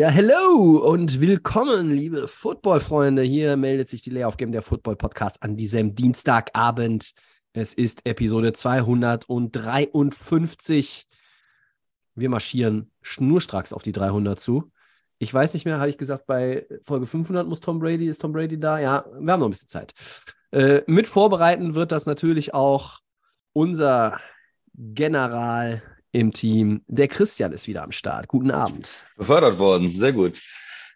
Ja, hello und willkommen, liebe Football-Freunde. Hier meldet sich die Layoff Game der Football Podcast an diesem Dienstagabend. Es ist Episode 253. Wir marschieren schnurstracks auf die 300 zu. Ich weiß nicht mehr, habe ich gesagt, bei Folge 500 muss Tom Brady, ist Tom Brady da? Ja, wir haben noch ein bisschen Zeit. Äh, mit vorbereiten wird das natürlich auch unser General im Team. Der Christian ist wieder am Start. Guten Abend. Befördert worden, sehr gut.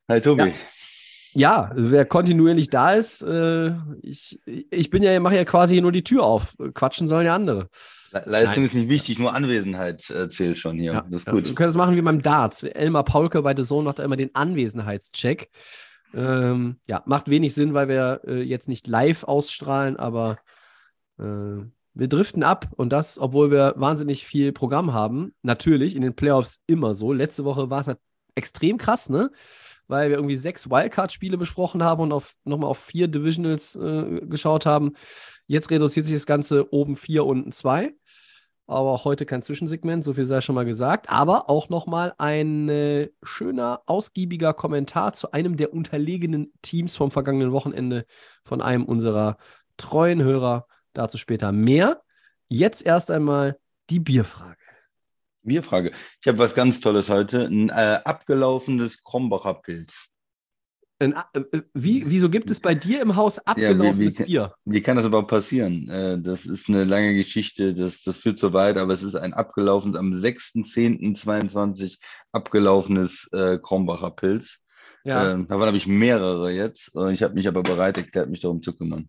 Hi Tobi. Ja, wer kontinuierlich da ist, äh, ich, ich bin ja, mache ja quasi nur die Tür auf. Quatschen sollen ja andere. Le Leistung Nein. ist nicht wichtig, nur Anwesenheit äh, zählt schon hier. das ist ja. gut. Du könntest machen wie beim Darts. Elmar Paulke bei The Zone macht immer den Anwesenheitscheck. Ähm, ja, macht wenig Sinn, weil wir äh, jetzt nicht live ausstrahlen, aber wir driften ab und das, obwohl wir wahnsinnig viel Programm haben. Natürlich in den Playoffs immer so. Letzte Woche war es halt extrem krass, ne? Weil wir irgendwie sechs Wildcard-Spiele besprochen haben und auf, nochmal auf vier Divisionals äh, geschaut haben. Jetzt reduziert sich das Ganze oben vier, unten zwei. Aber heute kein Zwischensegment, so viel sei schon mal gesagt. Aber auch nochmal ein äh, schöner, ausgiebiger Kommentar zu einem der unterlegenen Teams vom vergangenen Wochenende von einem unserer treuen Hörer. Dazu später mehr. Jetzt erst einmal die Bierfrage. Bierfrage. Ich habe was ganz Tolles heute. Ein äh, abgelaufenes Krombacher Pilz. Ein, äh, wie, wieso gibt es bei dir im Haus wie- abgelaufenes wie- Bier? Wie kann das überhaupt passieren? Äh, das ist eine lange Geschichte, das, das führt so weit, aber es ist ein abgelaufenes, am 6.10.22 abgelaufenes äh, Krombacher Pilz. Ja. Äh, davon habe ich mehrere jetzt. Äh, ich habe mich aber bereit erklärt, mich darum zu kümmern.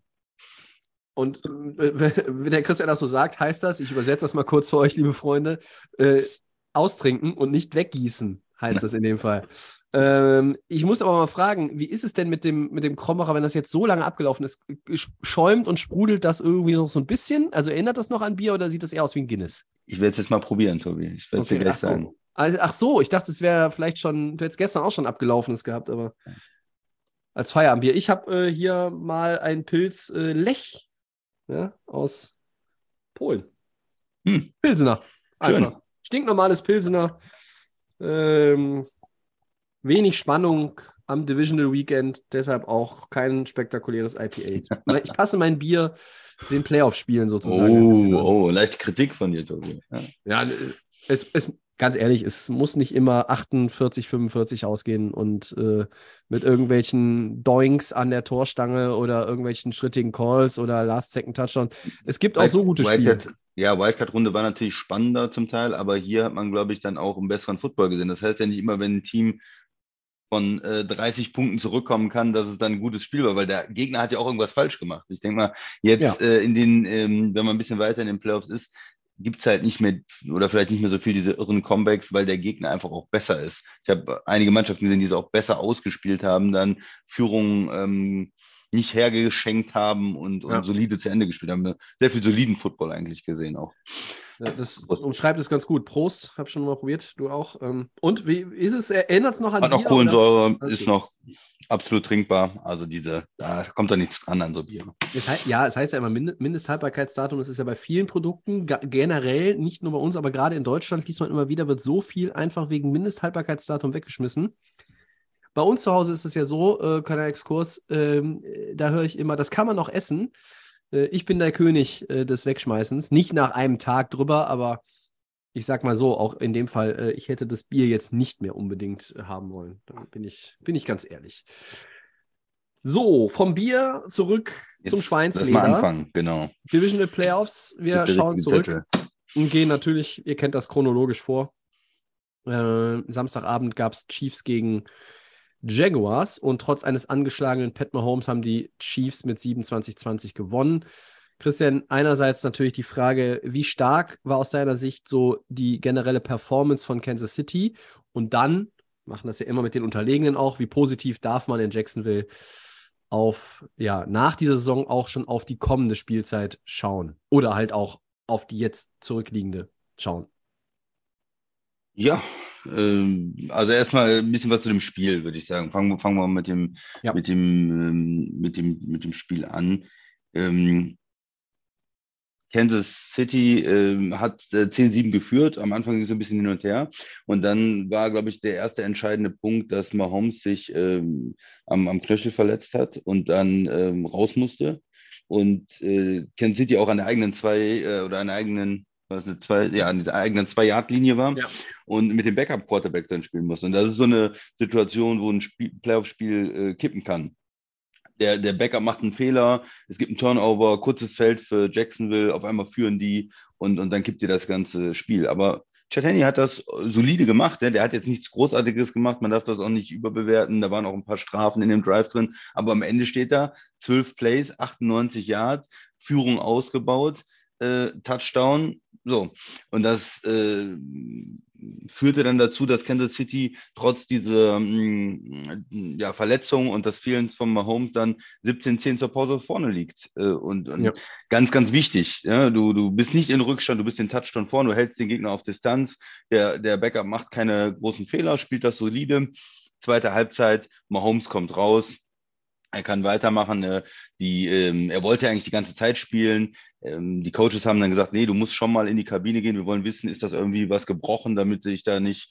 Und äh, wenn der Christian das so sagt, heißt das, ich übersetze das mal kurz für euch, liebe Freunde, äh, austrinken und nicht weggießen, heißt das in dem Fall. Ähm, ich muss aber mal fragen, wie ist es denn mit dem, mit dem Krombacher, wenn das jetzt so lange abgelaufen ist? Schäumt und sprudelt das irgendwie noch so ein bisschen? Also erinnert das noch an Bier oder sieht das eher aus wie ein Guinness? Ich werde es jetzt mal probieren, Tobi. Ich werde es dir gleich ach, so. sagen. Also, ach so, ich dachte, es wäre vielleicht schon, du hättest gestern auch schon abgelaufenes gehabt, aber als Feierabendbier. Ich habe äh, hier mal einen Pilz äh, Lech ja, aus Polen. Hm. Pilsener. Schön. Stinknormales Pilsener. Ähm, wenig Spannung am Divisional Weekend, deshalb auch kein spektakuläres IPA. Ich passe mein Bier den Playoff-Spielen sozusagen. Oh, oh, leichte Kritik von dir, Tobi. Ja. Ja, es, es, ganz ehrlich, es muss nicht immer 48, 45 ausgehen und äh, mit irgendwelchen Doinks an der Torstange oder irgendwelchen schrittigen Calls oder Last Second Touchdown. Es gibt auch so gute Spiele. Wildcat, ja, Wildcard-Runde war natürlich spannender zum Teil, aber hier hat man, glaube ich, dann auch einen besseren Football gesehen. Das heißt ja nicht immer, wenn ein Team von äh, 30 Punkten zurückkommen kann, dass es dann ein gutes Spiel war, weil der Gegner hat ja auch irgendwas falsch gemacht. Ich denke mal, jetzt Ja. äh, in den, ähm, wenn man ein bisschen weiter in den Playoffs ist, gibt es halt nicht mehr oder vielleicht nicht mehr so viel diese irren Comebacks, weil der Gegner einfach auch besser ist. Ich habe einige Mannschaften gesehen, die es auch besser ausgespielt haben, dann Führungen ähm, nicht hergeschenkt haben und, und Ja. solide zu Ende gespielt haben. Sehr viel soliden Football eigentlich gesehen auch. Ja, Das umschreibt es ganz gut. Prost, hab schon mal probiert, du auch. Ähm, Und wie ist es? Erinnert es noch an Hat noch Bier, Kohlensäure, Alles ist gut. noch absolut trinkbar. Also diese, da kommt da nichts dran an so Bier. Es heißt, ja, es heißt ja immer Mind Mindesthaltbarkeitsdatum. Das ist ja bei vielen Produkten generell, nicht nur bei uns, aber gerade in Deutschland liest man immer wieder, wird so viel einfach wegen Mindesthaltbarkeitsdatum weggeschmissen. Bei uns zu Hause ist es ja so, äh, kleiner Exkurs, ähm, äh, da höre ich immer, das kann man noch essen. Äh, ich bin der König äh, des Wegschmeißens. Nicht nach einem Tag drüber, aber ich sag mal so, auch in dem Fall, äh, ich hätte das Bier jetzt nicht mehr unbedingt äh, haben wollen. Da bin ich, bin ich ganz ehrlich. So, vom Bier zurück zum Lass mal Schweinsleder. anfangen, genau. Divisional Playoffs. Wir schauen zurück Zettel. und gehen natürlich, ihr kennt das chronologisch vor. Äh, Samstagabend gab es Chiefs gegen Jaguars und trotz eines angeschlagenen Pat Mahomes haben die Chiefs mit 27-20 gewonnen. Christian, einerseits natürlich die Frage, wie stark war aus deiner Sicht so die generelle Performance von Kansas City? Und dann, machen das ja immer mit den Unterlegenen auch, wie positiv darf man in Jacksonville auf, ja, nach dieser Saison auch schon auf die kommende Spielzeit schauen. Oder halt auch auf die jetzt zurückliegende schauen. Ja, also erstmal ein bisschen was zu dem Spiel, würde ich sagen. Fangen, fangen wir mit dem, Ja. mit dem, ähm, mit dem, mit dem Spiel an. Ähm, Kansas City ähm, hat äh, 10-7 geführt. Am Anfang ging es so ein bisschen hin und her. Und dann war, glaube ich, der erste entscheidende Punkt, dass Mahomes sich ähm, am, am Knöchel verletzt hat und dann ähm, raus musste. Und äh, Kansas City auch an der eigenen zwei äh, oder an der eigenen, was eine zwei, ja, der eigenen Zwei-Yard-Linie war Ja. und mit dem Backup-Quarterback dann spielen musste. Und das ist so eine Situation, wo ein Spiel, Playoff-Spiel äh, kippen kann der, der Backup macht einen Fehler, es gibt einen Turnover, kurzes Feld für Jacksonville, auf einmal führen die und, und dann kippt dir das ganze Spiel. Aber Chad Henne hat das solide gemacht, ne? der hat jetzt nichts Großartiges gemacht, man darf das auch nicht überbewerten, da waren auch ein paar Strafen in dem Drive drin, aber am Ende steht da 12 Plays, 98 Yards, Führung ausgebaut, äh, Touchdown, so. Und das äh, führte dann dazu, dass Kansas City trotz dieser mh, ja, Verletzung und des Fehlens von Mahomes dann 17-10 zur Pause vorne liegt. Äh, und und Ja. ganz, ganz wichtig, ja, du, du bist nicht in Rückstand, du bist den Touchdown vorne, du hältst den Gegner auf Distanz. Der, der Backup macht keine großen Fehler, spielt das solide. Zweite Halbzeit, Mahomes kommt raus, er kann weitermachen. Äh, die, ähm, er wollte eigentlich die ganze Zeit spielen. Ähm, die Coaches haben dann gesagt, nee, du musst schon mal in die Kabine gehen. Wir wollen wissen, ist das irgendwie was gebrochen, damit sich da nicht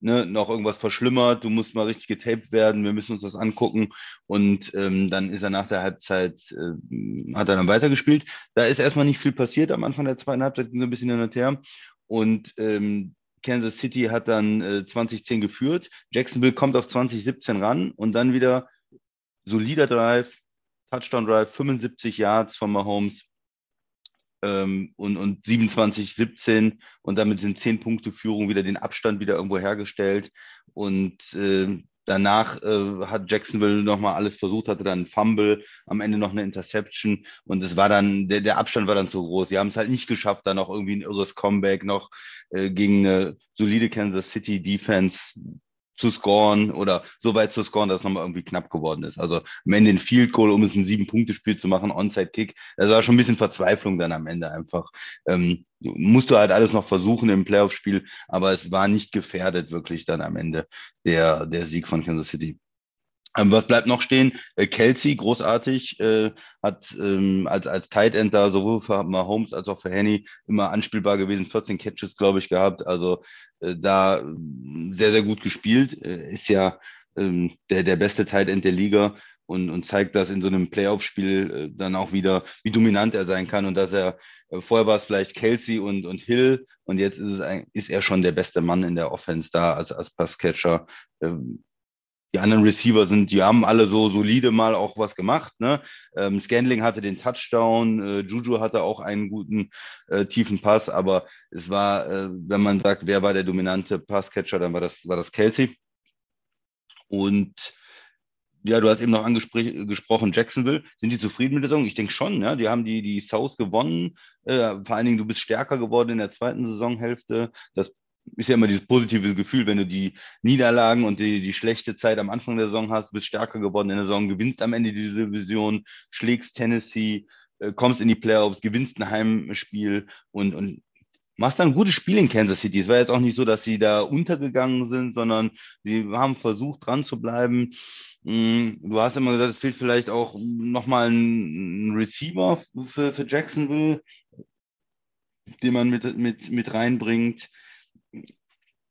ne, noch irgendwas verschlimmert. Du musst mal richtig getaped werden. Wir müssen uns das angucken. Und ähm, dann ist er nach der Halbzeit, äh, hat er dann weitergespielt. Da ist erstmal nicht viel passiert. Am Anfang der zweiten Halbzeit ging so ein bisschen hin und her. Und ähm, Kansas City hat dann äh, 2010 geführt. Jacksonville kommt auf 2017 ran und dann wieder solider Drive, Touchdown Drive, 75 Yards von Mahomes ähm, und, und 27, 17 und damit sind 10 Punkte Führung wieder den Abstand wieder irgendwo hergestellt. Und äh, danach äh, hat Jacksonville nochmal alles versucht, hatte dann einen Fumble, am Ende noch eine Interception. Und es war dann, der, der Abstand war dann zu groß. Sie haben es halt nicht geschafft, da noch irgendwie ein irres Comeback noch äh, gegen eine solide Kansas City Defense zu scoren oder so weit zu scoren, dass es nochmal irgendwie knapp geworden ist. Also am Ende ein Field Goal, um es ein Sieben-Punkte-Spiel zu machen, Onside-Kick. Das war schon ein bisschen Verzweiflung dann am Ende einfach. Ähm, musst du halt alles noch versuchen im Playoff-Spiel, aber es war nicht gefährdet wirklich dann am Ende der, der Sieg von Kansas City. Ähm, was bleibt noch stehen? Äh, Kelsey, großartig, äh, hat ähm, als, als Tight End da sowohl für Mahomes als auch für Henny immer anspielbar gewesen, 14 Catches, glaube ich, gehabt. Also äh, da äh, sehr, sehr gut gespielt. Äh, ist ja ähm, der, der beste Tight End der Liga und, und zeigt das in so einem Playoff-Spiel äh, dann auch wieder, wie dominant er sein kann und dass er, äh, vorher war es vielleicht Kelsey und, und Hill und jetzt ist, es ein, ist er schon der beste Mann in der Offense da als, als Passcatcher. Ähm, die anderen Receiver sind, die haben alle so solide mal auch was gemacht. Ne? Ähm, Scandling hatte den Touchdown, äh, Juju hatte auch einen guten äh, tiefen Pass, aber es war, äh, wenn man sagt, wer war der dominante Passcatcher, dann war das, war das Kelsey. Und ja, du hast eben noch angesprochen, Jacksonville. Sind die zufrieden mit der Saison? Ich denke schon, ja. Die haben die, die South gewonnen. Äh, vor allen Dingen, du bist stärker geworden in der zweiten Saisonhälfte. Das ist ja immer dieses positive Gefühl, wenn du die Niederlagen und die, die schlechte Zeit am Anfang der Saison hast, bist stärker geworden in der Saison, gewinnst am Ende die Division, schlägst Tennessee, äh, kommst in die Playoffs, gewinnst ein Heimspiel und, und machst dann ein gutes Spiel in Kansas City. Es war jetzt auch nicht so, dass sie da untergegangen sind, sondern sie haben versucht, dran zu bleiben. Mm, Du hast immer gesagt, es fehlt vielleicht auch nochmal ein Receiver für, für Jacksonville, den man mit, mit, mit reinbringt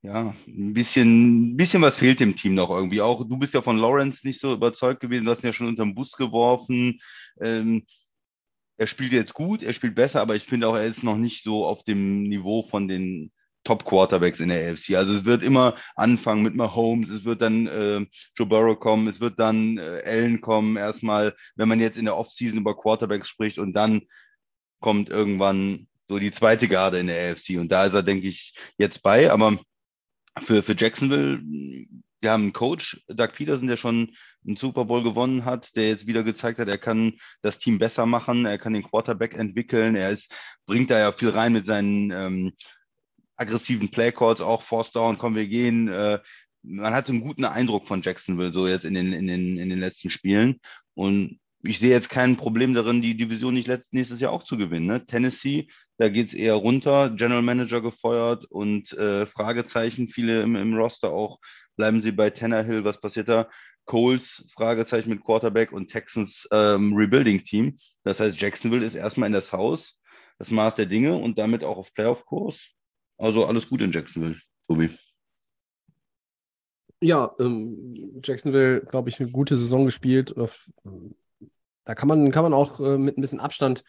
ja, ein bisschen, ein bisschen was fehlt dem Team noch irgendwie. Auch du bist ja von Lawrence nicht so überzeugt gewesen, du hast ihn ja schon unterm Bus geworfen. Ähm, er spielt jetzt gut, er spielt besser, aber ich finde auch, er ist noch nicht so auf dem Niveau von den Top-Quarterbacks in der AFC. Also es wird immer anfangen mit Mahomes, es wird dann äh, Joe Burrow kommen, es wird dann äh, Allen kommen, erstmal, wenn man jetzt in der Offseason über Quarterbacks spricht und dann kommt irgendwann so die zweite Garde in der AFC und da ist er, denke ich, jetzt bei, aber für, für Jacksonville, wir haben einen Coach, Doug Peterson, der schon einen Super Bowl gewonnen hat, der jetzt wieder gezeigt hat, er kann das Team besser machen, er kann den Quarterback entwickeln, er ist, bringt da ja viel rein mit seinen ähm, aggressiven Playcalls, auch Force Down, komm, wir gehen. Äh, man hatte einen guten Eindruck von Jacksonville so jetzt in den, in den, in den letzten Spielen. Und ich sehe jetzt kein Problem darin, die Division nicht letzt, nächstes Jahr auch zu gewinnen. Ne? Tennessee, da geht es eher runter, General Manager gefeuert und äh, Fragezeichen, viele im, im Roster auch. Bleiben sie bei Tannehill, was passiert da? Coles, Fragezeichen mit Quarterback und Texans ähm, Rebuilding-Team. Das heißt, Jacksonville ist erstmal in das Haus, das Maß der Dinge und damit auch auf Playoff-Kurs. Also alles gut in Jacksonville, Tobi. Ja, ähm, Jacksonville, glaube ich, eine gute Saison gespielt. Da kann man, kann man auch äh, mit ein bisschen Abstand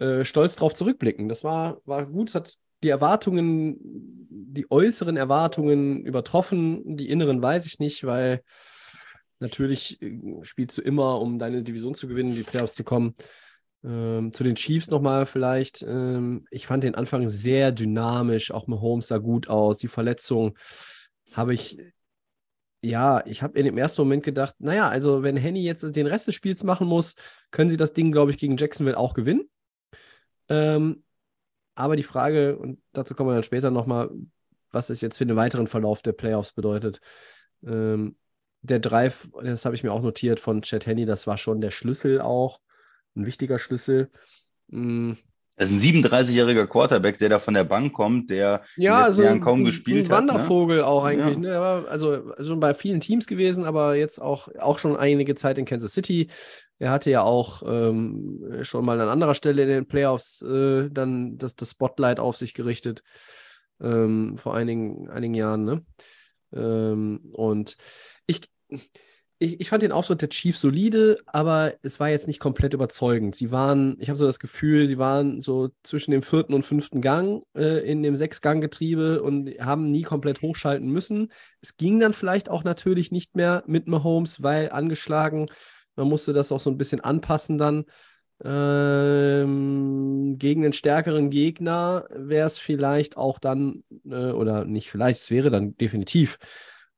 äh, stolz drauf zurückblicken. Das war, war gut, es hat die Erwartungen, die äußeren Erwartungen übertroffen, die inneren weiß ich nicht, weil natürlich äh, spielst du immer, um deine Division zu gewinnen, die Playoffs zu kommen. Ähm, zu den Chiefs nochmal vielleicht. Ähm, ich fand den Anfang sehr dynamisch, auch Mahomes sah gut aus. Die Verletzung habe ich ja, ich habe in dem ersten Moment gedacht, naja, also wenn Henny jetzt den Rest des Spiels machen muss, können sie das Ding, glaube ich, gegen Jacksonville auch gewinnen. Ähm, aber die Frage, und dazu kommen wir dann später nochmal, was es jetzt für den weiteren Verlauf der Playoffs bedeutet. Ähm, der Drive, das habe ich mir auch notiert von Chad Henny, das war schon der Schlüssel auch, ein wichtiger Schlüssel. Mhm. Das ist ein 37-jähriger Quarterback, der da von der Bank kommt, der ja, in den also Jahren kaum gespielt ein Wandervogel hat, ne? auch eigentlich. Ja. Ne? Aber also schon bei vielen Teams gewesen, aber jetzt auch, auch schon einige Zeit in Kansas City. Er hatte ja auch ähm, schon mal an anderer Stelle in den Playoffs äh, dann das, das Spotlight auf sich gerichtet. Ähm, vor einigen, einigen Jahren. Ne? Ähm, und ich ich, ich fand den Auftritt der Chiefs solide, aber es war jetzt nicht komplett überzeugend. Sie waren, ich habe so das Gefühl, sie waren so zwischen dem vierten und fünften Gang äh, in dem Sechsgang-Getriebe und haben nie komplett hochschalten müssen. Es ging dann vielleicht auch natürlich nicht mehr mit Mahomes, weil angeschlagen, man musste das auch so ein bisschen anpassen dann. Ähm, gegen einen stärkeren Gegner wäre es vielleicht auch dann, äh, oder nicht vielleicht, es wäre dann definitiv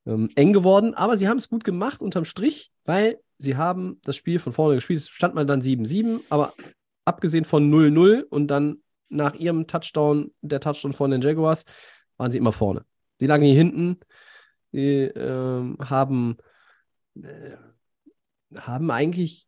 ähm, eng geworden, aber sie haben es gut gemacht unterm Strich, weil sie haben das Spiel von vorne gespielt. Es stand mal dann 7-7, aber abgesehen von 0-0 und dann nach ihrem Touchdown, der Touchdown von den Jaguars, waren sie immer vorne. Die lagen hier hinten, die äh, haben, äh, haben eigentlich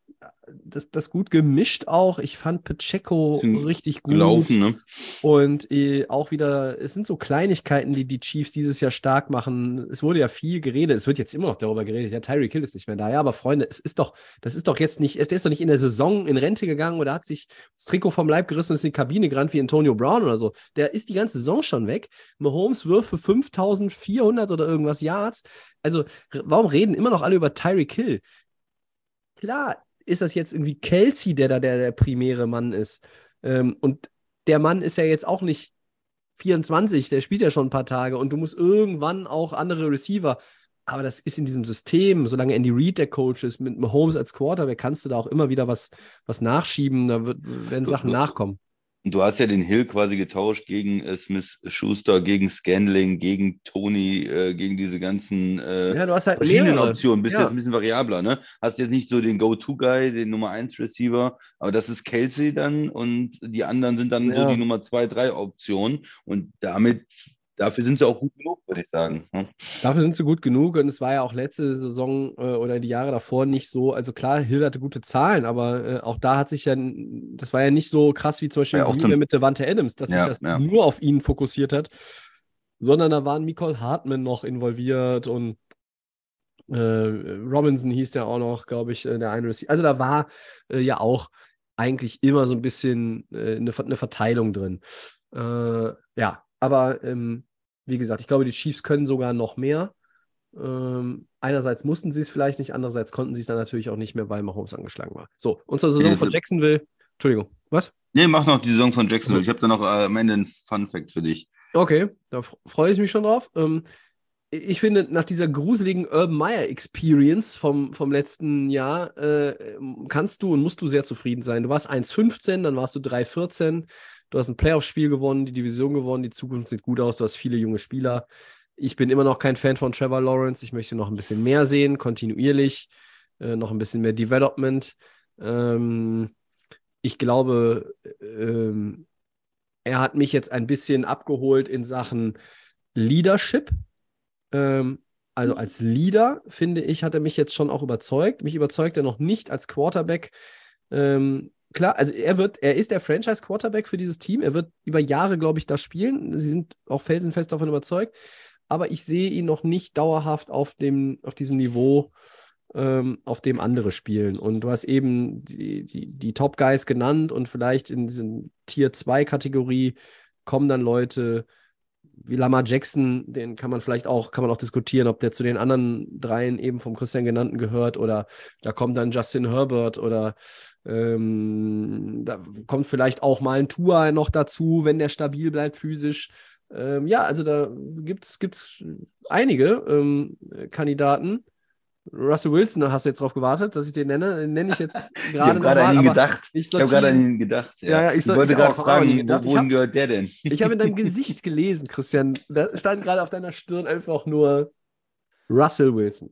das, das gut gemischt auch. Ich fand Pacheco richtig gut. Gelaufen, ne? Und äh, auch wieder, es sind so Kleinigkeiten, die die Chiefs dieses Jahr stark machen. Es wurde ja viel geredet. Es wird jetzt immer noch darüber geredet. Ja, Tyreek Hill ist nicht mehr da. Ja, aber Freunde, es ist doch, das ist doch jetzt nicht, der ist doch nicht in der Saison in Rente gegangen oder hat sich das Trikot vom Leib gerissen und ist in die Kabine gerannt wie Antonio Brown oder so. Der ist die ganze Saison schon weg. Mahomes wirft für 5400 oder irgendwas Yards. Also, warum reden immer noch alle über Tyreek Hill? Klar, ist das jetzt irgendwie Kelsey, der da der, der primäre Mann ist. Ähm, und der Mann ist ja jetzt auch nicht 24, der spielt ja schon ein paar Tage und du musst irgendwann auch andere Receiver. Aber das ist in diesem System, solange Andy Reid der Coach ist, mit Mahomes als Quarterback, kannst du da auch immer wieder was, was nachschieben, da wird, werden Sachen nachkommen. Du hast ja den Hill quasi getauscht gegen äh, Smith Schuster, gegen Scanling, gegen Tony, äh, gegen diese ganzen äh, ja, du hast halt verschiedenen mehrere. Optionen. Bist ja. jetzt ein bisschen variabler, ne? Hast jetzt nicht so den Go-To-Guy, den Nummer 1 Receiver, aber das ist Kelsey dann und die anderen sind dann ja. so die Nummer 2, 3 Optionen und damit dafür sind sie auch gut genug, würde ich sagen. Ne? Dafür sind sie gut genug und es war ja auch letzte Saison äh, oder die Jahre davor nicht so. Also klar, Hill hatte gute Zahlen, aber äh, auch da hat sich ja, das war ja nicht so krass wie zum Beispiel ja, mit Devante Adams, dass ja, sich das ja. nur auf ihn fokussiert hat, sondern da waren Nicole Hartman noch involviert und äh, Robinson hieß ja auch noch, glaube ich, äh, der eine Receiver. Also da war äh, ja auch eigentlich immer so ein bisschen äh, eine, eine Verteilung drin. ja, aber ähm, wie gesagt, ich glaube, die Chiefs können sogar noch mehr. Ähm, einerseits mussten sie es vielleicht nicht, andererseits konnten sie es dann natürlich auch nicht mehr, weil Mahomes angeschlagen war. So, unsere Saison von Jacksonville. Entschuldigung, was? Nee, mach noch die Saison von Jacksonville. Ich habe da noch äh, am Ende einen Fun Fact für dich. Okay, da freue ich mich schon drauf. Ähm, ich finde, nach dieser gruseligen Urban Meyer Experience vom, vom letzten Jahr äh, kannst du und musst du sehr zufrieden sein. Du warst 1,15, dann warst du 3,14. Du hast ein Playoff-Spiel gewonnen, die Division gewonnen, die Zukunft sieht gut aus, du hast viele junge Spieler. Ich bin immer noch kein Fan von Trevor Lawrence. Ich möchte noch ein bisschen mehr sehen, kontinuierlich, äh, noch ein bisschen mehr Development. Ähm, ich glaube, ähm, er hat mich jetzt ein bisschen abgeholt in Sachen Leadership. Ähm, also als Leader, finde ich, hat er mich jetzt schon auch überzeugt. Mich überzeugt er noch nicht als Quarterback. Ähm, klar, also er wird, er ist der Franchise-Quarterback für dieses Team. Er wird über Jahre, glaube ich, da spielen. Sie sind auch felsenfest davon überzeugt. Aber ich sehe ihn noch nicht dauerhaft auf dem, auf diesem Niveau, ähm, auf dem andere spielen. Und du hast eben die, die, die Top Guys genannt und vielleicht in diesen Tier 2 Kategorie kommen dann Leute wie Lamar Jackson, den kann man vielleicht auch, kann man auch diskutieren, ob der zu den anderen dreien eben vom Christian genannten gehört oder da kommt dann Justin Herbert oder ähm, da kommt vielleicht auch mal ein Tour noch dazu, wenn der stabil bleibt physisch. Ähm, ja, also da gibt es einige ähm, Kandidaten. Russell Wilson, da hast du jetzt drauf gewartet, dass ich den nenne. Den nenne ich jetzt gerade. ich habe gerade an ihn gedacht. Ich, ich habe gerade an ihn gedacht. Ja, ja, ja ich, ich wollte gerade fragen, wo, wohin gehört der denn? ich habe in deinem Gesicht gelesen, Christian. Da stand gerade auf deiner Stirn einfach nur Russell Wilson.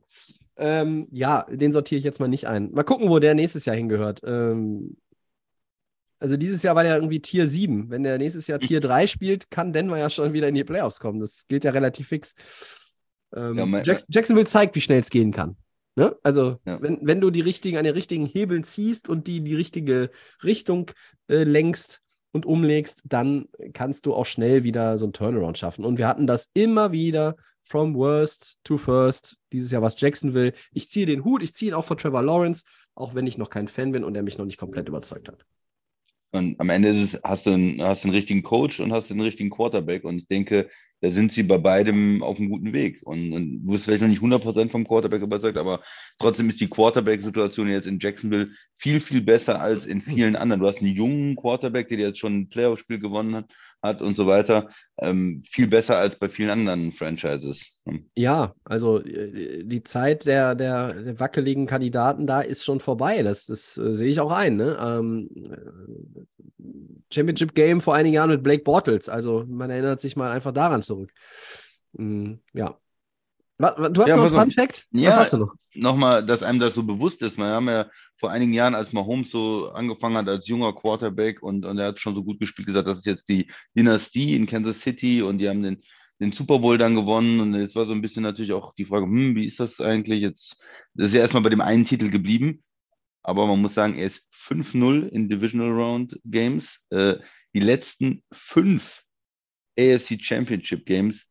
Ähm, ja, den sortiere ich jetzt mal nicht ein. Mal gucken, wo der nächstes Jahr hingehört. Ähm, also dieses Jahr war der irgendwie Tier 7. Wenn der nächstes Jahr Tier 3 spielt, kann Denver ja schon wieder in die Playoffs kommen. Das gilt ja relativ fix. Ähm, Ja, Jackson, Jacksonville zeigt, wie schnell es gehen kann. Ne? Also, Ja. wenn, wenn du die richtigen, an den richtigen Hebeln ziehst und die die richtige Richtung äh, lenkst und umlegst, dann kannst du auch schnell wieder so einen Turnaround schaffen. Und wir hatten das immer wieder from worst to first. Dieses Jahr was Jacksonville. Ich ziehe den Hut, ich ziehe ihn auch vor Trevor Lawrence, auch wenn ich noch kein Fan bin und er mich noch nicht komplett überzeugt hat. Und am Ende ist es, hast du einen, hast du einen richtigen Coach und hast den richtigen Quarterback. Und ich denke, da sind sie bei beidem auf einem guten Weg. Und, und du bist vielleicht noch nicht 100% vom Quarterback überzeugt, aber trotzdem ist die Quarterback-Situation jetzt in Jacksonville viel, viel besser als in vielen anderen. Du hast einen jungen Quarterback, der jetzt schon ein Playoff-Spiel gewonnen hat, hat und so weiter. Ähm, viel besser als bei vielen anderen Franchises. Ja, also äh, die Zeit der, der, der wackeligen Kandidaten da ist schon vorbei. Das, das äh, sehe ich auch ein. Ne? Ähm, äh, Championship Game vor einigen Jahren mit Blake Bortles. Also man erinnert sich mal einfach daran zurück. Mm, ja. Du hast Ja, noch einen. Fun Fact? Was Ja. hast du noch? nochmal, dass einem das so bewusst ist. Wir haben ja vor einigen Jahren, als Mahomes so angefangen hat als junger Quarterback und, und er hat schon so gut gespielt, gesagt, das ist jetzt die Dynastie in Kansas City und die haben den, den Super Bowl dann gewonnen und jetzt war so ein bisschen natürlich auch die Frage, hm, wie ist das eigentlich jetzt? Das ist ja erstmal bei dem einen Titel geblieben, aber man muss sagen, er ist 5-0 in Divisional Round Games. Äh, die letzten fünf AFC Championship Games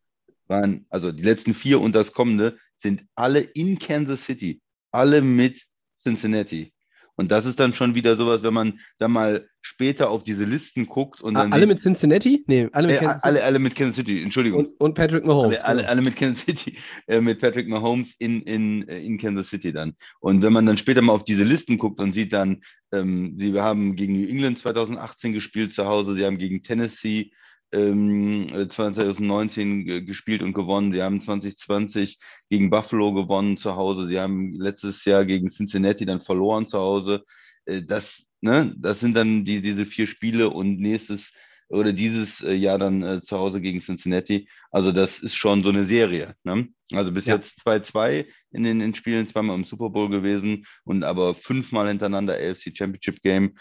waren, also die letzten vier und das kommende, sind alle in Kansas City, alle mit Cincinnati. Und das ist dann schon wieder sowas, wenn man dann mal später auf diese Listen guckt und dann alle mit Cincinnati? Nee, alle mit äh, Kansas City. alle, alle mit Kansas City, Entschuldigung. Und, und Patrick Mahomes. Alle, alle, alle mit Kansas City, äh, mit Patrick Mahomes in, in, äh, in Kansas City dann. Und wenn man dann später mal auf diese Listen guckt und sieht dann, ähm, sie haben gegen New England 2018 gespielt zu Hause, sie haben gegen Tennessee ähm, äh, 2019 ge- gespielt und gewonnen, sie haben 2020 gegen Buffalo gewonnen zu Hause, sie haben letztes Jahr gegen Cincinnati dann verloren zu Hause. Äh, das, ne, das sind dann die, diese vier Spiele und nächstes oder dieses äh, Jahr dann äh, zu Hause gegen Cincinnati. Also das ist schon so eine Serie. Ne? Also bis Ja. jetzt 2-2 in den in Spielen, zweimal im Super Bowl gewesen und aber fünfmal hintereinander AFC Championship Game.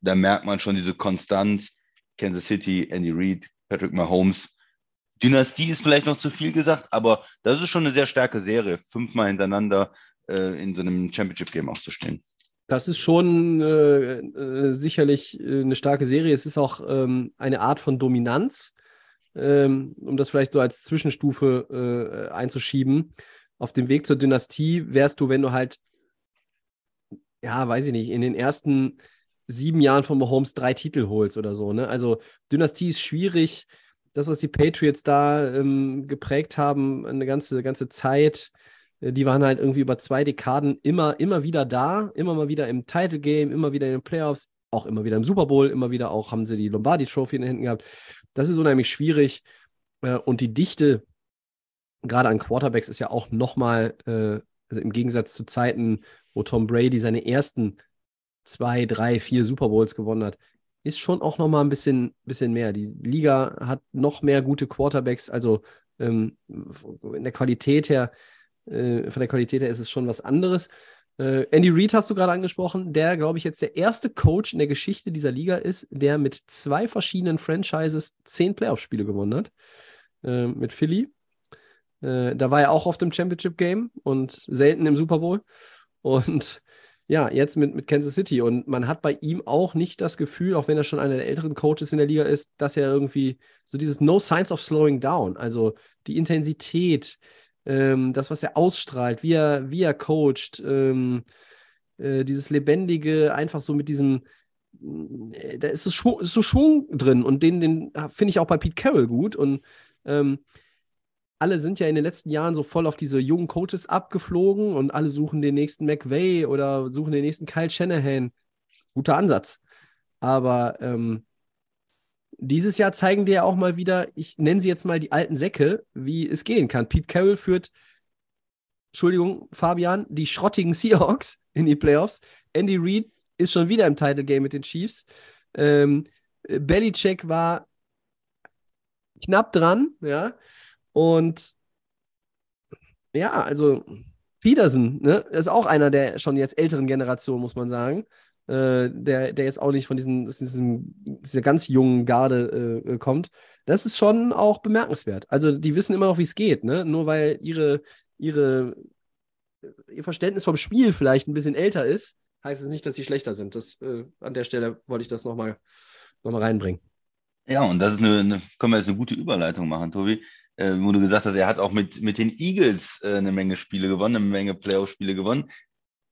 Da merkt man schon diese Konstanz. Kansas City, Andy Reid, Patrick Mahomes. Dynastie ist vielleicht noch zu viel gesagt, aber das ist schon eine sehr starke Serie, fünfmal hintereinander äh, in so einem Championship Game auch zu stehen. Das ist schon äh, äh, sicherlich äh, eine starke Serie. Es ist auch ähm, eine Art von Dominanz, ähm, um das vielleicht so als Zwischenstufe äh, einzuschieben. Auf dem Weg zur Dynastie wärst du, wenn du halt, ja, weiß ich nicht, in den ersten sieben Jahren von Mahomes drei Titel holst oder so. Ne? Also Dynastie ist schwierig. Das, was die Patriots da ähm, geprägt haben, eine ganze, ganze Zeit, äh, die waren halt irgendwie über zwei Dekaden immer, immer wieder da, immer mal wieder im Title Game, immer wieder in den Playoffs, auch immer wieder im Super Bowl, immer wieder auch haben sie die Lombardi Trophy in den Händen gehabt. Das ist unheimlich schwierig. Äh, und die Dichte, gerade an Quarterbacks, ist ja auch nochmal, äh, also im Gegensatz zu Zeiten, wo Tom Brady seine ersten zwei, drei, vier Super Bowls gewonnen hat, ist schon auch nochmal ein bisschen, bisschen mehr. Die Liga hat noch mehr gute Quarterbacks, also ähm, in der Qualität her, äh, von der Qualität her ist es schon was anderes. Äh, Andy Reid hast du gerade angesprochen, der, glaube ich, jetzt der erste Coach in der Geschichte dieser Liga ist, der mit zwei verschiedenen Franchises zehn Playoff-Spiele gewonnen hat. Äh, mit Philly Äh, da war er auch oft im Championship Game und selten im Super Bowl. Und ja, jetzt mit, mit Kansas City. Und man hat bei ihm auch nicht das Gefühl, auch wenn er schon einer der älteren Coaches in der Liga ist, dass er irgendwie so dieses No Signs of Slowing Down, also die Intensität, ähm, das, was er ausstrahlt, wie er, wie er coacht, ähm, äh, dieses Lebendige, einfach so mit diesem, äh, da ist so, Schwung, ist so Schwung drin und den, den finde ich auch bei Pete Carroll gut. Und ähm, alle sind ja in den letzten Jahren so voll auf diese jungen Coaches abgeflogen und alle suchen den nächsten McVay oder suchen den nächsten Kyle Shanahan. Guter Ansatz. Aber ähm, dieses Jahr zeigen wir ja auch mal wieder, ich nenne sie jetzt mal die alten Säcke, wie es gehen kann. Pete Carroll führt, Entschuldigung, Fabian, die schrottigen Seahawks in die Playoffs. Andy Reid ist schon wieder im Title Game mit den Chiefs. Ähm, Belichick war knapp dran, ja. Und ja, also Peterson, ne, ist auch einer der schon jetzt älteren Generation, muss man sagen. Äh, der, der jetzt auch nicht von diesen, diesen, dieser ganz jungen Garde äh, kommt. Das ist schon auch bemerkenswert. Also die wissen immer noch, wie es geht, ne? Nur weil ihre, ihre, ihr Verständnis vom Spiel vielleicht ein bisschen älter ist, heißt es nicht, dass sie schlechter sind. Das, äh, an der Stelle wollte ich das nochmal noch mal reinbringen. Ja, und das ist eine, eine, können wir jetzt eine gute Überleitung machen, Tobi äh, wo du gesagt hast, er hat auch mit, mit den Eagles äh, eine Menge Spiele gewonnen, eine Menge Playoff-Spiele gewonnen.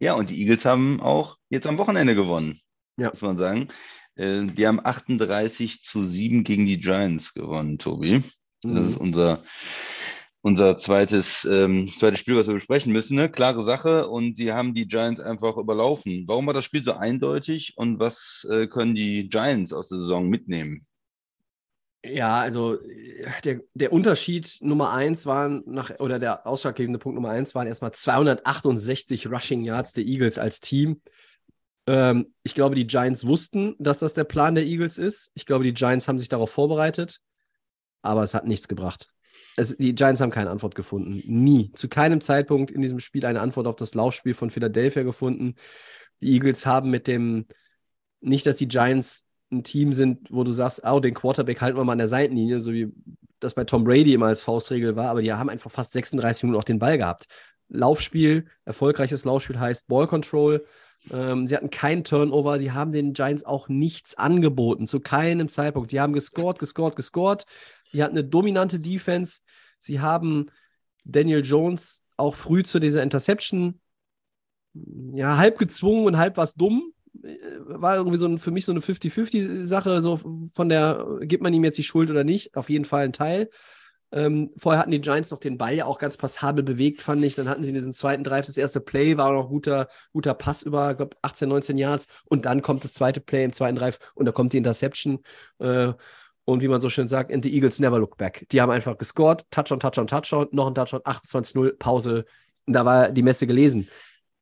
Ja, und die Eagles haben auch jetzt am Wochenende gewonnen, ja. muss man sagen. Äh, die haben 38 zu 7 gegen die Giants gewonnen, Tobi. Mhm. Das ist unser, unser zweites, ähm, zweites Spiel, was wir besprechen müssen. Ne? Klare Sache und sie haben die Giants einfach überlaufen. Warum war das Spiel so eindeutig und was äh, können die Giants aus der Saison mitnehmen? Ja, also der, der Unterschied Nummer eins war nach, oder der ausschlaggebende Punkt Nummer eins waren erstmal 268 Rushing Yards der Eagles als Team. Ähm, ich glaube, die Giants wussten, dass das der Plan der Eagles ist. Ich glaube, die Giants haben sich darauf vorbereitet, aber es hat nichts gebracht. Es, die Giants haben keine Antwort gefunden. Nie. Zu keinem Zeitpunkt in diesem Spiel eine Antwort auf das Laufspiel von Philadelphia gefunden. Die Eagles haben mit dem, nicht, dass die Giants ein Team sind, wo du sagst, oh, den Quarterback halten wir mal an der Seitenlinie, so wie das bei Tom Brady immer als Faustregel war, aber die haben einfach fast 36 Minuten auch den Ball gehabt. Laufspiel, erfolgreiches Laufspiel heißt Ball Control. Ähm, sie hatten keinen Turnover, sie haben den Giants auch nichts angeboten, zu keinem Zeitpunkt. Die haben gescored, gescored, gescored. Die hatten eine dominante Defense. Sie haben Daniel Jones auch früh zu dieser Interception ja, halb gezwungen und halb was dumm war irgendwie so ein, für mich so eine 50-50-Sache, so von der, gibt man ihm jetzt die Schuld oder nicht? Auf jeden Fall ein Teil. Ähm, vorher hatten die Giants noch den Ball ja auch ganz passabel bewegt, fand ich. Dann hatten sie diesen zweiten Drive, das erste Play war noch guter, guter Pass über, glaube 18, 19 Yards. Und dann kommt das zweite Play im zweiten Drive und da kommt die Interception. Äh, und wie man so schön sagt, and the Eagles never look back. Die haben einfach gescored, Touchdown, Touchdown, Touchdown, noch ein Touchdown, 28-0, Pause. Und da war die Messe gelesen.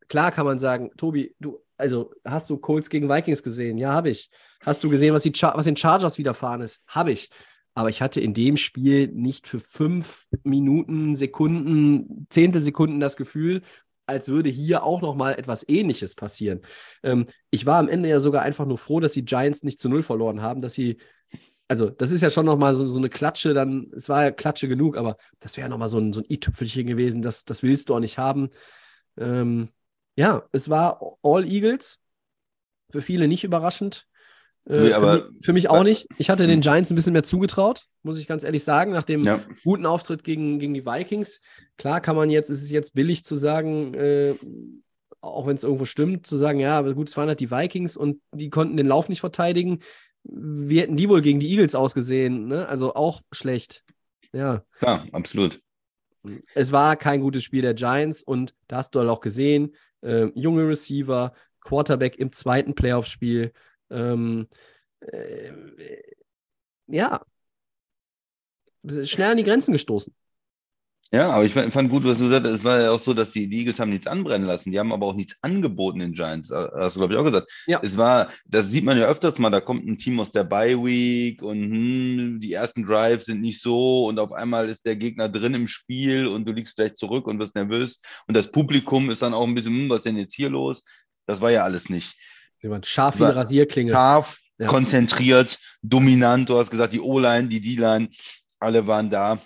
Klar kann man sagen, Tobi, du also hast du Colts gegen Vikings gesehen? Ja, habe ich. Hast du gesehen, was, die was den Chargers widerfahren ist? Habe ich. Aber ich hatte in dem Spiel nicht für fünf Minuten, Sekunden, Zehntelsekunden das Gefühl, als würde hier auch noch mal etwas Ähnliches passieren. Ähm, ich war am Ende ja sogar einfach nur froh, dass die Giants nicht zu null verloren haben, dass sie also das ist ja schon noch mal so, so eine Klatsche, dann, es war ja Klatsche genug, aber das wäre noch mal so ein, so ein i-Tüpfelchen gewesen, das, das willst du auch nicht haben. Ähm, ja, es war All Eagles. Für viele nicht überraschend. Äh, nee, für, mich, für, mich, auch nicht. Ich hatte den hm. Giants ein bisschen mehr zugetraut, muss ich ganz ehrlich sagen, nach dem ja. guten Auftritt gegen, gegen die Vikings. Klar kann man jetzt, ist es jetzt billig zu sagen, äh, auch wenn es irgendwo stimmt, zu sagen, ja, aber gut, es waren halt die Vikings und die konnten den Lauf nicht verteidigen. Wie hätten die wohl gegen die Eagles ausgesehen? Ne? Also auch schlecht. Ja. Ja, absolut. Es war kein gutes Spiel der Giants und da hast du halt auch gesehen, äh, junge Receiver, Quarterback im zweiten Playoff-Spiel. Ähm, äh, ja, schnell an die Grenzen gestoßen. Ja, aber ich fand gut, was du gesagt hast. Es war ja auch so, dass die, Eagles haben nichts anbrennen lassen. Die haben aber auch nichts angeboten den Giants. Hast du, glaube ich, auch gesagt. Ja. Es war, das sieht man ja öfters mal, da kommt ein Team aus der Bye Week und hm, die ersten Drives sind nicht so und auf einmal ist der Gegner drin im Spiel und du liegst gleich zurück und wirst nervös. Und das Publikum ist dann auch ein bisschen, hm, was ist denn jetzt hier los? Das war ja alles nicht. Jemand scharf wie eine Rasierklinge. Scharf, ja. konzentriert, dominant. Du hast gesagt, die O-Line, die D-Line, alle waren da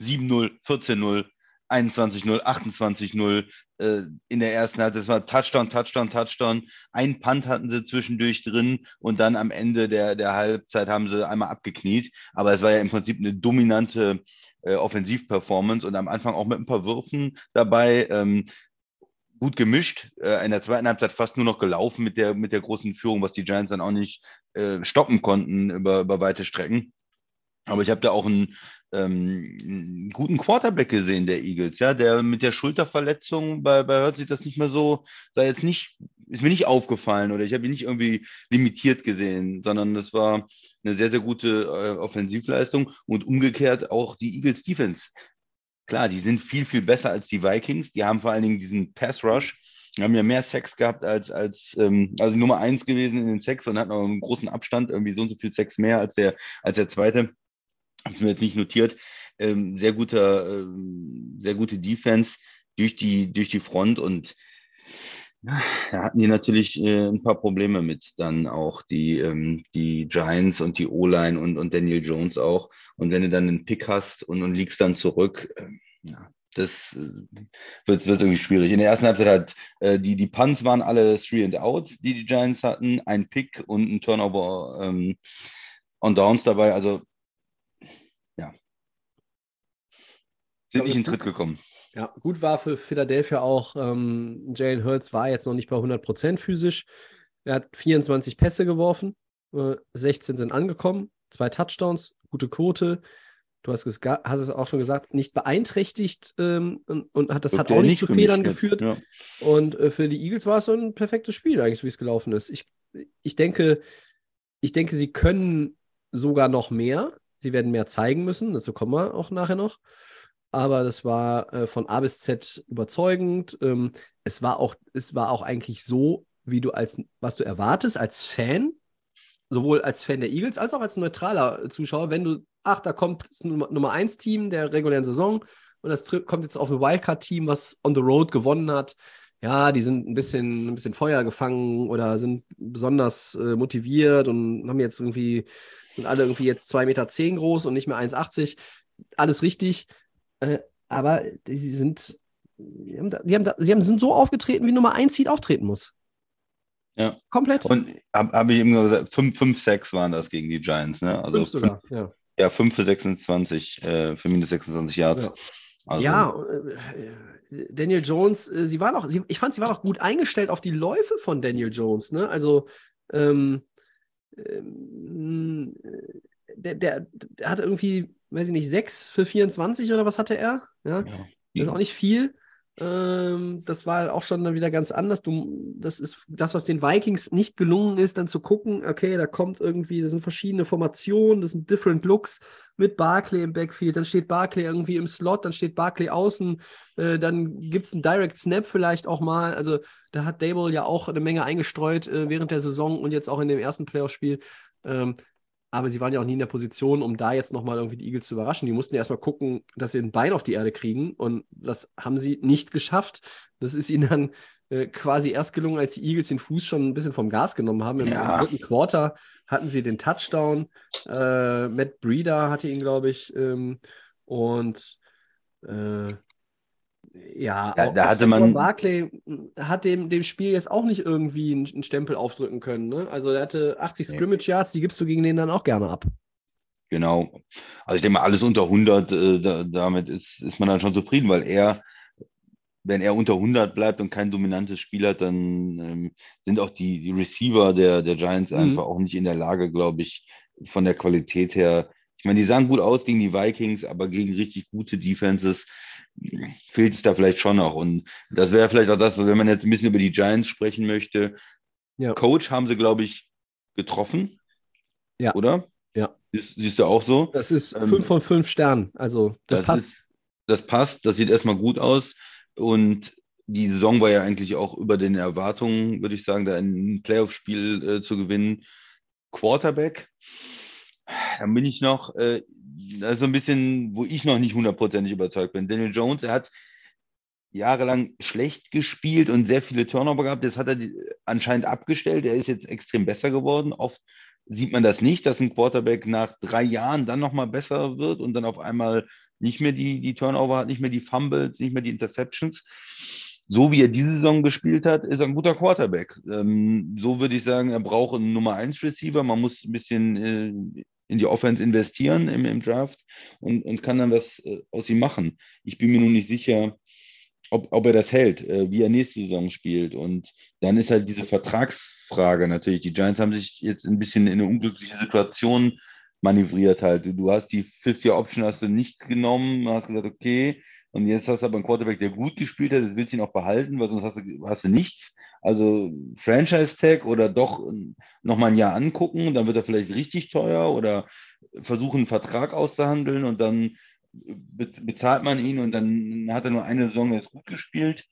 7-0, 14-0, 21-0, 28-0 äh, in der ersten Halbzeit. Das war Touchdown, Touchdown, Touchdown. Ein Punt hatten sie zwischendurch drin und dann am Ende der, der Halbzeit haben sie einmal abgekniet. Aber es war ja im Prinzip eine dominante äh, Offensivperformance und am Anfang auch mit ein paar Würfen dabei. Ähm, gut gemischt. Äh, in der zweiten Halbzeit fast nur noch gelaufen mit der, mit der großen Führung, was die Giants dann auch nicht äh, stoppen konnten über, über weite Strecken. Aber ich habe da auch einen, ähm, guten Quarterback gesehen, der Eagles, ja, der mit der Schulterverletzung, bei, bei hört sich das nicht mehr so, sei jetzt nicht, ist mir nicht aufgefallen oder ich habe ihn nicht irgendwie limitiert gesehen, sondern das war eine sehr, sehr gute äh, Offensivleistung und umgekehrt auch die Eagles Defense. Klar, die sind viel, viel besser als die Vikings. Die haben vor allen Dingen diesen Pass Rush. Die haben ja mehr Sex gehabt als, als ähm, also Nummer eins gewesen in den Sex und hatten auch einen großen Abstand, irgendwie so und so viel Sex mehr als der, als der zweite habe ich mir jetzt nicht notiert, ähm, sehr guter, ähm, sehr gute Defense durch die, durch die Front und da hatten die natürlich äh, ein paar Probleme mit dann auch die, ähm, die Giants und die O-Line und, und Daniel Jones auch. Und wenn du dann einen Pick hast und, und liegst dann zurück, äh, das äh, wird, wird irgendwie schwierig. In der ersten Halbzeit hat äh, die, die Punts waren alle three and out, die die Giants hatten, ein Pick und ein Turnover ähm, on Downs dabei. Also sind nicht in Tritt gekommen. Ja, gut war für Philadelphia auch, ähm, Jalen Hurts war jetzt noch nicht bei 100% physisch. Er hat 24 Pässe geworfen, äh, 16 sind angekommen, zwei Touchdowns, gute Quote. Du hast es, hast es auch schon gesagt, nicht beeinträchtigt ähm, und, und, hat, das hat auch nicht zu Fehlern geführt. Ja. Und äh, für die Eagles war es so ein perfektes Spiel, eigentlich, wie es gelaufen ist. Ich, ich, denke, ich denke, sie können sogar noch mehr. Sie werden mehr zeigen müssen, dazu kommen wir auch nachher noch aber das war äh, von A bis Z überzeugend. Ähm, es war auch, es war auch eigentlich so, wie du als, was du erwartest als Fan, sowohl als Fan der Eagles als auch als neutraler Zuschauer, wenn du, ach, da kommt das Nummer 1 Team der regulären Saison und das kommt jetzt auf ein Wildcard-Team, was on the road gewonnen hat. Ja, die sind ein bisschen, ein bisschen Feuer gefangen oder sind besonders äh, motiviert und haben jetzt irgendwie, sind alle irgendwie jetzt 2,10 Meter groß und nicht mehr 1,80. Alles richtig. Äh, aber sie sind, die haben, die haben, sie haben, sind so aufgetreten, wie Nummer 1 Seed auftreten muss. Ja. Komplett. Und habe hab ich eben gesagt, 5, 5, 6 waren das gegen die Giants, ne? Also fünf sogar, fünf, ja. Ja, 5 für 26, äh, für minus 26 Yards. Ja. Also, ja, äh, Daniel Jones, äh, sie war noch, sie, ich fand, sie war noch gut eingestellt auf die Läufe von Daniel Jones, ne? Also, ähm, ähm, der, der, der hat irgendwie weiß ich nicht, 6 für 24 oder was hatte er? Ja, ja. das ist auch nicht viel. Ähm, das war auch schon dann wieder ganz anders. Du, das ist das, was den Vikings nicht gelungen ist, dann zu gucken, okay, da kommt irgendwie, das sind verschiedene Formationen, das sind different Looks mit Barclay im Backfield, dann steht Barclay irgendwie im Slot, dann steht Barclay außen, äh, dann gibt es einen Direct Snap vielleicht auch mal. Also da hat Dable ja auch eine Menge eingestreut äh, während der Saison und jetzt auch in dem ersten Playoff-Spiel. Ähm, aber sie waren ja auch nie in der Position, um da jetzt nochmal irgendwie die Eagles zu überraschen. Die mussten ja erstmal gucken, dass sie ein Bein auf die Erde kriegen und das haben sie nicht geschafft. Das ist ihnen dann äh, quasi erst gelungen, als die Eagles den Fuß schon ein bisschen vom Gas genommen haben. Im, ja. dritten Quarter hatten sie den Touchdown. Äh, Matt Breeder hatte ihn, glaube ich. Ähm, und äh, ja, ja da hatte man. Barclay hat dem, dem Spiel jetzt auch nicht irgendwie einen, einen Stempel aufdrücken können. Ne? Also er hatte 80 nee. Scrimmage Yards, die gibst du gegen den dann auch gerne ab. Genau. Also ich denke mal, alles unter 100, äh, da, damit ist, ist man dann schon zufrieden, weil er, wenn er unter 100 bleibt und kein dominantes Spiel hat, dann ähm, sind auch die, die Receiver der, der Giants mhm. einfach auch nicht in der Lage, glaube ich, von der Qualität her. Ich meine, die sahen gut aus gegen die Vikings, aber gegen richtig gute Defenses fehlt es da vielleicht schon noch. Und das wäre vielleicht auch das, wenn man jetzt ein bisschen über die Giants sprechen möchte. Ja. Coach haben sie, glaube ich, getroffen. Ja. Oder? Ja. Siehst, siehst du auch so? Das ist ähm, fünf von fünf Sternen. Also das, das passt. Ist, das passt, das sieht erstmal gut aus. Und die Saison war ja eigentlich auch über den Erwartungen, würde ich sagen, da ein Playoff-Spiel äh, zu gewinnen. Quarterback, dann bin ich noch, äh, das ist so ein bisschen, wo ich noch nicht hundertprozentig überzeugt bin. Daniel Jones, er hat jahrelang schlecht gespielt und sehr viele Turnover gehabt. Das hat er anscheinend abgestellt. Er ist jetzt extrem besser geworden, oft sieht man das nicht, dass ein Quarterback nach drei Jahren dann nochmal besser wird und dann auf einmal nicht mehr die, die Turnover hat, nicht mehr die Fumbles, nicht mehr die Interceptions. So wie er diese Saison gespielt hat, ist er ein guter Quarterback. Ähm, so würde ich sagen, er braucht einen Nummer 1 Receiver. Man muss ein bisschen äh, in die Offense investieren im, im Draft und, und kann dann was äh, aus ihm machen. Ich bin mir nun nicht sicher, ob, ob er das hält, äh, wie er nächste Saison spielt. Und dann ist halt diese Vertragsfrage natürlich. Die Giants haben sich jetzt ein bisschen in eine unglückliche Situation manövriert halt. Du hast die Fifth-Year-Option hast du nicht genommen, hast gesagt, okay, und jetzt hast du aber einen Quarterback, der gut gespielt hat, das willst du ihn auch behalten, weil sonst hast du, hast du nichts. Also Franchise-Tag oder doch nochmal ein Jahr angucken, dann wird er vielleicht richtig teuer oder versuchen, einen Vertrag auszuhandeln und dann bezahlt man ihn und dann hat er nur eine Saison jetzt gut gespielt.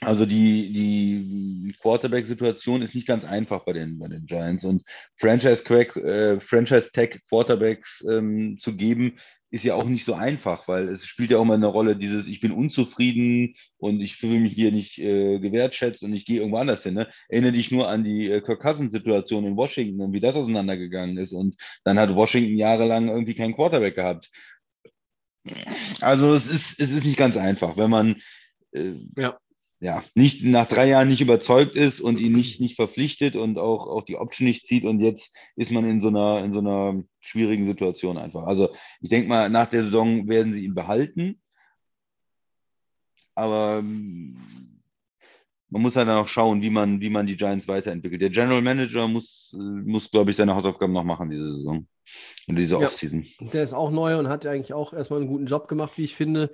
Also die, die Quarterback-Situation ist nicht ganz einfach bei den, bei den Giants. Und Franchise-Tag äh, Franchise Quarterbacks ähm, zu geben, ist ja auch nicht so einfach, weil es spielt ja auch mal eine Rolle, dieses, ich bin unzufrieden und ich fühle mich hier nicht äh, gewertschätzt und ich gehe irgendwo anders hin. Ne? Erinnere dich nur an die äh, Kirk Cousins-Situation in Washington und wie das auseinandergegangen ist. Und dann hat Washington jahrelang irgendwie keinen Quarterback gehabt. Also es ist, es ist nicht ganz einfach, wenn man äh, ja. Ja nicht nach drei Jahren nicht überzeugt ist und ihn nicht, nicht verpflichtet und auch, auch die Option nicht zieht und jetzt ist man in so einer, in so einer schwierigen Situation einfach. Also ich denke mal, nach der Saison werden sie ihn behalten. Aber ähm, man muss halt dann auch schauen, wie man, wie man die Giants weiterentwickelt. Der General Manager muss, muss glaube ich, seine Hausaufgaben noch machen diese Saison. In dieser ja, Offseason. Der ist auch neu und hat ja eigentlich auch erstmal einen guten Job gemacht, wie ich finde.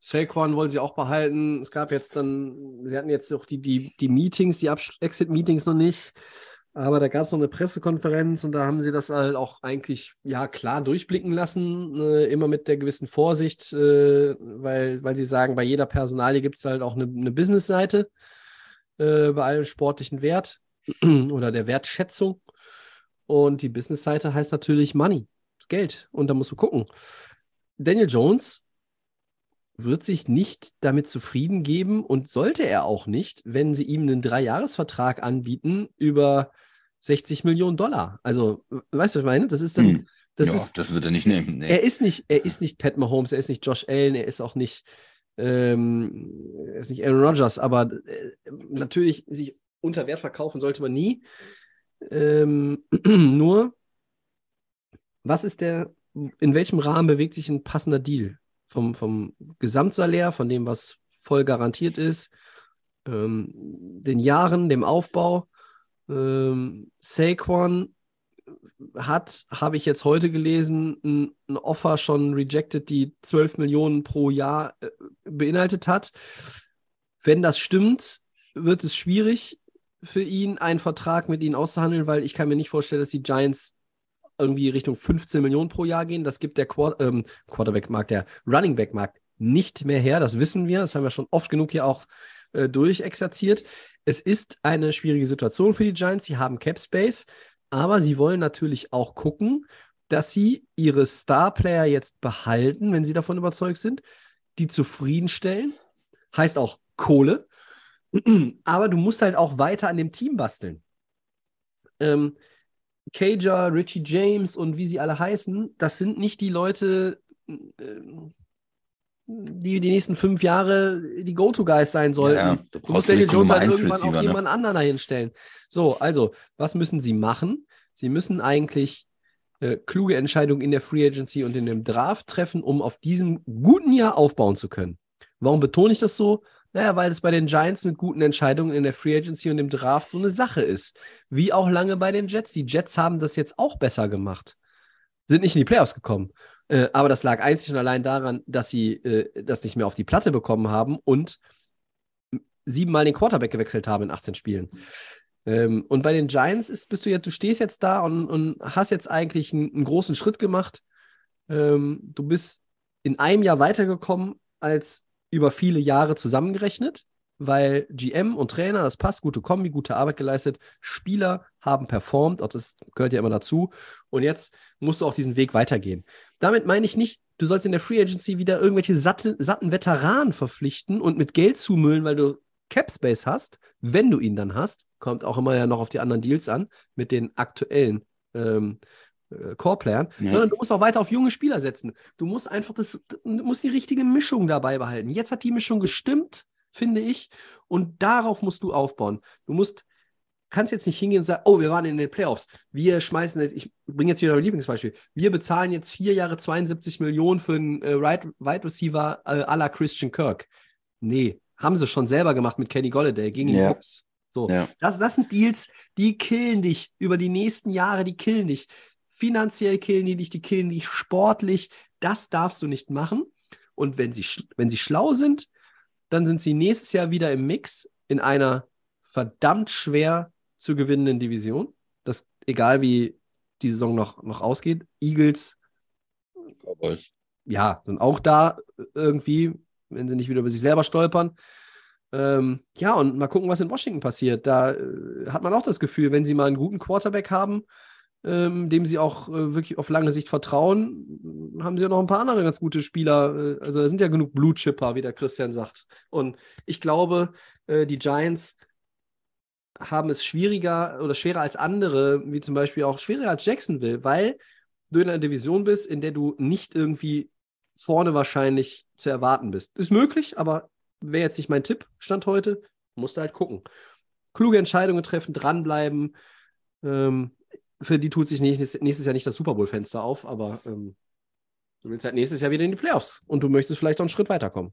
Saquon wollen sie auch behalten. Es gab jetzt dann, sie hatten jetzt auch die, die, die Meetings, die Exit-Meetings noch nicht. Aber da gab es noch eine Pressekonferenz und da haben sie das halt auch eigentlich ja klar durchblicken lassen, äh, immer mit der gewissen Vorsicht, äh, weil, weil sie sagen, bei jeder Personalie gibt es halt auch eine, eine Business-Seite äh, bei allem sportlichen Wert oder der Wertschätzung. Und die Business-Seite heißt natürlich Money, das Geld. Und da musst du gucken. Daniel Jones wird sich nicht damit zufrieden geben und sollte er auch nicht, wenn sie ihm einen Dreijahresvertrag anbieten über 60 Millionen Dollar. Also, weißt du, was ich meine? Das ist dann. Hm. Das, ja, ist, das wird er nicht nehmen. Nee. Er ist nicht, er ist nicht Pat Mahomes, er ist nicht Josh Allen, er ist auch nicht, ähm, er ist nicht Aaron Rodgers, aber äh, natürlich sich unter Wert verkaufen sollte man nie. Ähm, nur, was ist der, in welchem Rahmen bewegt sich ein passender Deal? Vom, vom Gesamtsalär, von dem, was voll garantiert ist, ähm, den Jahren, dem Aufbau. Ähm, Saquon hat, habe ich jetzt heute gelesen, ein, ein, Offer schon rejected, die 12 Millionen pro Jahr äh, beinhaltet hat. Wenn das stimmt, wird es schwierig für ihn, einen Vertrag mit ihnen auszuhandeln, weil ich kann mir nicht vorstellen, dass die Giants irgendwie Richtung 15 Millionen pro Jahr gehen. Das gibt der Quar ähm, Quarterback-Markt, der Running Back-Markt nicht mehr her. Das wissen wir. Das haben wir schon oft genug hier auch äh, durchexerziert. Es ist eine schwierige Situation für die Giants. Sie haben Cap Space, aber sie wollen natürlich auch gucken, dass sie ihre Star-Player jetzt behalten, wenn sie davon überzeugt sind, die zufriedenstellen. Heißt auch Kohle. Aber du musst halt auch weiter an dem Team basteln. Ähm, Cager, Richie James und wie sie alle heißen, das sind nicht die Leute, äh, die die nächsten fünf Jahre die Go-To-Guys sein sollten. Ja, du, du musst Daniel Jones halt irgendwann auch ne? jemand anderen dahin stellen. So, also, was müssen sie machen? Sie müssen eigentlich äh, kluge Entscheidungen in der Free Agency und in dem Draft treffen, um auf diesem guten Jahr aufbauen zu können. Warum betone ich das so? Naja, weil es bei den Giants mit guten Entscheidungen in der Free Agency und im Draft so eine Sache ist. Wie auch lange bei den Jets. Die Jets haben das jetzt auch besser gemacht. Sind nicht in die Playoffs gekommen. Äh, aber das lag einzig und allein daran, dass sie äh, das nicht mehr auf die Platte bekommen haben und siebenmal den Quarterback gewechselt haben in 18 Spielen. Ähm, und bei den Giants ist, bist du jetzt, du stehst jetzt da und, und hast jetzt eigentlich einen, einen großen Schritt gemacht. Ähm, du bist in einem Jahr weitergekommen als über viele Jahre zusammengerechnet, weil GM und Trainer, das passt, gute Kombi, gute Arbeit geleistet, Spieler haben performt, auch das gehört ja immer dazu. Und jetzt musst du auch diesen Weg weitergehen. Damit meine ich nicht, du sollst in der Free Agency wieder irgendwelche satte, satten Veteranen verpflichten und mit Geld zumüllen, weil du Cap Space hast, wenn du ihn dann hast, kommt auch immer ja noch auf die anderen Deals an, mit den aktuellen ähm, äh, Core-Playern, Ja. sondern du musst auch weiter auf junge Spieler setzen. Du musst einfach das, du musst die richtige Mischung dabei behalten. Jetzt hat die Mischung gestimmt, finde ich, und darauf musst du aufbauen. Du musst, kannst jetzt nicht hingehen und sagen, oh, wir waren in den Playoffs. Wir schmeißen jetzt, ich bringe jetzt wieder mein Lieblingsbeispiel. Wir bezahlen jetzt vier Jahre 72 Millionen für einen äh, Right, Wide Receiver äh, à la Christian Kirk. Nee, haben sie schon selber gemacht mit Kenny Golladay gegen die Ja. Bucks. So, Ja. das, das sind Deals, die killen dich über die nächsten Jahre, die killen dich. Finanziell killen die dich, die killen dich sportlich. Das darfst du nicht machen. Und wenn sie, wenn sie schlau sind, dann sind sie nächstes Jahr wieder im Mix in einer verdammt schwer zu gewinnenden Division. Das, egal wie die Saison noch, noch ausgeht. Eagles, Cowboys. ja, sind auch da irgendwie, wenn sie nicht wieder über sich selber stolpern. Ähm, ja, und mal gucken, was in Washington passiert. Da äh, hat man auch das Gefühl, wenn sie mal einen guten Quarterback haben, ähm, dem sie auch äh, wirklich auf lange Sicht vertrauen, haben sie ja noch ein paar andere ganz gute Spieler. Äh, also da sind ja genug Blue Chipper, wie der Christian sagt. Und ich glaube, äh, die Giants haben es schwieriger oder schwerer als andere, wie zum Beispiel auch schwerer als Jacksonville, weil du in einer Division bist, in der du nicht irgendwie vorne wahrscheinlich zu erwarten bist. Ist möglich, aber wäre jetzt nicht mein Tipp, Stand heute. Musst du halt gucken. Kluge Entscheidungen treffen, dranbleiben. Ähm, für die tut sich nächstes, Jahr nicht das Super Bowl-Fenster auf, aber ähm, du willst halt nächstes Jahr wieder in die Playoffs und du möchtest vielleicht auch einen Schritt weiterkommen.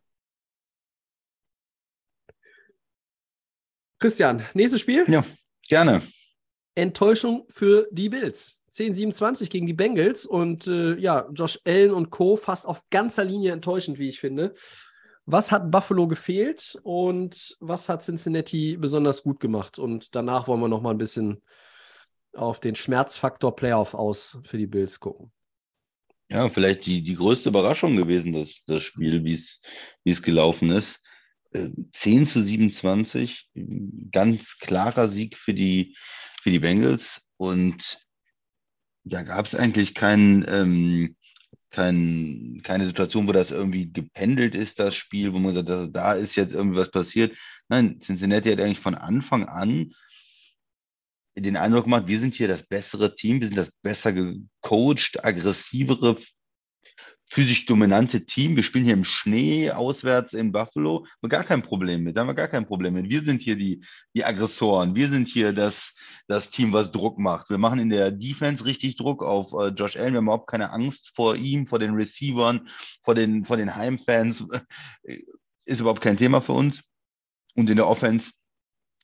Christian, nächstes Spiel. Ja, gerne. Enttäuschung für die Bills. 10-27 gegen die Bengals und äh, ja, Josh Allen und Co. fast auf ganzer Linie enttäuschend, wie ich finde. Was hat Buffalo gefehlt und was hat Cincinnati besonders gut gemacht? Und danach wollen wir noch mal ein bisschen auf den Schmerzfaktor Playoff aus für die Bills gucken. Ja, vielleicht die, die größte Überraschung gewesen, das, das Spiel, wie es gelaufen ist. Äh, 10 zu 27, ganz klarer Sieg für die, für die Bengals. Und da gab es eigentlich keinen, ähm, kein, keine Situation, wo das irgendwie gependelt ist, das Spiel, wo man sagt, da ist jetzt irgendwie was passiert. Nein, Cincinnati hat eigentlich von Anfang an den Eindruck gemacht, wir sind hier das bessere Team, wir sind das besser gecoacht, aggressivere, physisch dominante Team. Wir spielen hier im Schnee auswärts in Buffalo. Haben wir gar kein Problem mit. Da haben wir gar kein Problem mit. Wir sind hier die, die Aggressoren. Wir sind hier das, das Team, was Druck macht. Wir machen in der Defense richtig Druck auf äh, Josh Allen. Wir haben überhaupt keine Angst vor ihm, vor den Receivern, vor den, vor den Heimfans. Ist überhaupt kein Thema für uns. Und in der Offense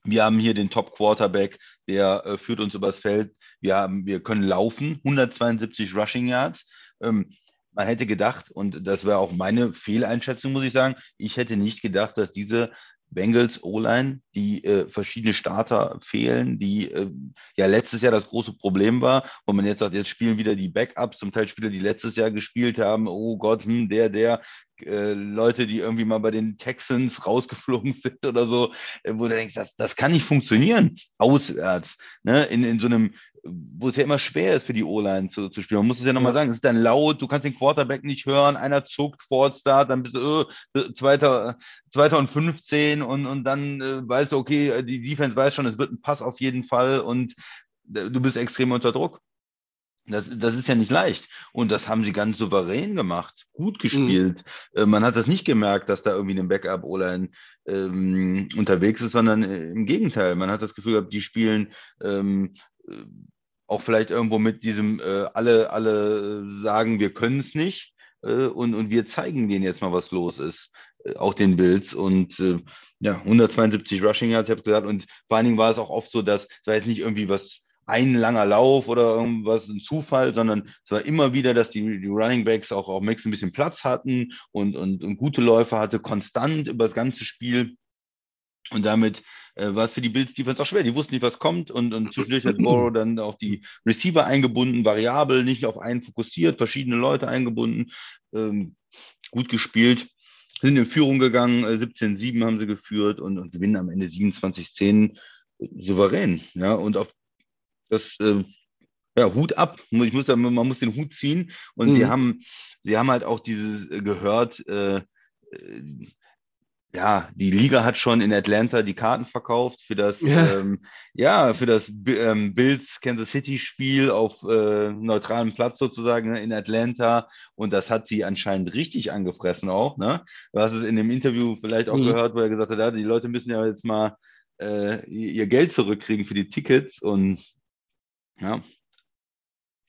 wir haben hier den Top Quarterback, der äh, führt uns übers Feld. Wir haben, wir können laufen, 172 Rushing Yards. Ähm, man hätte gedacht, und das wäre auch meine Fehleinschätzung, muss ich sagen, ich hätte nicht gedacht, dass diese Bengals O-Line, die äh, verschiedene Starter fehlen, die äh, ja letztes Jahr das große Problem war, wo man jetzt sagt, jetzt spielen wieder die Backups, zum Teil Spieler, die letztes Jahr gespielt haben, oh Gott, hm, der, der, äh, Leute, die irgendwie mal bei den Texans rausgeflogen sind oder so, äh, wo du denkst, das, das kann nicht funktionieren, auswärts, ne? in, in so einem, wo es ja immer schwer ist für die O-Line zu, zu spielen. Man muss es ja nochmal Ja. sagen, es ist dann laut, du kannst den Quarterback nicht hören, einer zuckt vor Start, dann bist du äh, zweiter, 2015 und, und dann äh, weißt du, okay, die Defense weiß schon, es wird ein Pass auf jeden Fall und äh, du bist extrem unter Druck. Das, das ist ja nicht leicht. Und das haben sie ganz souverän gemacht, gut gespielt. Äh, man hat das nicht gemerkt, dass da irgendwie ein Backup-O-Line ähm, unterwegs ist, sondern äh, im Gegenteil. Man hat das Gefühl gehabt, die spielen ähm, äh, auch vielleicht irgendwo mit diesem, äh, alle, alle sagen, wir können es nicht. Und, und wir zeigen denen jetzt mal, was los ist. Auch den Bills. Und ja, 172 Rushing Yards, ich habe gesagt. Und vor allen Dingen war es auch oft so, dass es war jetzt nicht irgendwie was ein langer Lauf oder irgendwas ein Zufall, sondern es war immer wieder, dass die, die Running Backs auch auf Mix ein bisschen Platz hatten und, und, und gute Läufe hatte, konstant über das ganze Spiel. Und damit äh, war es für die Bills Defense auch schwer. Die wussten nicht, was kommt und, und zwischendurch hat Borrow dann auch die Receiver eingebunden, variabel, nicht auf einen fokussiert, verschiedene Leute eingebunden, ähm, gut gespielt, sind in Führung gegangen, äh, 17-7 haben sie geführt und, und gewinnen am Ende 27-10 souverän. Ja, und auf das äh, ja, Hut ab. Ich muss da, man muss den Hut ziehen. Und Mhm. sie haben, sie haben halt auch dieses äh, gehört, äh, äh, ja, die Liga hat schon in Atlanta die Karten verkauft für das, Ja. ähm, ja, für das ähm, Bills Kansas City Spiel auf äh, neutralem Platz sozusagen ne, in Atlanta. Und das hat sie anscheinend richtig angefressen auch. Ne? Du hast es in dem Interview vielleicht auch Mhm. gehört, wo er gesagt hat, ja, die Leute müssen ja jetzt mal äh, ihr Geld zurückkriegen für die Tickets. Und ja,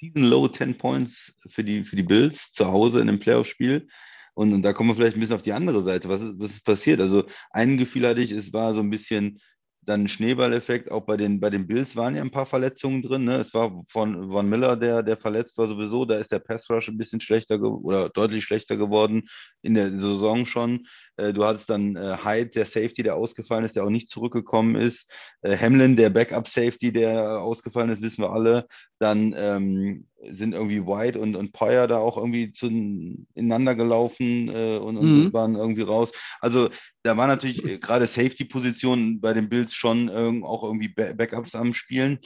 Season Low 10 Points für die, für die Bills zu Hause in einem Playoff-Spiel. Und, und da kommen wir vielleicht ein bisschen auf die andere Seite. Was ist, was ist passiert? Also ein Gefühl hatte ich, es war so ein bisschen dann ein Schneeballeffekt. Auch bei den, bei den Bills waren ja ein paar Verletzungen drin. Ne? Es war von Von Miller, der, der verletzt war sowieso. Da ist der Pass Rush ein bisschen schlechter oder deutlich schlechter geworden in der Saison schon. Äh, du hattest dann äh, Hyde, der Safety, der ausgefallen ist, der auch nicht zurückgekommen ist. Äh, Hamlin, der Backup Safety, der ausgefallen ist, wissen wir alle. Dann ähm, sind irgendwie White und, und Poyer da auch irgendwie zueinander gelaufen äh, und, und Mhm. waren irgendwie raus. Also da war natürlich äh, gerade Safety-Positionen bei den Bills schon ähm, auch irgendwie Ba- Backups am Spielen.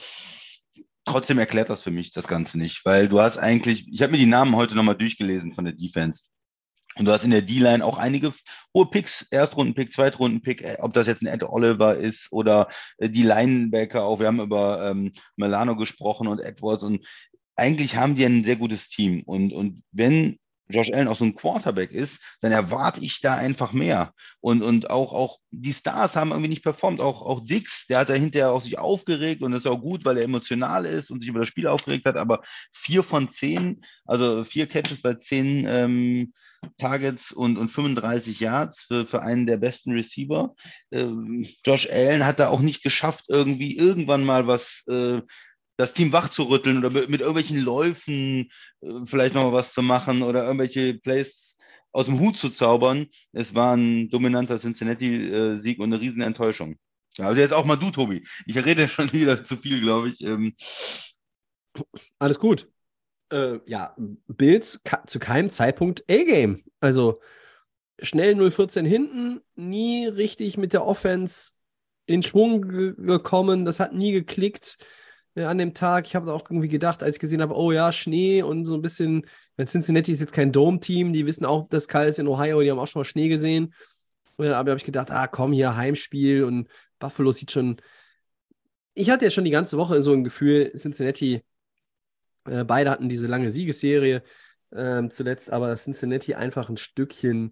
Trotzdem erklärt das für mich das Ganze nicht, weil du hast eigentlich, ich habe mir die Namen heute nochmal durchgelesen von der Defense. Und du hast in der D-Line auch einige hohe Picks, Erstrunden-Pick, Zweitrunden-Pick, äh, ob das jetzt ein Ed Oliver ist oder äh, die Linebacker auch. Wir haben über ähm, Milano gesprochen und Edwards und eigentlich haben die ein sehr gutes Team. Und, und wenn Josh Allen auch so ein Quarterback ist, dann erwarte ich da einfach mehr. Und, und auch, auch die Stars haben irgendwie nicht performt. Auch, auch Dix, der hat da hinterher auch sich aufgeregt und das ist auch gut, weil er emotional ist und sich über das Spiel aufgeregt hat. Aber vier von zehn, also vier Catches bei zehn ähm, Targets und, und 35 Yards für, für einen der besten Receiver. Ähm, Josh Allen hat da auch nicht geschafft, irgendwie irgendwann mal was, äh, das Team wach zu rütteln oder mit, irgendwelchen Läufen äh, vielleicht noch mal was zu machen oder irgendwelche Plays aus dem Hut zu zaubern. Es war ein dominanter Cincinnati-Sieg und eine riesen Enttäuschung. Ja, aber jetzt auch mal du, Tobi. Ich rede schon wieder zu viel, glaube ich. Ähm, Alles gut. Äh, ja, Bills zu keinem Zeitpunkt A-Game. Also schnell 0-14 hinten, nie richtig mit der Offense in Schwung ge gekommen. Das hat nie geklickt an dem Tag. Ich habe auch irgendwie gedacht, als ich gesehen habe, oh ja, Schnee und so ein bisschen, weil Cincinnati ist jetzt kein Dome-Team, die wissen auch, dass kalt ist in Ohio, die haben auch schon mal Schnee gesehen. Äh, aber habe ich gedacht, ah komm, hier Heimspiel und Buffalo sieht schon. Ich hatte ja schon die ganze Woche so ein Gefühl, Cincinnati äh, beide hatten diese lange Siegesserie ähm, zuletzt, aber Cincinnati einfach ein Stückchen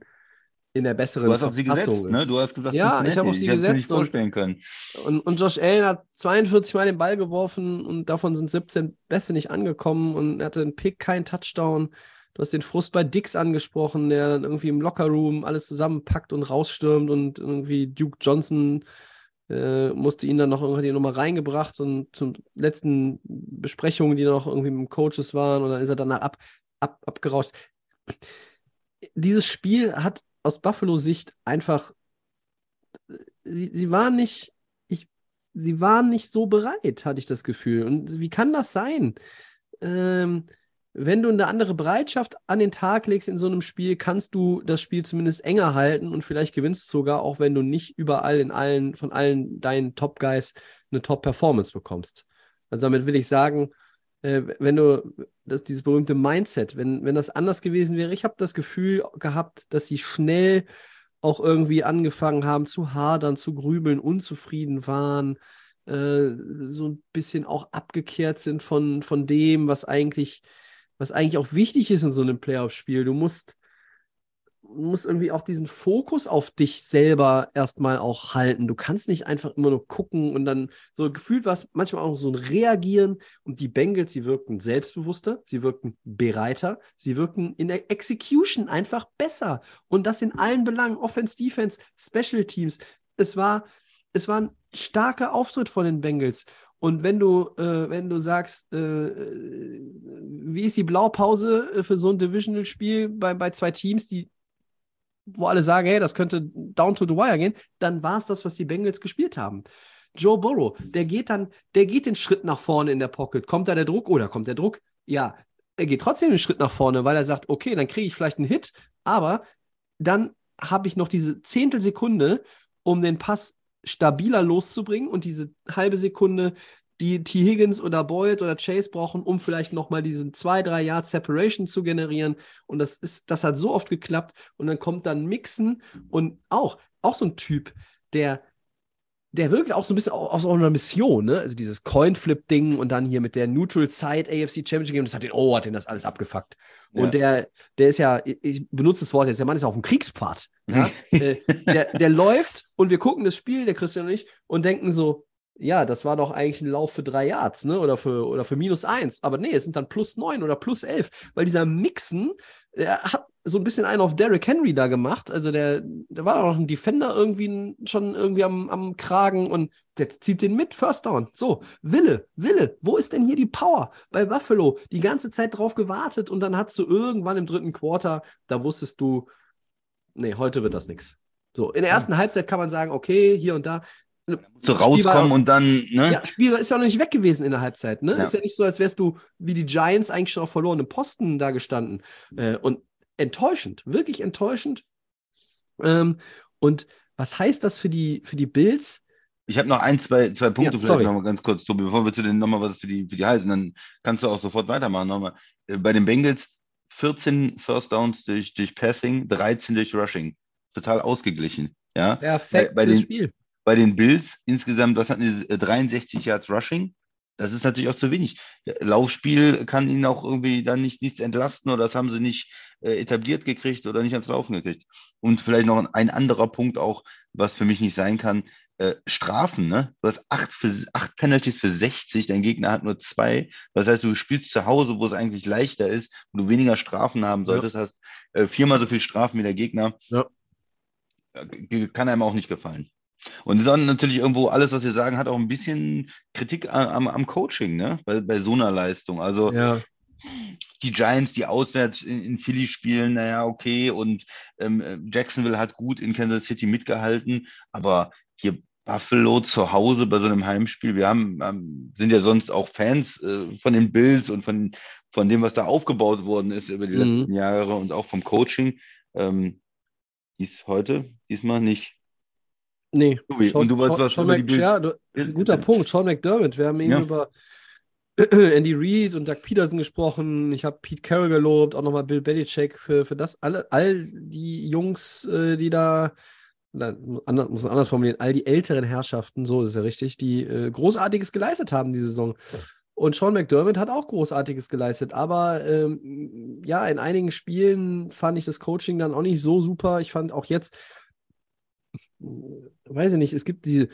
in der besseren du hast auf sie gesetzt, ne? ist. Du hast gesagt, Ja, ich habe auf sie mir gesetzt nicht und- vorstellen können. Und, und Josh Allen hat 42 Mal den Ball geworfen und davon sind 17 Bässe nicht angekommen und er hatte einen Pick, keinen Touchdown. Du hast den Frust bei Dix angesprochen, der dann irgendwie im Lockerroom alles zusammenpackt und rausstürmt und irgendwie Duke Johnson äh, musste ihn dann noch irgendwie nochmal reingebracht und zum letzten Besprechungen, die noch irgendwie mit dem Coaches waren und dann ist er danach ab, ab, abgerauscht. Dieses Spiel hat aus Buffalo-Sicht einfach, sie, sie waren nicht, ich, sie waren nicht so bereit, hatte ich das Gefühl. Und wie kann das sein? Ähm, wenn du eine andere Bereitschaft an den Tag legst in so einem Spiel, kannst du das Spiel zumindest enger halten und vielleicht gewinnst du sogar, auch wenn du nicht überall in allen, von allen deinen Top-Guys eine Top-Performance bekommst. Also damit will ich sagen, äh, wenn du das, dieses berühmte Mindset, wenn, wenn das anders gewesen wäre, ich habe das Gefühl gehabt, dass sie schnell auch irgendwie angefangen haben zu hadern, zu grübeln, unzufrieden waren, äh, so ein bisschen auch abgekehrt sind von, von dem, was eigentlich, was eigentlich auch wichtig ist in so einem Playoff-Spiel. Du musst, musst irgendwie auch diesen Fokus auf dich selber erstmal auch halten. Du kannst nicht einfach immer nur gucken und dann so gefühlt was, manchmal auch so ein Reagieren. Und die Bengals, sie wirkten selbstbewusster, sie wirkten bereiter, sie wirkten in der Execution einfach besser. Und das in allen Belangen, Offense, Defense, Special Teams. Es war, es war ein starker Auftritt von den Bengals. Und wenn du, äh, wenn du sagst, äh, äh, wie ist die Blaupause äh, für so ein Divisional-Spiel bei, bei zwei Teams, die, wo alle sagen, hey, das könnte down to the wire gehen, dann war es das, was die Bengals gespielt haben. Joe Burrow, der geht dann, der geht den Schritt nach vorne in der Pocket. Kommt da der Druck oder kommt der Druck? Ja, er geht trotzdem den Schritt nach vorne, weil er sagt, okay, dann kriege ich vielleicht einen Hit, aber dann habe ich noch diese Zehntelsekunde, um den Pass stabiler loszubringen und diese halbe Sekunde, die T. Higgins oder Boyd oder Chase brauchen, um vielleicht nochmal diesen zwei, drei Yard Separation zu generieren. Und das ist, das hat so oft geklappt. Und dann kommt dann Mixen und auch auch so ein Typ, der, der wirkt auch so ein bisschen aus so einer Mission, ne? Also dieses Coinflip-Ding und dann hier mit der Neutral Side AFC Championship Game, das hat den, oh, hat den das alles abgefuckt. Ja. Und der, der ist ja, ich benutze das Wort jetzt, der Mann ist auf dem Kriegspfad. Ja? äh, der, der läuft und wir gucken das Spiel, der Christian und ich, und denken so, ja, das war doch eigentlich ein Lauf für drei Yards, ne? Oder für, oder für minus eins. Aber nee, es sind dann plus neun oder plus elf, weil dieser Mixen, der hat so ein bisschen einen auf Derrick Henry da gemacht. Also der, der war doch noch ein Defender irgendwie schon irgendwie am, am Kragen und der zieht den mit, First Down. So, Wille, Wille, wo ist denn hier die Power? Bei Buffalo die ganze Zeit drauf gewartet und dann hast du irgendwann im dritten Quarter, da wusstest du, nee, heute wird das nichts. So, in der ersten Halbzeit kann man sagen, okay, hier und da. So rauskommen und dann, ne? Ja, Spiel ist ja noch nicht weg gewesen in der Halbzeit. Ne? Ja. Ist ja nicht so, als wärst du wie die Giants eigentlich schon auf verlorenem Posten da gestanden. Äh, und enttäuschend, wirklich enttäuschend. Ähm, und was heißt das für die, für die Bills? Ich habe noch ein, zwei, zwei Punkte Ja, vielleicht sorry. noch mal ganz kurz, Tobi, bevor wir zu den nochmal was für die, für die heißen, dann kannst du auch sofort weitermachen. Nochmal. Äh, Bei den Bengals 14 First Downs durch, durch Passing, 13 durch Rushing. Total ausgeglichen. Ja? Perfektes bei den- Spiel. Bei den Bills insgesamt, was hatten die, äh, 63 Yards Rushing? Das ist natürlich auch zu wenig. Laufspiel kann ihnen auch irgendwie dann nicht nichts entlasten oder das haben sie nicht äh, etabliert gekriegt oder nicht ans Laufen gekriegt. Und vielleicht noch ein, ein anderer Punkt auch, was für mich nicht sein kann, äh, Strafen, ne? Du hast acht, für, acht Penalties für 60, dein Gegner hat nur zwei. Das heißt, du spielst zu Hause, wo es eigentlich leichter ist, wo du weniger Strafen haben solltest, hast äh, viermal so viel Strafen wie der Gegner. Ja. Äh, Kann einem auch nicht gefallen. Und dann natürlich irgendwo alles, was wir sagen, hat auch ein bisschen Kritik am, am, Coaching, ne? Bei, bei so einer Leistung. Also Ja. die Giants, die auswärts in, in Philly spielen, naja, okay. Und ähm, Jacksonville hat gut in Kansas City mitgehalten, aber hier Buffalo zu Hause bei so einem Heimspiel, wir haben, ähm, sind ja sonst auch Fans äh, von den Bills und von, von dem, was da aufgebaut worden ist über die Mhm. letzten Jahre und auch vom Coaching. Ähm, dies heute, diesmal nicht. Nee. Tobi, und du wolltest was Sean über die Mc- Bills- Ja, du, guter Punkt. Sean McDermott. Wir haben eben Ja. über Andy Reid und Doug Peterson gesprochen. Ich habe Pete Carroll gelobt, auch nochmal Bill Belichick für, für das. Alle, all die Jungs, äh, die da, na, anders, muss man anders formulieren, all die älteren Herrschaften, so ist ja richtig, die äh, Großartiges geleistet haben diese Saison. Und Sean McDermott hat auch Großartiges geleistet, aber ähm, ja, in einigen Spielen fand ich das Coaching dann auch nicht so super. Ich fand auch jetzt, weiß ich nicht, es gibt diese,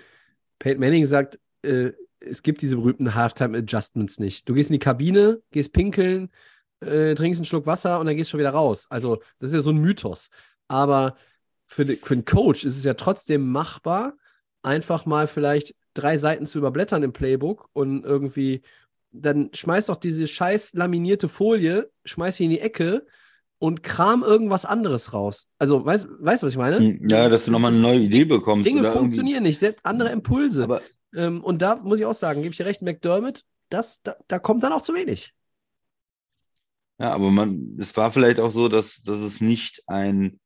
Peyton Manning sagt, äh, es gibt diese berühmten Halftime-Adjustments nicht. Du gehst in die Kabine, gehst pinkeln, äh, trinkst einen Schluck Wasser und dann gehst du schon wieder raus. Also, das ist ja so ein Mythos. Aber für, die, für einen Coach ist es ja trotzdem machbar, einfach mal vielleicht drei Seiten zu überblättern im Playbook und irgendwie, dann schmeiß doch diese scheiß laminierte Folie, schmeiß sie in die Ecke und kram irgendwas anderes raus. Also, weißt du, weißt, was ich meine? Hm, Ja, dass du nochmal eine neue Idee bekommst. Dinge oder irgendwie- funktionieren nicht, andere Impulse. Aber Ähm, und da muss ich auch sagen, gebe ich dir recht, McDermott, das, da, da kommt dann auch zu wenig. Ja, aber man, es war vielleicht auch so, dass, dass es nicht ein,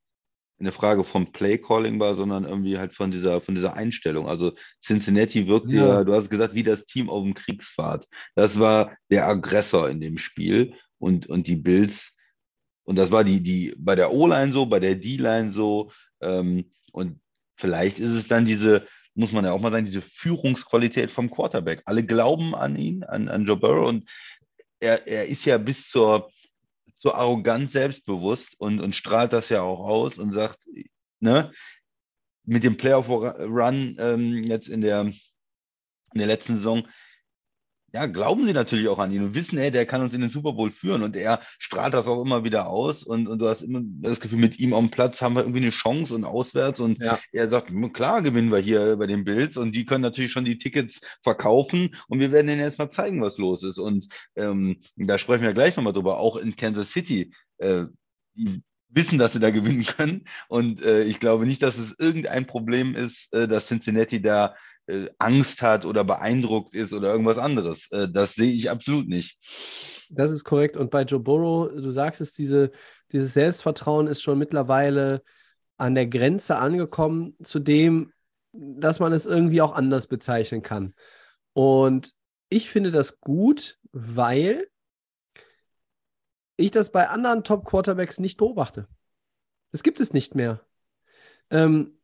eine Frage vom Play-Calling war, sondern irgendwie halt von dieser, von dieser Einstellung. Also Cincinnati wirkte Ja. ja, du hast gesagt, wie das Team auf dem Kriegspfad. Das war der Aggressor in dem Spiel und, und die Bills. Und das war die, die bei der O-Line so, bei der D-Line so. Ähm, und vielleicht ist es dann diese, muss man ja auch mal sagen, diese Führungsqualität vom Quarterback. Alle glauben an ihn, an, an Joe Burrow und er, er ist ja bis zur, zur Arroganz selbstbewusst und, und strahlt das ja auch aus und sagt, ne, mit dem Playoff-Run ähm, jetzt in der, in der letzten Saison, ja, glauben sie natürlich auch an ihn und wissen, hey, der kann uns in den Super Bowl führen und er strahlt das auch immer wieder aus und, und du hast immer das Gefühl, mit ihm dem Platz haben wir irgendwie eine Chance und auswärts und Ja. er sagt, "Na klar gewinnen wir hier bei den Bills und die können natürlich schon die Tickets verkaufen und wir werden ihnen jetzt mal zeigen, was los ist und ähm, da sprechen wir gleich nochmal drüber, auch in Kansas City, äh, die wissen, dass sie da gewinnen können und äh, ich glaube nicht, dass es irgendein Problem ist, äh, dass Cincinnati da äh, Angst hat oder beeindruckt ist oder irgendwas anderes. Äh, das sehe ich absolut nicht. Das ist korrekt. Und bei Joe Burrow, du sagst es, diese, dieses Selbstvertrauen ist schon mittlerweile an der Grenze angekommen zu dem, dass man es irgendwie auch anders bezeichnen kann. Und ich finde das gut, weil ich das bei anderen Top-Quarterbacks nicht beobachte. Das gibt es nicht mehr. Ähm,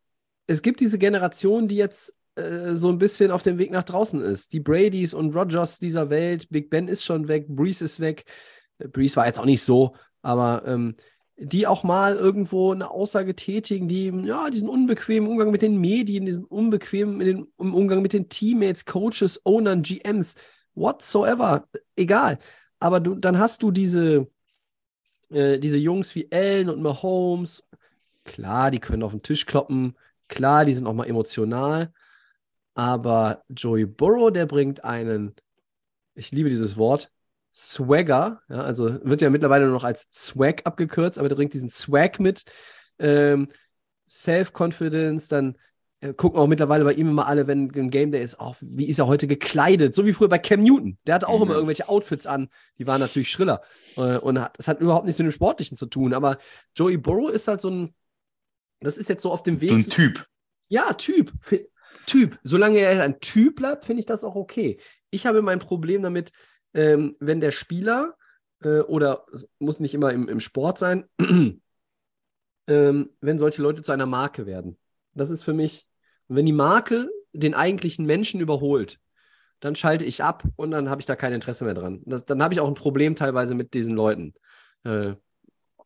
es gibt diese Generation, die jetzt äh, so ein bisschen auf dem Weg nach draußen ist. Die Bradys und Rogers dieser Welt, Big Ben ist schon weg, Breeze ist weg. Äh, Breeze war jetzt auch nicht so, aber ähm, die auch mal irgendwo eine Aussage tätigen, die ja diesen unbequemen Umgang mit den Medien, diesen unbequemen den, Umgang mit den Teammates, Coaches, Ownern, GMs, whatsoever, egal. Aber du, dann hast du diese, äh, diese Jungs wie Allen und Mahomes. Klar, die können auf den Tisch kloppen. Klar, die sind auch mal emotional. Aber Joey Burrow, der bringt einen, ich liebe dieses Wort, Swagger, ja, also wird ja mittlerweile nur noch als Swag abgekürzt, aber der bringt diesen Swag mit, ähm, Self-Confidence, dann äh, gucken auch mittlerweile bei ihm immer alle, wenn ein Game Day ist, auch, wie ist er heute gekleidet, so wie früher bei Cam Newton. Der hatte auch mhm. immer irgendwelche Outfits an, die waren natürlich schriller äh, und hat, das hat überhaupt nichts mit dem Sportlichen zu tun, aber Joey Burrow ist halt so ein, das ist jetzt so auf dem Weg. So ein Typ. Ja, Typ. Typ. Solange er ein Typ bleibt, finde ich das auch okay. Ich habe mein Problem damit, ähm, wenn der Spieler äh, oder muss nicht immer im, im Sport sein, ähm, wenn solche Leute zu einer Marke werden. Das ist für mich, wenn die Marke den eigentlichen Menschen überholt, dann schalte ich ab und dann habe ich da kein Interesse mehr dran. Das, dann habe ich auch ein Problem teilweise mit diesen Leuten. Äh,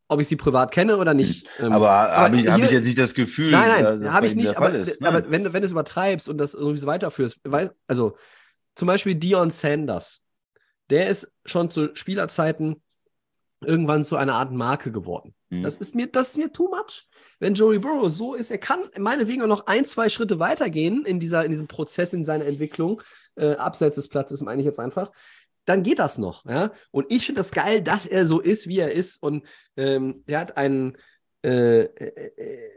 ob ich sie privat kenne oder nicht. Ähm, aber habe ich, hab ich, jetzt nicht das Gefühl, nein, nein, habe ich nicht. Aber, aber, wenn, wenn du es übertreibst und das irgendwie so weiterführst, weil, also zum Beispiel Dion Sanders, der ist schon zu Spielerzeiten irgendwann zu einer Art Marke geworden. Mhm. Das ist mir, das ist mir too much. Wenn Joey Burrow so ist, er kann meinetwegen auch noch ein, zwei Schritte weitergehen in, dieser, in diesem Prozess, in seiner Entwicklung, äh, abseits des Platzes, meine ich jetzt einfach dann geht das noch. Ja? Und ich finde das geil, dass er so ist, wie er ist. Und ähm, der hat einen, äh, äh, äh,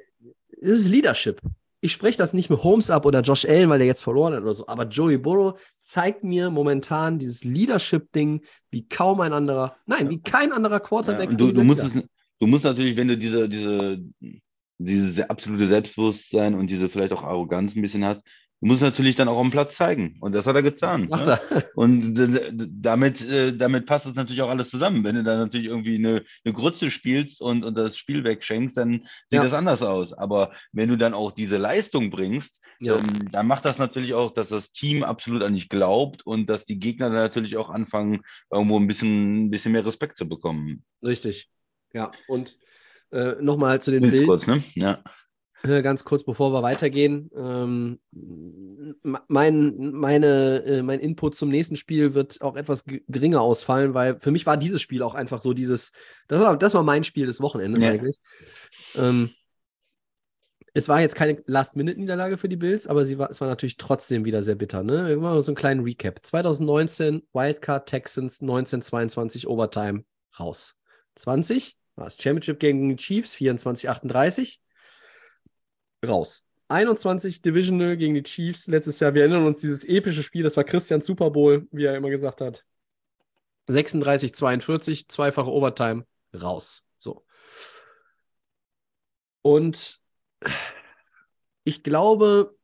das ist Leadership. Ich spreche das nicht mit Holmes ab oder Josh Allen, weil der jetzt verloren hat oder so, aber Joey Burrow zeigt mir momentan dieses Leadership-Ding wie kaum ein anderer, nein, wie kein anderer Quarterback. Ja, du, du, musst es, du musst natürlich, wenn du diese, diese, diese absolute Selbstbewusstsein und diese vielleicht auch Arroganz ein bisschen hast, muss natürlich dann auch am Platz zeigen. Und das hat er getan. Macht ne? er. Und damit, äh, damit passt es natürlich auch alles zusammen. Wenn du dann natürlich irgendwie eine, eine Grütze spielst und, und das Spiel wegschenkst, dann sieht ja. das anders aus. Aber wenn du dann auch diese Leistung bringst, ja. ähm, dann macht das natürlich auch, dass das Team absolut an dich glaubt und dass die Gegner dann natürlich auch anfangen, irgendwo ein bisschen, ein bisschen mehr Respekt zu bekommen. Richtig. Ja, und äh, nochmal zu den Bills. Kurz, ne? Ja. Äh, ganz kurz bevor wir weitergehen. Ähm, mein, meine, äh, mein Input zum nächsten Spiel wird auch etwas geringer ausfallen, weil für mich war dieses Spiel auch einfach so dieses, das war, das war mein Spiel des Wochenendes ja. eigentlich. Ähm, es war jetzt keine Last-Minute-Niederlage für die Bills, aber sie war, es war natürlich trotzdem wieder sehr bitter. Ne? Immer so einen kleinen Recap. 2019 Wildcard Texans, 1922 Overtime raus. 20 war es Championship gegen die Chiefs, 24-38 raus. 21 Divisional gegen die Chiefs letztes Jahr. Wir erinnern uns dieses epische Spiel, das war Christian Super Bowl, wie er immer gesagt hat. 36, 42, zweifache Overtime, raus. So. Und ich glaube,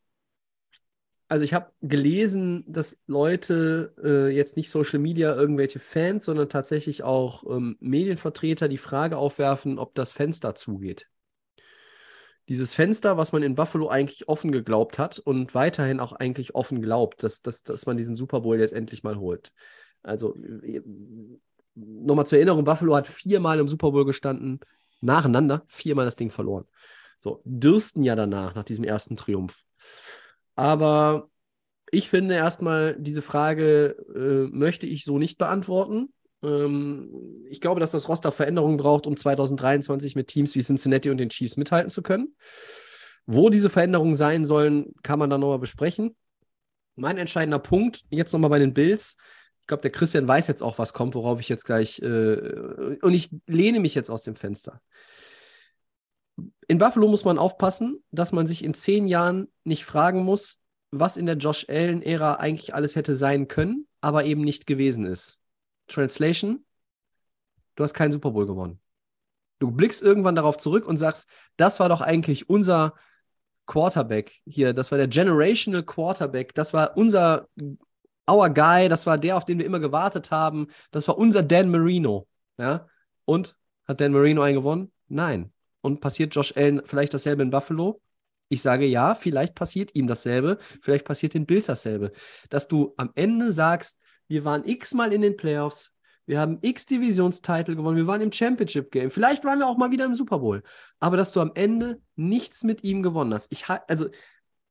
also ich habe gelesen, dass Leute äh, jetzt nicht Social Media irgendwelche Fans, sondern tatsächlich auch ähm, Medienvertreter die Frage aufwerfen, ob das Fenster zugeht dieses Fenster, was man in Buffalo eigentlich offen geglaubt hat und weiterhin auch eigentlich offen glaubt, dass, dass, dass man diesen Super Bowl jetzt endlich mal holt. Also äh, nochmal zur Erinnerung, Buffalo hat viermal im Super Bowl gestanden, nacheinander, viermal das Ding verloren. So, dürsten ja danach, nach diesem ersten Triumph. Aber ich finde erstmal, diese Frage äh, möchte ich so nicht beantworten. Ähm, ich glaube, dass das Roster Veränderungen braucht, um 2023 mit Teams wie Cincinnati und den Chiefs mithalten zu können. Wo diese Veränderungen sein sollen, kann man dann nochmal besprechen. Mein entscheidender Punkt, jetzt nochmal bei den Bills. Ich glaube, der Christian weiß jetzt auch, was kommt, worauf ich jetzt gleich. Äh, und ich lehne mich jetzt aus dem Fenster. In Buffalo muss man aufpassen, dass man sich in zehn Jahren nicht fragen muss, was in der Josh Allen-Ära eigentlich alles hätte sein können, aber eben nicht gewesen ist. Translation, du hast keinen Super Bowl gewonnen. Du blickst irgendwann darauf zurück und sagst, das war doch eigentlich unser Quarterback hier, das war der Generational Quarterback, das war unser Our Guy, das war der, auf den wir immer gewartet haben, das war unser Dan Marino. Ja? Und hat Dan Marino einen gewonnen? Nein. Und passiert Josh Allen vielleicht dasselbe in Buffalo? Ich sage ja, vielleicht passiert ihm dasselbe, vielleicht passiert den Bills dasselbe. Dass du am Ende sagst, wir waren x-mal in den Playoffs, wir haben x Divisionstitel gewonnen, wir waren im Championship Game, vielleicht waren wir auch mal wieder im Super Bowl, aber dass du am Ende nichts mit ihm gewonnen hast. Ich also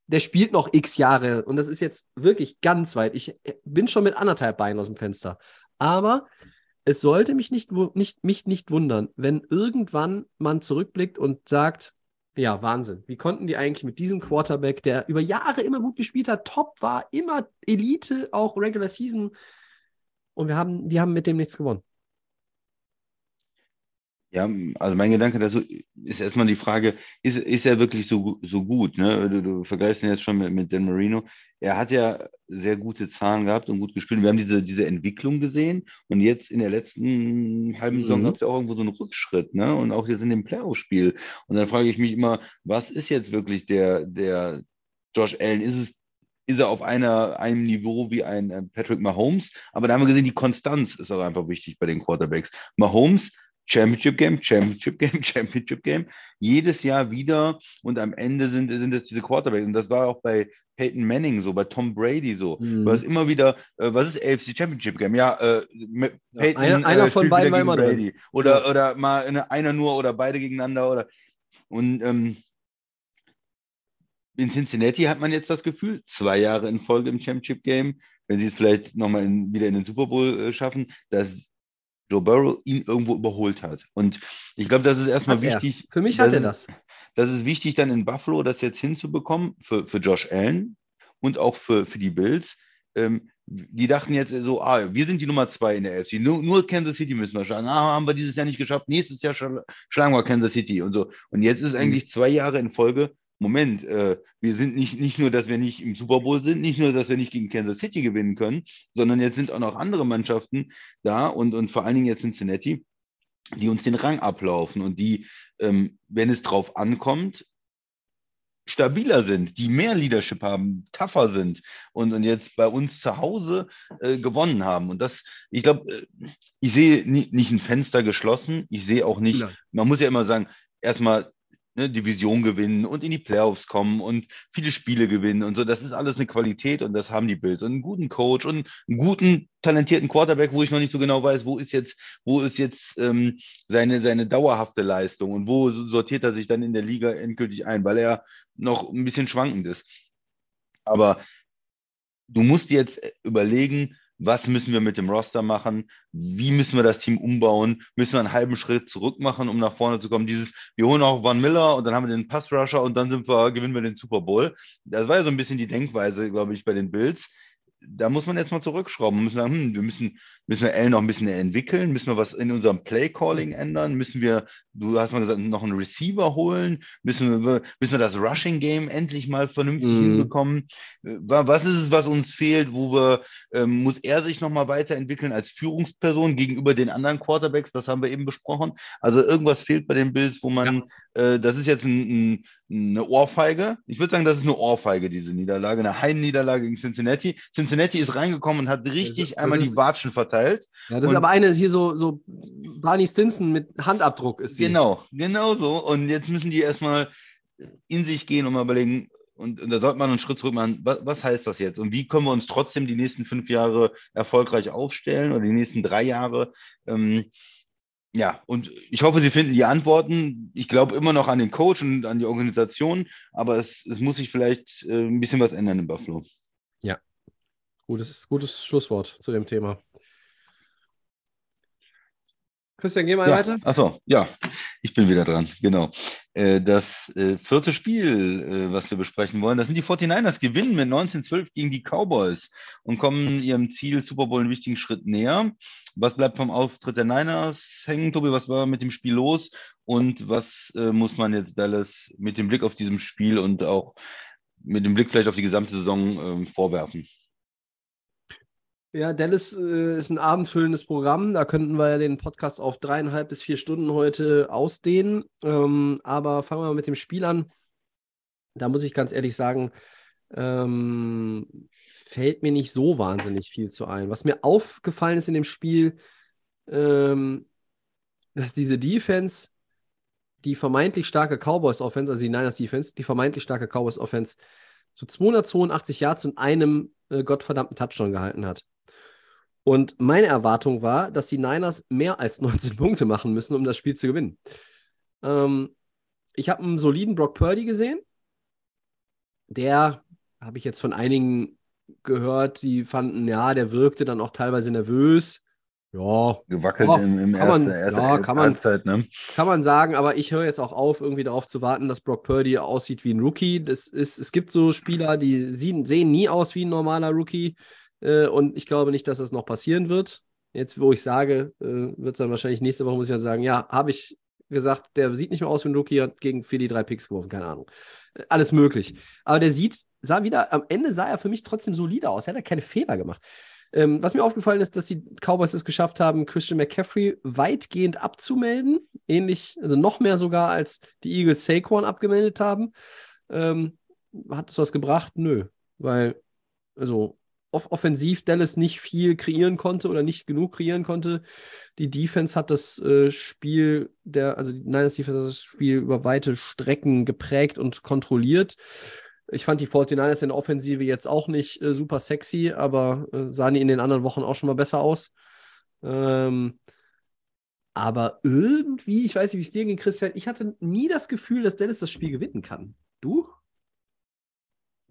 der spielt noch x Jahre und das ist jetzt wirklich ganz weit. Ich äh, bin schon mit anderthalb Beinen aus dem Fenster. Aber es sollte mich nicht, nicht, mich nicht wundern, wenn irgendwann man zurückblickt und sagt, ja, Wahnsinn. Wie konnten die eigentlich mit diesem Quarterback, der über Jahre immer gut gespielt hat, top war, immer Elite, auch Regular Season, und wir haben, die haben mit dem nichts gewonnen. Ja, also mein Gedanke dazu ist erstmal die Frage, ist, ist er wirklich so, so gut? Ne? Du, du vergleichst ihn jetzt schon mit, mit Dan Marino. Er hat ja sehr gute Zahlen gehabt und gut gespielt. Wir haben diese, diese Entwicklung gesehen und jetzt in der letzten halben Saison mhm. gab es ja auch irgendwo so einen Rückschritt, ne? Und auch jetzt in dem Playoff-Spiel. Und dann frage ich mich immer, was ist jetzt wirklich der, der Josh Allen? Ist es ist er auf einer, einem Niveau wie ein Patrick Mahomes. Aber da haben wir gesehen, die Konstanz ist auch einfach wichtig bei den Quarterbacks. Mahomes Championship Game, Championship Game, Championship Game. Jedes Jahr wieder und am Ende sind, sind es diese Quarterbacks. Und das war auch bei Peyton Manning so, bei Tom Brady so. Mhm. Du immer wieder, äh, was ist AFC Championship Game? Ja, äh, Peyton, ja einer, einer äh, von beiden war immer Brady. Drin. Oder, ja. oder mal eine, einer nur oder beide gegeneinander. Oder, und ähm, in Cincinnati hat man jetzt das Gefühl, zwei Jahre in Folge im Championship Game, wenn sie es vielleicht nochmal in, wieder in den Super Bowl äh, schaffen, dass Joe Burrow ihn irgendwo überholt hat. Und ich glaube, das ist erstmal hat wichtig. Er. Für mich hat er das. Das ist wichtig, dann in Buffalo das jetzt hinzubekommen, für, für Josh Allen und auch für, für die Bills. Ähm, die dachten jetzt so, ah, wir sind die Nummer zwei in der AFC. Nur, nur Kansas City müssen wir schlagen. Ah, haben wir dieses Jahr nicht geschafft. Nächstes Jahr schlagen wir Kansas City und so. Und jetzt ist mhm. eigentlich zwei Jahre in Folge Moment, äh, wir sind nicht, nicht nur, dass wir nicht im Super Bowl sind, nicht nur, dass wir nicht gegen Kansas City gewinnen können, sondern jetzt sind auch noch andere Mannschaften da und, und vor allen Dingen jetzt Cincinnati, die uns den Rang ablaufen und die, ähm, wenn es drauf ankommt, stabiler sind, die mehr Leadership haben, tougher sind und, und jetzt bei uns zu Hause äh, gewonnen haben. Und das, ich glaube, äh, ich sehe nicht, nicht ein Fenster geschlossen, ich sehe auch nicht, Nein. man muss ja immer sagen, erstmal ne, Division gewinnen und in die Playoffs kommen und viele Spiele gewinnen und so. Das ist alles eine Qualität und das haben die Bills. Und einen guten Coach und einen guten, talentierten Quarterback, wo ich noch nicht so genau weiß, wo ist jetzt, wo ist jetzt ähm, seine, seine dauerhafte Leistung und wo sortiert er sich dann in der Liga endgültig ein, weil er noch ein bisschen schwankend ist. Aber du musst jetzt überlegen, was müssen wir mit dem Roster machen, wie müssen wir das Team umbauen, müssen wir einen halben Schritt zurück machen, um nach vorne zu kommen. Dieses, wir holen auch Van Miller und dann haben wir den Pass-Rusher und dann sind wir, gewinnen wir den Super Bowl. Das war ja so ein bisschen die Denkweise, glaube ich, bei den Bills da muss man jetzt mal zurückschrauben. Müssen sagen, hm, wir müssen, müssen wir L noch ein bisschen entwickeln, müssen wir was in unserem Play-Calling ändern, müssen wir, du hast mal gesagt, noch einen Receiver holen, müssen wir, müssen wir das Rushing-Game endlich mal vernünftig mm. hinbekommen. Was ist es, was uns fehlt, wo wir, ähm, muss er sich nochmal weiterentwickeln als Führungsperson gegenüber den anderen Quarterbacks, das haben wir eben besprochen. Also irgendwas fehlt bei den Bills, wo man, ja. äh, das ist jetzt ein, ein eine Ohrfeige. Ich würde sagen, das ist eine Ohrfeige, diese Niederlage, eine Heimniederlage gegen Cincinnati. Cincinnati ist reingekommen und hat richtig das einmal ist, die Watschen verteilt. Ja, das und, ist aber eine hier so, so Barney Stinson mit Handabdruck ist sie. Genau, genau so. Und jetzt müssen die erstmal in sich gehen und mal überlegen, und, und da sollte man einen Schritt zurück machen, was, was, heißt das jetzt? Und wie können wir uns trotzdem die nächsten fünf Jahre erfolgreich aufstellen oder die nächsten drei Jahre? Ähm, ja, und ich hoffe, Sie finden die Antworten. Ich glaube immer noch an den Coach und an die Organisation, aber es, es muss sich vielleicht äh, ein bisschen was ändern in Buffalo. Ja, gutes, gutes Schlusswort zu dem Thema. Christian, geh mal ja. weiter. Achso, ja, ich bin wieder dran, genau. Äh, das äh, vierte Spiel, äh, was wir besprechen wollen, das sind die 49ers, gewinnen mit 19-12 gegen die Cowboys und kommen ihrem Ziel Super Bowl einen wichtigen Schritt näher. Was bleibt vom Auftritt der Niners hängen, Tobi? Was war mit dem Spiel los? Und was muss man jetzt Dallas mit dem Blick auf diesem Spiel und auch mit dem Blick vielleicht auf die gesamte Saison ähm, vorwerfen? Ja, Dallas äh, ist ein abendfüllendes Programm. Da könnten wir ja den Podcast auf dreieinhalb bis vier Stunden heute ausdehnen. Ähm, aber fangen wir mal mit dem Spiel an. Da muss ich ganz ehrlich sagen, ähm, fällt mir nicht so wahnsinnig viel zu ein. Was mir aufgefallen ist in dem Spiel, ähm, dass diese Defense die vermeintlich starke Cowboys-Offense, also die Niners-Defense, die vermeintlich starke Cowboys-Offense zu 282 Yards und einem äh, gottverdammten Touchdown gehalten hat. Und meine Erwartung war, dass die Niners mehr als 19 Punkte machen müssen, um das Spiel zu gewinnen. Ähm, ich habe einen soliden Brock Purdy gesehen. Der habe ich jetzt von einigen gehört, die fanden, ja, der wirkte dann auch teilweise nervös. Ja. Gewackelt Ja, im, im kann man- ersten, erste, ja, erste kann man- Halbzeit, ne? Kann man sagen, aber ich höre jetzt auch auf, irgendwie darauf zu warten, dass Brock Purdy aussieht wie ein Rookie. Das ist, es gibt so Spieler, die sehen, sehen nie aus wie ein normaler Rookie. Äh, und ich glaube nicht, dass das noch passieren wird. Jetzt, wo ich sage, äh, wird es dann wahrscheinlich nächste Woche, muss ich dann sagen, ja, habe ich gesagt, der sieht nicht mehr aus wie ein Rookie, hat gegen Philly drei Picks geworfen, keine Ahnung. Äh, Alles möglich. Aber der sieht, sah wieder, am Ende sah er für mich trotzdem solide aus. Er hat keine Fehler gemacht. Ähm, was mir aufgefallen ist, dass die Cowboys es geschafft haben, Christian McCaffrey weitgehend abzumelden. Ähnlich, also noch mehr sogar, als die Eagles Saquon abgemeldet haben. Ähm, hat es was gebracht? Nö. Weil, also off offensiv Dallas nicht viel kreieren konnte oder nicht genug kreieren konnte. Die Defense hat das äh, Spiel, der, also die Niners Defense hat das Spiel über weite Strecken geprägt und kontrolliert. Ich fand die 49ers in der Offensive jetzt auch nicht äh, super sexy, aber äh, sahen die in den anderen Wochen auch schon mal besser aus. Ähm, aber irgendwie, ich weiß nicht, wie es dir ging, Christian, ich hatte nie das Gefühl, dass Dallas das Spiel gewinnen kann. Du?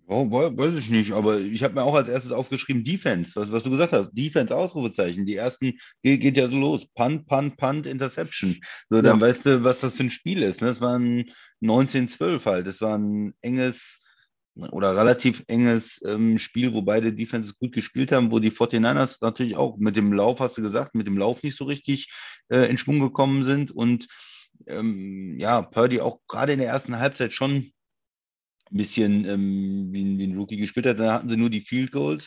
Oh, we- weiß ich nicht, aber ich habe mir auch als erstes aufgeschrieben Defense, was, was du gesagt hast. Defense, Ausrufezeichen. Die ersten geht, geht ja so los. Punt, Punt, Punt, Interception. So, dann Ja. weißt du, was das für ein Spiel ist. Ne? Es war ein 19-12 halt. Es war ein enges oder relativ enges ähm, Spiel, wo beide Defenses gut gespielt haben, wo die 49ers natürlich auch mit dem Lauf, hast du gesagt, mit dem Lauf nicht so richtig äh, in Schwung gekommen sind und ähm, ja, Purdy auch gerade in der ersten Halbzeit schon ein bisschen ähm, wie, ein- wie ein Rookie gespielt hat. Da hatten sie nur die Field Goals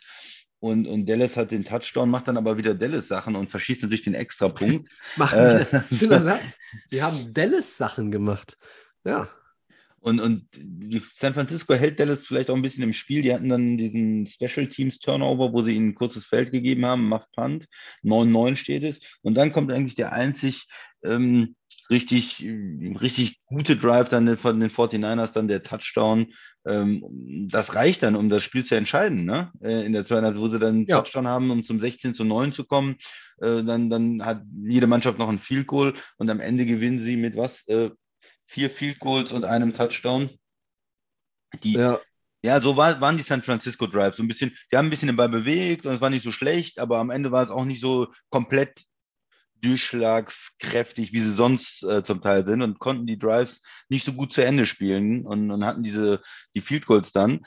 und, und Dallas hat den Touchdown, macht dann aber wieder Dallas-Sachen und verschießt natürlich den Extrapunkt. Machen Äh. Schöner Satz. Sie haben Dallas-Sachen gemacht. Ja. Und, und San Francisco hält Dallas vielleicht auch ein bisschen im Spiel. Die hatten dann diesen Special Teams Turnover, wo sie ihnen ein kurzes Feld gegeben haben, macht Punt, 9-9 steht es. Und dann kommt eigentlich der einzig ähm, richtig, richtig gute Drive dann von den 49ers, dann der Touchdown. Ähm, das reicht dann, um das Spiel zu entscheiden, ne? Äh, in der zweiten Halbzeit, wo sie dann einen Ja. Touchdown haben, um zum 16 zu 9 zu kommen. Äh, dann, dann hat jede Mannschaft noch ein Field Goal und am Ende gewinnen sie mit was? Äh, vier Field Goals und einem Touchdown. Die, ja. Ja. so war, waren die San Francisco Drives. So ein bisschen, die haben ein bisschen den Ball bewegt und es war nicht so schlecht, aber am Ende war es auch nicht so komplett durchschlagskräftig, wie sie sonst äh, zum Teil sind und konnten die Drives nicht so gut zu Ende spielen und, und hatten diese die Field Goals dann.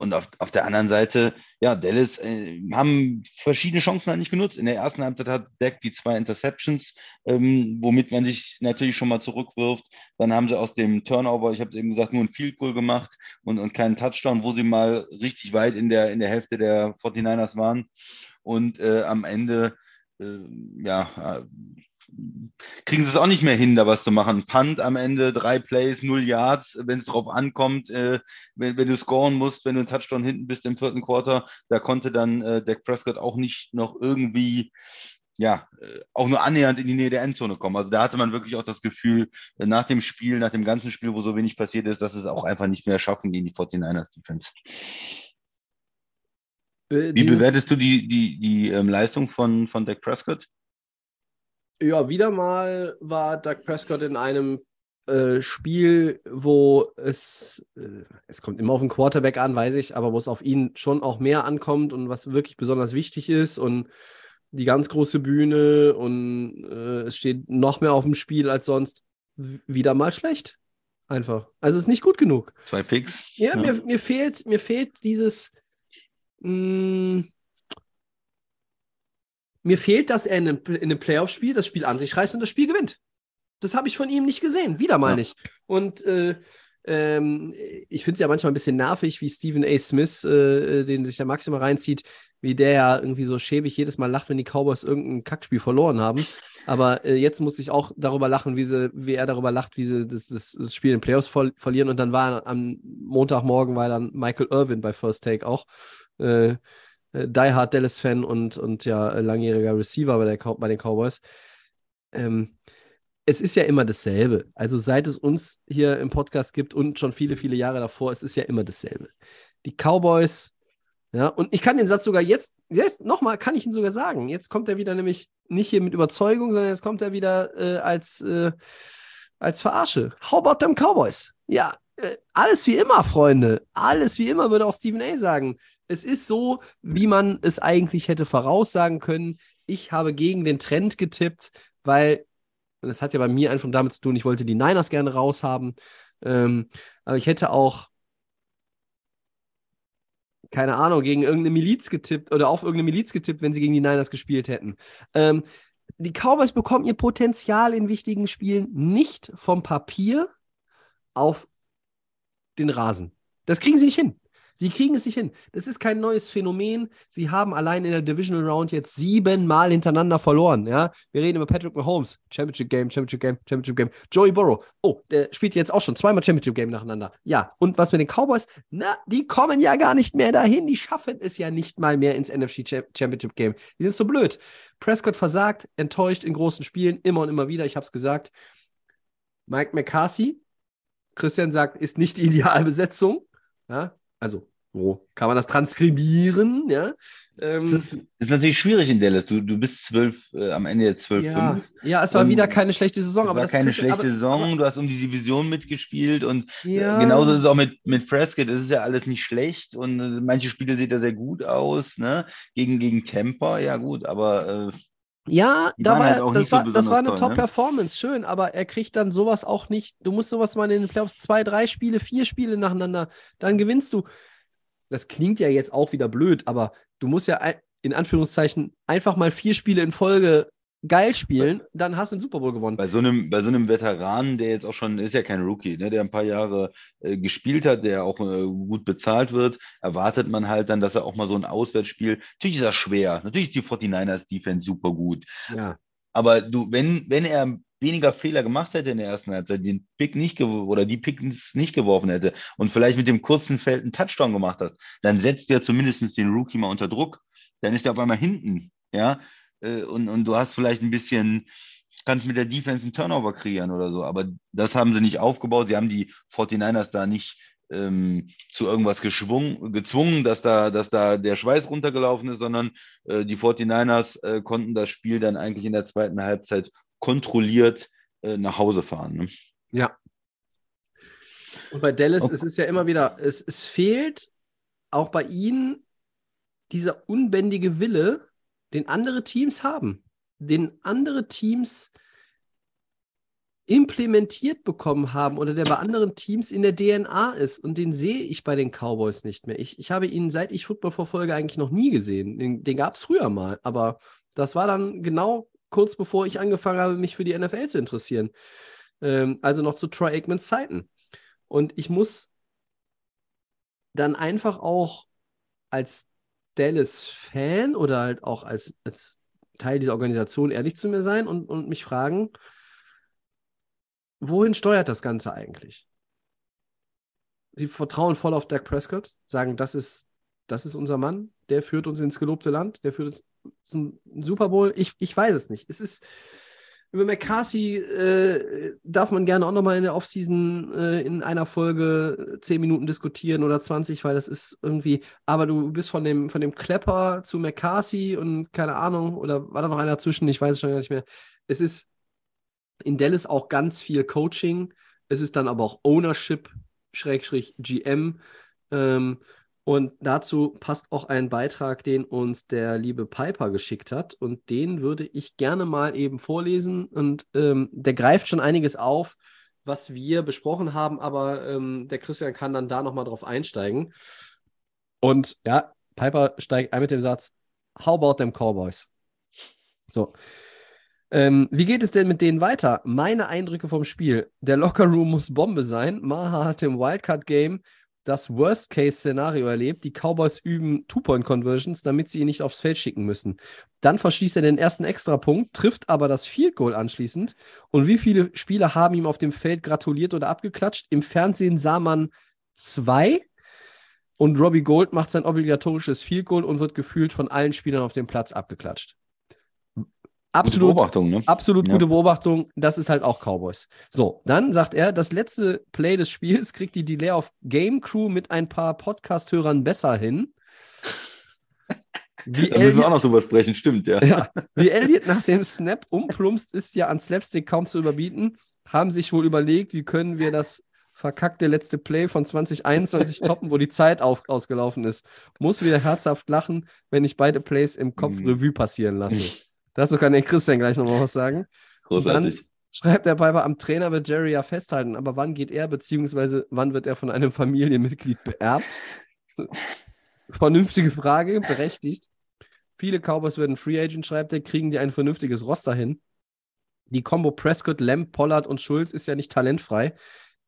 Und auf, auf der anderen Seite, ja, Dallas äh, haben verschiedene Chancen halt nicht genutzt. In der ersten Halbzeit hat Dak die zwei Interceptions, ähm, womit man sich natürlich schon mal zurückwirft. Dann haben sie aus dem Turnover, ich habe es eben gesagt, nur ein Field Goal gemacht und, und keinen Touchdown, wo sie mal richtig weit in der, in der Hälfte der 49ers waren. Und äh, am Ende, ja, äh, kriegen sie es auch nicht mehr hin, da was zu machen. Punt am Ende, drei Plays, null Yards, wenn es drauf ankommt, äh, wenn, wenn du scoren musst, wenn du einen Touchdown hinten bist im vierten Quarter, da konnte dann äh, Dak Prescott auch nicht noch irgendwie, ja, äh, auch nur annähernd in die Nähe der Endzone kommen. Also da hatte man wirklich auch das Gefühl, äh, nach dem Spiel, nach dem ganzen Spiel, wo so wenig passiert ist, dass es auch einfach nicht mehr schaffen gegen die 49ers Defense. Äh, Wie bewertest du die, die, die ähm, Leistung von, von Dak Prescott? Ja, wieder mal war Doug Prescott in einem äh, Spiel, wo es, äh, es kommt immer auf den Quarterback an, weiß ich, aber wo es auf ihn schon auch mehr ankommt und was wirklich besonders wichtig ist und die ganz große Bühne und äh, es steht noch mehr auf dem Spiel als sonst. Wieder mal schlecht. Einfach. Also es ist nicht gut genug. Zwei Picks? Ja, Mir, mir fehlt, mir fehlt dieses. Mh, mir fehlt, dass er in einem, in einem Playoff-Spiel das Spiel an sich reißt und das Spiel gewinnt. Das habe ich von ihm nicht gesehen. Wieder mal Ja. nicht. Und äh, ähm, ich finde es ja manchmal ein bisschen nervig, wie Stephen A. Smith, äh, den sich der Max immer reinzieht, wie der ja irgendwie so schäbig jedes Mal lacht, wenn die Cowboys irgendein Kackspiel verloren haben. Aber äh, jetzt musste ich auch darüber lachen, wie, sie, wie er darüber lacht, wie sie das, das, das Spiel in Playoffs ver verlieren. Und dann war am Montagmorgen war dann Michael Irvin bei First Take auch. Äh, äh, Die Hard Dallas-Fan und, und ja, langjähriger Receiver bei, der, bei den Cowboys. Ähm, es ist ja immer dasselbe. Also seit es uns hier im Podcast gibt und schon viele, viele Jahre davor, es ist ja immer dasselbe. Die Cowboys, ja, und ich kann den Satz sogar jetzt, jetzt nochmal, kann ich ihn sogar sagen. Jetzt kommt er wieder nämlich nicht hier mit Überzeugung, sondern jetzt kommt er wieder äh, als, äh, als Verarsche. How about them Cowboys? Ja, äh, alles wie immer, Freunde. Alles wie immer, würde auch Stephen A. sagen. Es ist so, wie man es eigentlich hätte voraussagen können. Ich habe gegen den Trend getippt, weil das hat ja bei mir einfach damit zu tun, ich wollte die Niners gerne raushaben. Ähm, aber ich hätte auch, keine Ahnung, gegen irgendeine Miliz getippt oder auf irgendeine Miliz getippt, wenn sie gegen die Niners gespielt hätten. Ähm, die Cowboys bekommen ihr Potenzial in wichtigen Spielen nicht vom Papier auf den Rasen. Das kriegen sie nicht hin. Sie kriegen es nicht hin. Das ist kein neues Phänomen. Sie haben allein in der Divisional Round jetzt siebenmal hintereinander verloren. Ja? Wir reden über Patrick Mahomes. Championship Game, Championship Game, Championship Game. Joey Burrow. Oh, der spielt jetzt auch schon zweimal Championship Game nacheinander. Ja, und was mit den Cowboys? Na, die kommen ja gar nicht mehr dahin. Die schaffen es ja nicht mal mehr ins NFC Championship Game. Die sind so blöd. Prescott versagt, enttäuscht in großen Spielen, immer und immer wieder. Ich habe es gesagt. Mike McCarthy, Christian sagt, ist nicht die ideale Besetzung. Ja, also, wo kann man das transkribieren? Ja, ähm, das, ist, natürlich schwierig in Dallas. Du, du bist zwölf, äh, am Ende jetzt 12, ja, 5. Ja, es war um, wieder keine schlechte Saison. Es aber war keine schlechte aber, Saison. Aber, du hast um die Division mitgespielt und äh, ja. genauso ist es auch mit, mit Prescott. Es ist ja alles nicht schlecht und äh, manche Spiele sieht er sehr gut aus. Ne? Gegen, gegen Tampa, ja gut, aber. Äh, ja, da war, halt das, war, so das war eine ne? Top-Performance, schön, aber er kriegt dann sowas auch nicht. Du musst sowas mal in den Playoffs zwei, drei Spiele, vier Spiele nacheinander, dann gewinnst du das klingt ja jetzt auch wieder blöd, aber du musst ja in Anführungszeichen einfach mal vier Spiele in Folge geil spielen, dann hast du den Super Bowl gewonnen. Bei so einem, bei so einem Veteranen, der jetzt auch schon, ist ja kein Rookie, ne, der ein paar Jahre äh, gespielt hat, der auch äh, gut bezahlt wird, erwartet man halt dann, dass er auch mal so ein Auswärtsspiel, natürlich ist das schwer, natürlich ist die 49ers Defense super gut. Ja. Aber du, wenn, wenn er weniger Fehler gemacht hätte in der ersten Halbzeit, den Pick nicht oder die Picks nicht geworfen hätte und vielleicht mit dem kurzen Feld einen Touchdown gemacht hast, dann setzt er zumindest den Rookie mal unter Druck. Dann ist er auf einmal hinten, ja, äh, und, und du hast vielleicht ein bisschen, kannst mit der Defense einen Turnover kreieren oder so, aber das haben sie nicht aufgebaut. Sie haben die 49ers da nicht ähm, zu irgendwas geschwungen, gezwungen, dass da, dass da der Schweiß runtergelaufen ist, sondern äh, die 49ers äh, konnten das Spiel dann eigentlich in der zweiten Halbzeit kontrolliert äh, nach Hause fahren. Ne? Ja. Und bei Dallas okay. ist es ja immer wieder, es, es fehlt auch bei ihnen dieser unbändige Wille, den andere Teams haben, den andere Teams implementiert bekommen haben oder der bei anderen Teams in der DNA ist. Und den sehe ich bei den Cowboys nicht mehr. Ich, ich habe ihn, seit ich Football verfolge, eigentlich noch nie gesehen. Den, den gab es früher mal, aber das war dann genau kurz bevor ich angefangen habe, mich für die NFL zu interessieren. Ähm, also noch zu Troy Aikmans Zeiten. Und ich muss dann einfach auch als Dallas-Fan oder halt auch als, als Teil dieser Organisation ehrlich zu mir sein und, und mich fragen, wohin steuert das Ganze eigentlich? Sie vertrauen voll auf Dak Prescott, sagen, das ist, das ist unser Mann, der führt uns ins gelobte Land, der führt uns zum Super Bowl. Ich, ich weiß es nicht. Es ist über McCarthy äh, darf man gerne auch nochmal in der Offseason äh, in einer Folge 10 Minuten diskutieren oder 20, weil das ist irgendwie, aber du bist von dem, von dem Klepper zu McCarthy und keine Ahnung, oder war da noch einer zwischen, ich weiß es schon gar nicht mehr. Es ist in Dallas auch ganz viel Coaching, es ist dann aber auch Ownership, Schrägstrich GM. Ähm, und dazu passt auch ein Beitrag, den uns der liebe Piper geschickt hat. Und den würde ich gerne mal eben vorlesen. Und ähm, der greift schon einiges auf, was wir besprochen haben, aber ähm, der Christian kann dann da nochmal drauf einsteigen. Und ja, Piper steigt ein mit dem Satz: How about them Cowboys? So. Ähm, wie geht es denn mit denen weiter? Meine Eindrücke vom Spiel. Der Lockerroom muss Bombe sein. Maha hat im Wildcard-Game das Worst-Case-Szenario erlebt. Die Cowboys üben Two-Point-Conversions, damit sie ihn nicht aufs Feld schicken müssen. Dann verschießt er den ersten Extrapunkt, trifft aber das Field Goal anschließend. Und wie viele Spieler haben ihm auf dem Feld gratuliert oder abgeklatscht? Im Fernsehen sah man zwei. Und Robbie Gold macht sein obligatorisches Field Goal und wird gefühlt von allen Spielern auf dem Platz abgeklatscht. Absolut, Beobachtung, ne? absolut Ja. gute Beobachtung. Das ist halt auch Cowboys. So, dann sagt er, das letzte Play des Spiels kriegt die Delay of Game Crew mit ein paar Podcast-Hörern besser hin. Wie Da müssen wir auch noch Elliot, drüber sprechen, stimmt, ja. ja, wie Elliot nach dem Snap umplumpst, ist ja an Slapstick kaum zu überbieten. Haben sich wohl überlegt, wie können wir das verkackte letzte Play von 2021 toppen, wo die Zeit auf, ausgelaufen ist. Muss wieder herzhaft lachen, wenn ich beide Plays im Kopf Mhm. Revue passieren lasse. Dazu kann der Christian gleich nochmal was sagen. Großartig. Schreibt der Piper, am Trainer wird Jerry ja festhalten, aber wann geht er, beziehungsweise wann wird er von einem Familienmitglied beerbt? Vernünftige Frage, berechtigt. Viele Cowboys werden Free Agent, schreibt er, kriegen die ein vernünftiges Roster hin. Die Combo Prescott, Lamb, Pollard und Schulz ist ja nicht talentfrei.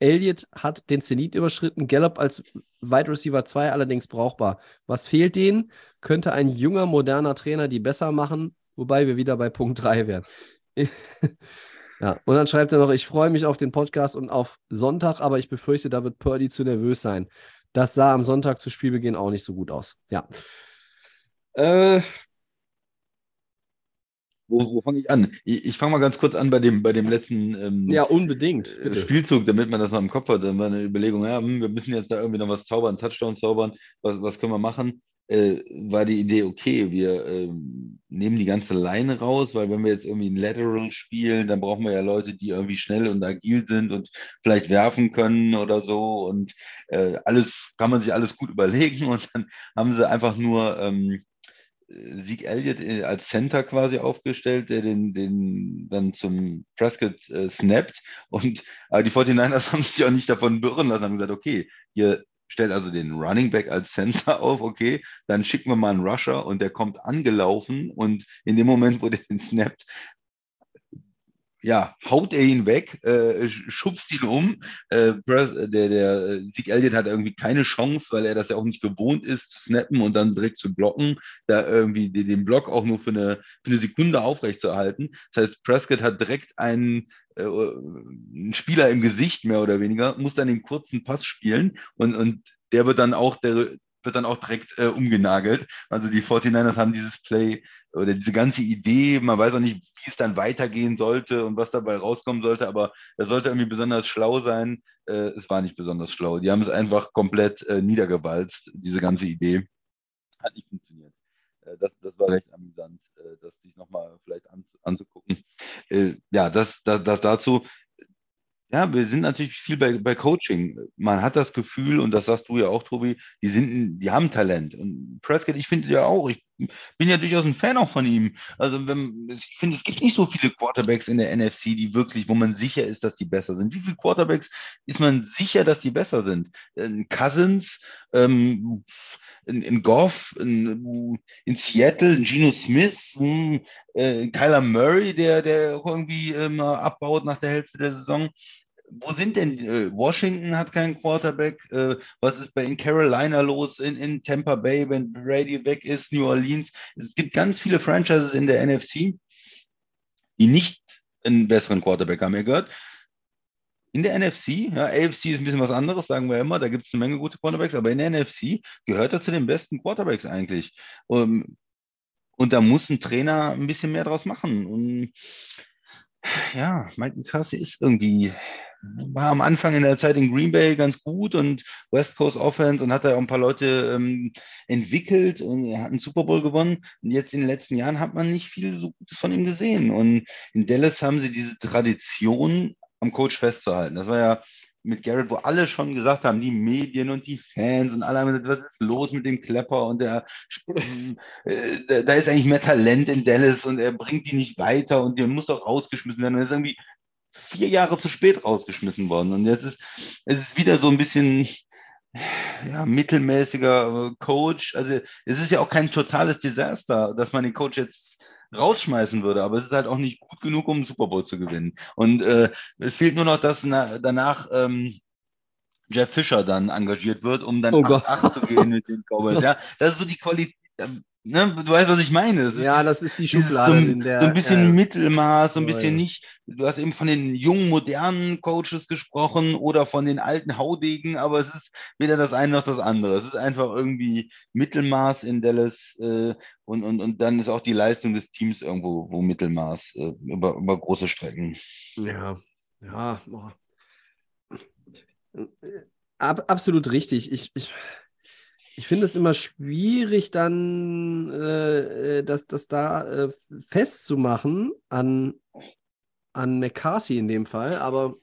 Elliott hat den Zenit überschritten, Gallup als Wide Receiver 2 allerdings brauchbar. Was fehlt denen? Könnte ein junger, moderner Trainer die besser machen, wobei wir wieder bei Punkt 3 wären. Ja, und dann schreibt er noch, ich freue mich auf den Podcast und auf Sonntag, aber ich befürchte, da wird Purdy zu nervös sein. Das sah am Sonntag zu Spielbeginn auch nicht so gut aus. Ja. Äh, Wo, wo fange ich an? Ich, ich fange mal ganz kurz an bei dem, bei dem letzten ähm, ja, unbedingt. äh, Bitte. Spielzug, damit man das noch im Kopf hat. Dann war eine Überlegung, ja, hm, wir müssen jetzt da irgendwie noch was zaubern, Touchdown zaubern, was, was können wir machen? Äh, war die Idee, okay, wir ähm, nehmen die ganze Line raus, weil wenn wir jetzt irgendwie ein Lateral spielen, dann brauchen wir ja Leute, die irgendwie schnell und agil sind und vielleicht werfen können oder so. Und äh, alles kann man sich alles gut überlegen. Und dann haben sie einfach nur ähm, Zeke Elliott äh, als Center quasi aufgestellt, der den, den dann zum Prescott äh, snappt. Und aber die 49ers haben sich auch nicht davon berühren lassen, haben gesagt, okay, ihr stellt also den Running Back als Center auf, okay, dann schicken wir mal einen Rusher und der kommt angelaufen und in dem Moment, wo der den snappt, ja, haut er ihn weg, äh, sch- schubst ihn um. Äh, der, der Zeke Elliott hat irgendwie keine Chance, weil er das ja auch nicht gewohnt ist, zu snappen und dann direkt zu blocken, da irgendwie den, den Block auch nur für eine, für eine Sekunde aufrechtzuerhalten. Das heißt, Prescott hat direkt einen, äh, einen Spieler im Gesicht, mehr oder weniger, muss dann den kurzen Pass spielen und, und der wird dann auch, der wird dann auch direkt äh, umgenagelt. Also die 49ers haben dieses Play oder diese ganze Idee, man weiß auch nicht, wie es dann weitergehen sollte und was dabei rauskommen sollte, aber er sollte irgendwie besonders schlau sein. Äh, es war nicht besonders schlau. Die haben es einfach komplett äh, niedergewalzt, diese ganze Idee. Hat nicht funktioniert. Äh, das, das war recht amüsant, äh, das sich nochmal vielleicht an, anzugucken. Äh, ja, das, das, das dazu. Ja, wir sind natürlich viel bei, bei Coaching. Man hat das Gefühl, und das sagst du ja auch, Tobi, die sind, die haben Talent. Und Prescott, ich finde ja auch, ich bin ja durchaus ein Fan auch von ihm. Also wenn, ich finde, es gibt nicht so viele Quarterbacks in der NFC, die wirklich, wo man sicher ist, dass die besser sind. Wie viele Quarterbacks ist man sicher, dass die besser sind? Ein Cousins, ähm, in, in Goff, in, in Seattle, in Geno Smith, hm, äh, Kyler Murray, der, der irgendwie ähm, abbaut nach der Hälfte der Saison. Wo sind denn, äh, Washington hat keinen Quarterback, äh, was ist bei in Carolina los, in, in Tampa Bay, wenn Brady weg ist, New Orleans. Es gibt ganz viele Franchises in der NFC, die nicht einen besseren Quarterback haben. Ihr gehört, in der NFC, ja, AFC ist ein bisschen was anderes, sagen wir immer, da gibt es eine Menge gute Quarterbacks, aber in der NFC gehört er zu den besten Quarterbacks eigentlich. Um, und da muss ein Trainer ein bisschen mehr draus machen. Und ja, Mike McCarthy ist irgendwie, war am Anfang in der Zeit in Green Bay ganz gut und West Coast Offense und hat da auch ein paar Leute ähm, entwickelt und hat einen Super Bowl gewonnen. Und jetzt in den letzten Jahren hat man nicht viel so Gutes von ihm gesehen. Und in Dallas haben sie diese Tradition am Coach festzuhalten. Das war ja mit Garrett, wo alle schon gesagt haben, die Medien und die Fans und alle haben gesagt, was ist los mit dem Klepper und der, äh, da, ist eigentlich mehr Talent in Dallas und er bringt die nicht weiter und der muss doch rausgeschmissen werden. Und er ist irgendwie vier Jahre zu spät rausgeschmissen worden. Und jetzt ist es ist wieder so ein bisschen ja, mittelmäßiger äh, Coach. Also es ist ja auch kein totales Desaster, dass man den Coach jetzt rausschmeißen würde, aber es ist halt auch nicht gut genug, um einen Super Bowl zu gewinnen. Und äh, es fehlt nur noch, dass na, danach ähm, Jeff Fischer dann engagiert wird, um dann Oh 8-8 zu gehen mit den Cowboys. Ja, das ist so die Qualität. Ne, du weißt, was ich meine. Das ja, das ist die Schublade, so, in der. so ein bisschen äh, Mittelmaß, so ein bisschen nicht. Du hast eben von den jungen, modernen Coaches gesprochen oder von den alten Haudegen, aber es ist weder das eine noch das andere. Es ist einfach irgendwie Mittelmaß in Dallas äh, und, und, und dann ist auch die Leistung des Teams irgendwo wo Mittelmaß äh, über, über große Strecken. Ja, ja. boah. Ab, absolut richtig. Ich, ich, ich finde es immer schwierig, dann äh, äh, das, das da äh, festzumachen an, an McCarthy in dem Fall, aber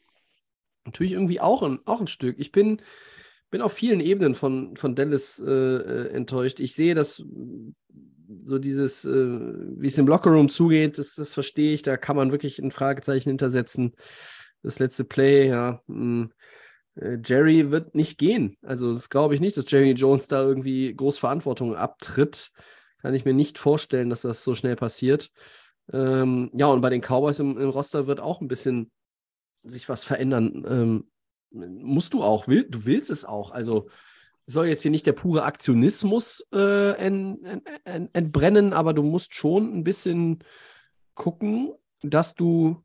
natürlich irgendwie auch ein, auch ein Stück. Ich bin, bin auf vielen Ebenen von, von Dallas äh, äh, enttäuscht. Ich sehe, dass so dieses, äh, wie es im Lockerroom zugeht, das, das verstehe ich. Da kann man wirklich ein Fragezeichen hintersetzen. Das letzte Play, ja. Mh, äh, Jerry wird nicht gehen. Also, das glaube ich nicht, dass Jerry Jones da irgendwie groß Verantwortung abtritt. Kann ich mir nicht vorstellen, dass das so schnell passiert. Ähm, ja, und bei den Cowboys im, im Roster wird auch ein bisschen sich was verändern. Ähm, musst du auch, will, du willst es auch. Also soll jetzt hier nicht der pure Aktionismus äh, en, en, en, entbrennen, aber du musst schon ein bisschen gucken, dass du.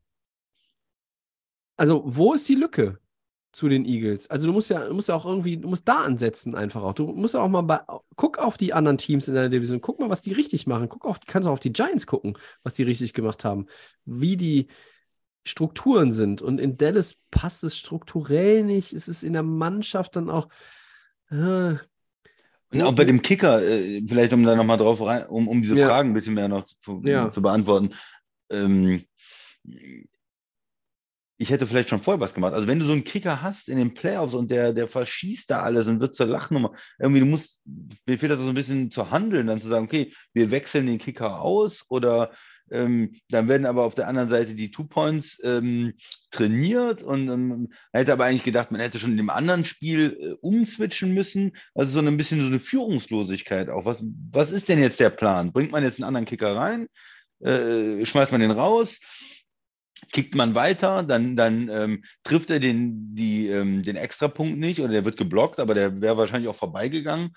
Also, wo ist die Lücke zu den Eagles? Also, du musst ja, du musst ja auch irgendwie, du musst da ansetzen einfach auch. Du musst ja auch mal bei, guck auf die anderen Teams in der Division, guck mal, was die richtig machen. Guck auf, kannst auch auf die Giants gucken, was die richtig gemacht haben. Wie die, Strukturen sind. Und in Dallas passt es strukturell nicht. Es ist in der Mannschaft dann auch. Äh, Und auch bei dem Kicker, äh, vielleicht um da nochmal drauf rein, um, um diese Ja. Fragen ein bisschen mehr noch zu, Ja. zu beantworten. Ähm, ich hätte vielleicht schon vorher was gemacht. Also wenn du so einen Kicker hast in den Playoffs und der, der verschießt da alles und wird zur Lachnummer, irgendwie, du musst, mir fehlt das so ein bisschen zu handeln, dann zu sagen, okay, wir wechseln den Kicker aus oder ähm, dann werden aber auf der anderen Seite die Two Points ähm, trainiert und ähm, man hätte aber eigentlich gedacht, man hätte schon in dem anderen Spiel äh, umswitchen müssen. Also so ein bisschen so eine Führungslosigkeit auch. Was, was ist denn jetzt der Plan? Bringt man jetzt einen anderen Kicker rein? Äh, schmeißt man den raus? Kickt man weiter, dann, dann ähm, trifft er den, die, ähm, den Extrapunkt nicht oder der wird geblockt, aber der wäre wahrscheinlich auch vorbeigegangen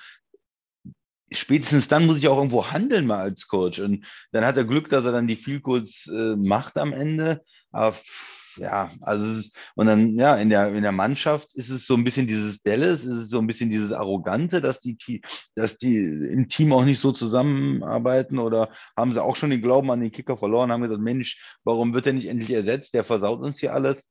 spätestens dann muss ich auch irgendwo handeln mal als Coach. Und dann hat er Glück, dass er dann die Field Goals äh, macht am Ende. Aber ja, also ist, und dann, ja, in der, in der Mannschaft ist es so ein bisschen dieses Dallas, ist es so ein bisschen dieses Arrogante, dass die, dass die im Team auch nicht so zusammenarbeiten oder haben sie auch schon den Glauben an den Kicker verloren, haben gesagt, Mensch, warum wird er nicht endlich ersetzt? Der versaut uns hier alles.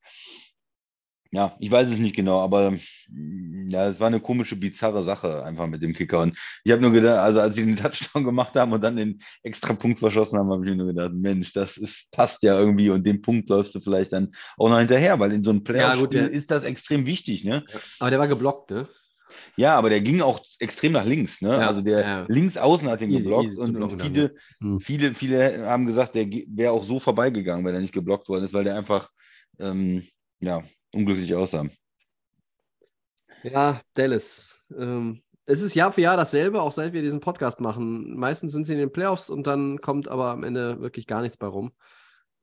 Ja, ich weiß es nicht genau, aber mm, ja, es war eine komische, bizarre Sache einfach mit dem Kicker. Und ich habe nur gedacht, also als sie den Touchdown gemacht haben und dann den extra Punkt verschossen haben, habe ich mir nur gedacht, Mensch, das ist, passt ja irgendwie und den Punkt läufst du vielleicht dann auch noch hinterher, weil in so einem Ja, Playoff gut, der- ist das extrem wichtig, ne? aber der war geblockt, ne? Ja, aber der ging auch extrem nach links, ne? Ja, also der ja. links außen hat ihn Easy, geblockt easy und, viele, Hm. viele, viele haben gesagt, der wäre auch so vorbeigegangen, wenn er nicht geblockt worden ist, weil der einfach ähm, ja, unglücklich aussah. Ja, Dallas. Ähm, es ist Jahr für Jahr dasselbe, auch seit wir diesen Podcast machen. Meistens sind sie in den Playoffs und dann kommt aber am Ende wirklich gar nichts bei rum.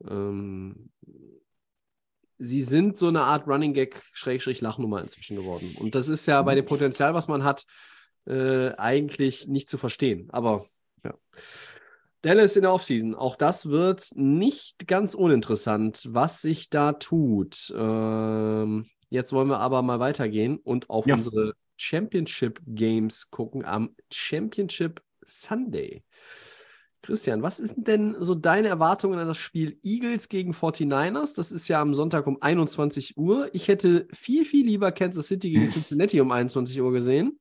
Ähm, sie sind so eine Art Running Gag Schrägstrich Lachnummer inzwischen geworden. Und das ist ja bei dem Potenzial, was man hat, äh, eigentlich nicht zu verstehen. Aber ja. Dallas in der Offseason. Auch das wird nicht ganz uninteressant, was sich da tut. Ähm, jetzt wollen wir aber mal weitergehen und auf Ja. unsere Championship Games gucken am Championship Sunday. Christian, was ist denn so deine Erwartungen an das Spiel Eagles gegen 49ers? Das ist ja am Sonntag um 21 Uhr. Ich hätte viel, viel lieber Kansas City gegen Cincinnati um 21 Uhr gesehen,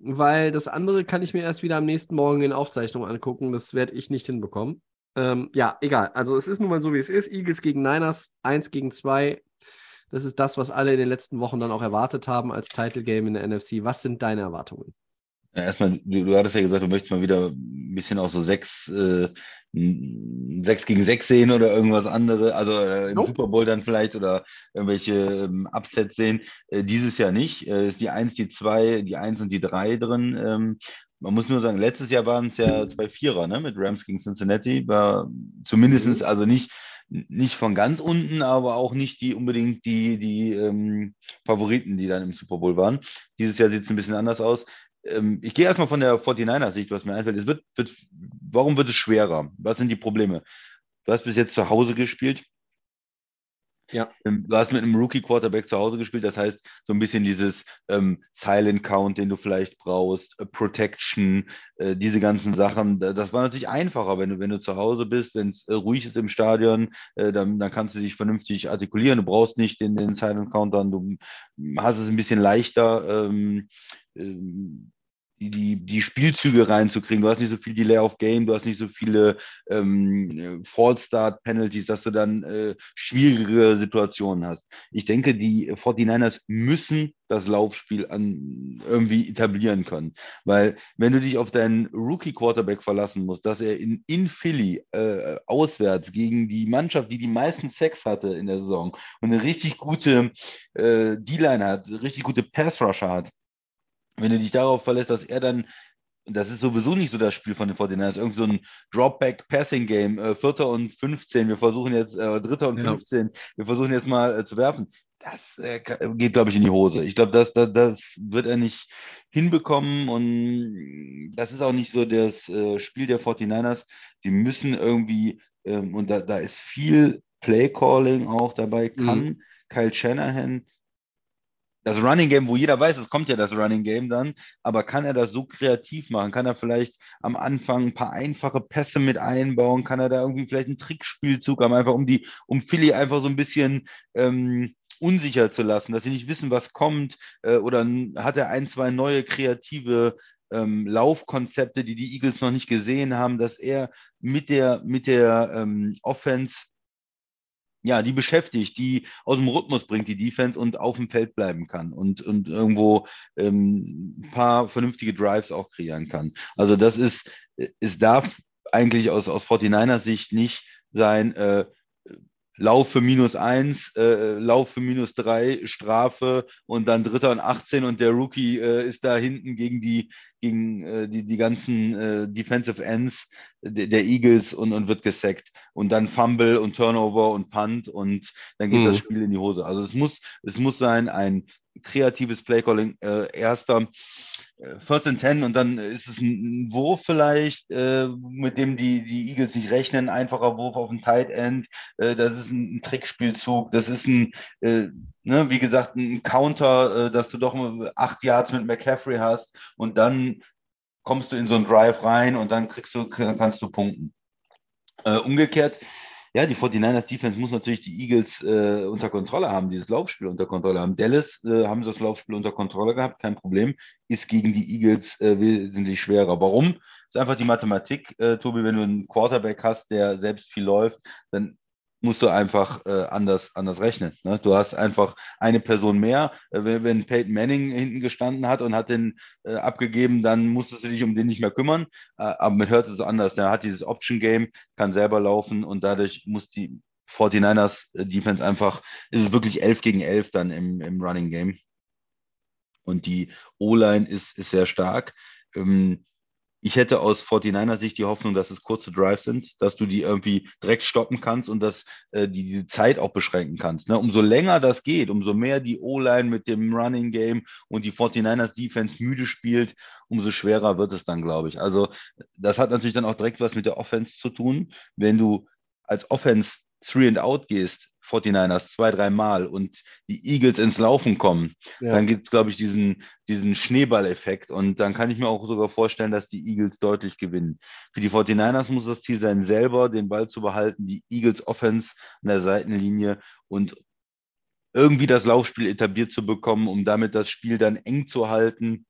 weil das andere kann ich mir erst wieder am nächsten Morgen in Aufzeichnung angucken. Das werde ich nicht hinbekommen. Ähm, ja, egal. Also es ist nun mal so, wie es ist. Eagles gegen Niners, 1 gegen 2. Das ist das, was alle in den letzten Wochen dann auch erwartet haben als Title Game in der NFC. Was sind deine Erwartungen? Ja, erstmal, du, du hattest ja gesagt, du möchtest mal wieder ein bisschen auch so sechs, äh, sechs gegen sechs sehen oder irgendwas anderes, also äh, im Nope. Super Bowl dann vielleicht oder irgendwelche ähm, Upsets sehen. Äh, dieses Jahr nicht. Äh, ist die Eins, die Zwei, die Eins und die Drei drin. Ähm, man muss nur sagen, letztes Jahr waren es ja zwei Vierer, ne, mit Rams gegen Cincinnati, war zumindestens Mhm. also nicht, nicht von ganz unten, aber auch nicht die unbedingt die, die ähm, Favoriten, die dann im Super Bowl waren. Dieses Jahr sieht es ein bisschen anders aus. Ähm, ich gehe erstmal von der 49er-Sicht, was mir einfällt. Es wird, wird, warum wird es schwerer? Was sind die Probleme? Du hast bis jetzt zu Hause gespielt. Ja. Ähm, Du hast mit einem Rookie-Quarterback zu Hause gespielt, das heißt, so ein bisschen dieses ähm, Silent Count, den du vielleicht brauchst, äh, Protection, äh, diese ganzen Sachen. Da- Das war natürlich einfacher, wenn du, wenn du zu Hause bist, wenn es äh, ruhig ist im Stadion, äh, dann, dann kannst du dich vernünftig artikulieren. Du brauchst nicht den, den Silent Countdown, du hast es ein bisschen leichter. Ähm, ähm, die, die, die Spielzüge reinzukriegen. Du hast nicht so viel Delay of Game, du hast nicht so viele ähm, Fall-Start-Penalties, dass du dann äh, schwierige Situationen hast. Ich denke, die 49ers müssen das Laufspiel an, irgendwie etablieren können. Weil wenn du dich auf deinen Rookie-Quarterback verlassen musst, dass er in, in Philly äh, auswärts gegen die Mannschaft, die die meisten Sex hatte in der Saison und eine richtig gute äh, D-Line hat, richtig gute Pass-Rusher hat, wenn du dich darauf verlässt, dass er dann, das ist sowieso nicht so das Spiel von den 49ers, irgendwie so ein Dropback-Passing-Game, äh, Vierter und 15, wir versuchen jetzt, äh, Dritter und Ja. 15, wir versuchen jetzt mal äh, zu werfen. Das äh, geht, glaube ich, in die Hose. Ich glaube, das, das, das wird er nicht hinbekommen und das ist auch nicht so das äh, Spiel der 49ers. Die müssen irgendwie, ähm, und da, da ist viel Play-Calling auch dabei, kann Kyle Shanahan das Running Game, wo jeder weiß, es kommt ja das Running Game dann, aber kann er das so kreativ machen? Kann er vielleicht am Anfang ein paar einfache Pässe mit einbauen? Kann er da irgendwie vielleicht einen Trickspielzug haben, einfach um die, um Philly einfach so ein bisschen ähm, unsicher zu lassen, dass sie nicht wissen, was kommt? Äh, oder hat er ein, zwei neue kreative ähm, Laufkonzepte, die die Eagles noch nicht gesehen haben, dass er mit der, mit der ähm, Offense ja, die beschäftigt, die aus dem Rhythmus bringt, die Defense und auf dem Feld bleiben kann und, und irgendwo ähm, ein paar vernünftige Drives auch kreieren kann. Also das ist, es darf eigentlich aus, aus 49ers Sicht nicht sein, äh, Lauf für minus eins, äh, Lauf für minus drei, Strafe und dann Dritter und 18 und der Rookie äh, ist da hinten gegen die, gegen äh, die, die ganzen äh, Defensive Ends der, der Eagles und, und wird gesackt. Und dann Fumble und Turnover und Punt und dann geht Mhm. das Spiel in die Hose. Also es muss, es muss sein, ein kreatives Playcalling, äh, erster äh, First and Ten und dann ist es ein ein Wurf vielleicht, äh, mit dem die, die Eagles nicht rechnen, einfacher Wurf auf den Tight End, äh, das ist ein, ein Trickspielzug, das ist ein, äh, ne, wie gesagt, ein Counter, äh, dass du doch acht Yards mit McCaffrey hast und dann kommst du in so einen Drive rein und dann kriegst du, kannst du punkten. Äh, umgekehrt, ja, die 49ers Defense muss natürlich die Eagles äh, unter Kontrolle haben, dieses Laufspiel unter Kontrolle haben. Dallas äh, haben sie das Laufspiel unter Kontrolle gehabt, kein Problem. Ist gegen die Eagles äh, wesentlich schwerer. Warum? Ist einfach die Mathematik, äh, Tobi, wenn du einen Quarterback hast, der selbst viel läuft, dann musst du einfach äh, anders, anders rechnen. Ne? Du hast einfach eine Person mehr. Äh, wenn, wenn Peyton Manning hinten gestanden hat und hat den äh, abgegeben, dann musstest du dich um den nicht mehr kümmern. Äh, aber Hurts ist es anders. Der hat dieses Option Game, kann selber laufen und dadurch muss die 49ers äh, einfach, ist es wirklich 11 gegen 11 dann im, im Running Game. Und die O-Line ist, ist sehr stark. Ähm, ich hätte aus 49er Sicht die Hoffnung, dass es kurze Drives sind, dass du die irgendwie direkt stoppen kannst und dass äh, die die Zeit auch beschränken kannst. Ne? Umso länger das geht, umso mehr die O-Line mit dem Running Game und die 49ers Defense müde spielt, umso schwerer wird es dann, glaube ich. Also das hat natürlich dann auch direkt was mit der Offense zu tun. Wenn du als Offense three and out gehst, 49ers zwei, drei Mal und die Eagles ins Laufen kommen, Ja. dann gibt es, glaube ich, diesen, diesen Schneeballeffekt. Und dann kann ich mir auch sogar vorstellen, dass die Eagles deutlich gewinnen. Für die 49ers muss das Ziel sein, selber den Ball zu behalten, die Eagles Offense an der Seitenlinie und irgendwie das Laufspiel etabliert zu bekommen, um damit das Spiel dann eng zu halten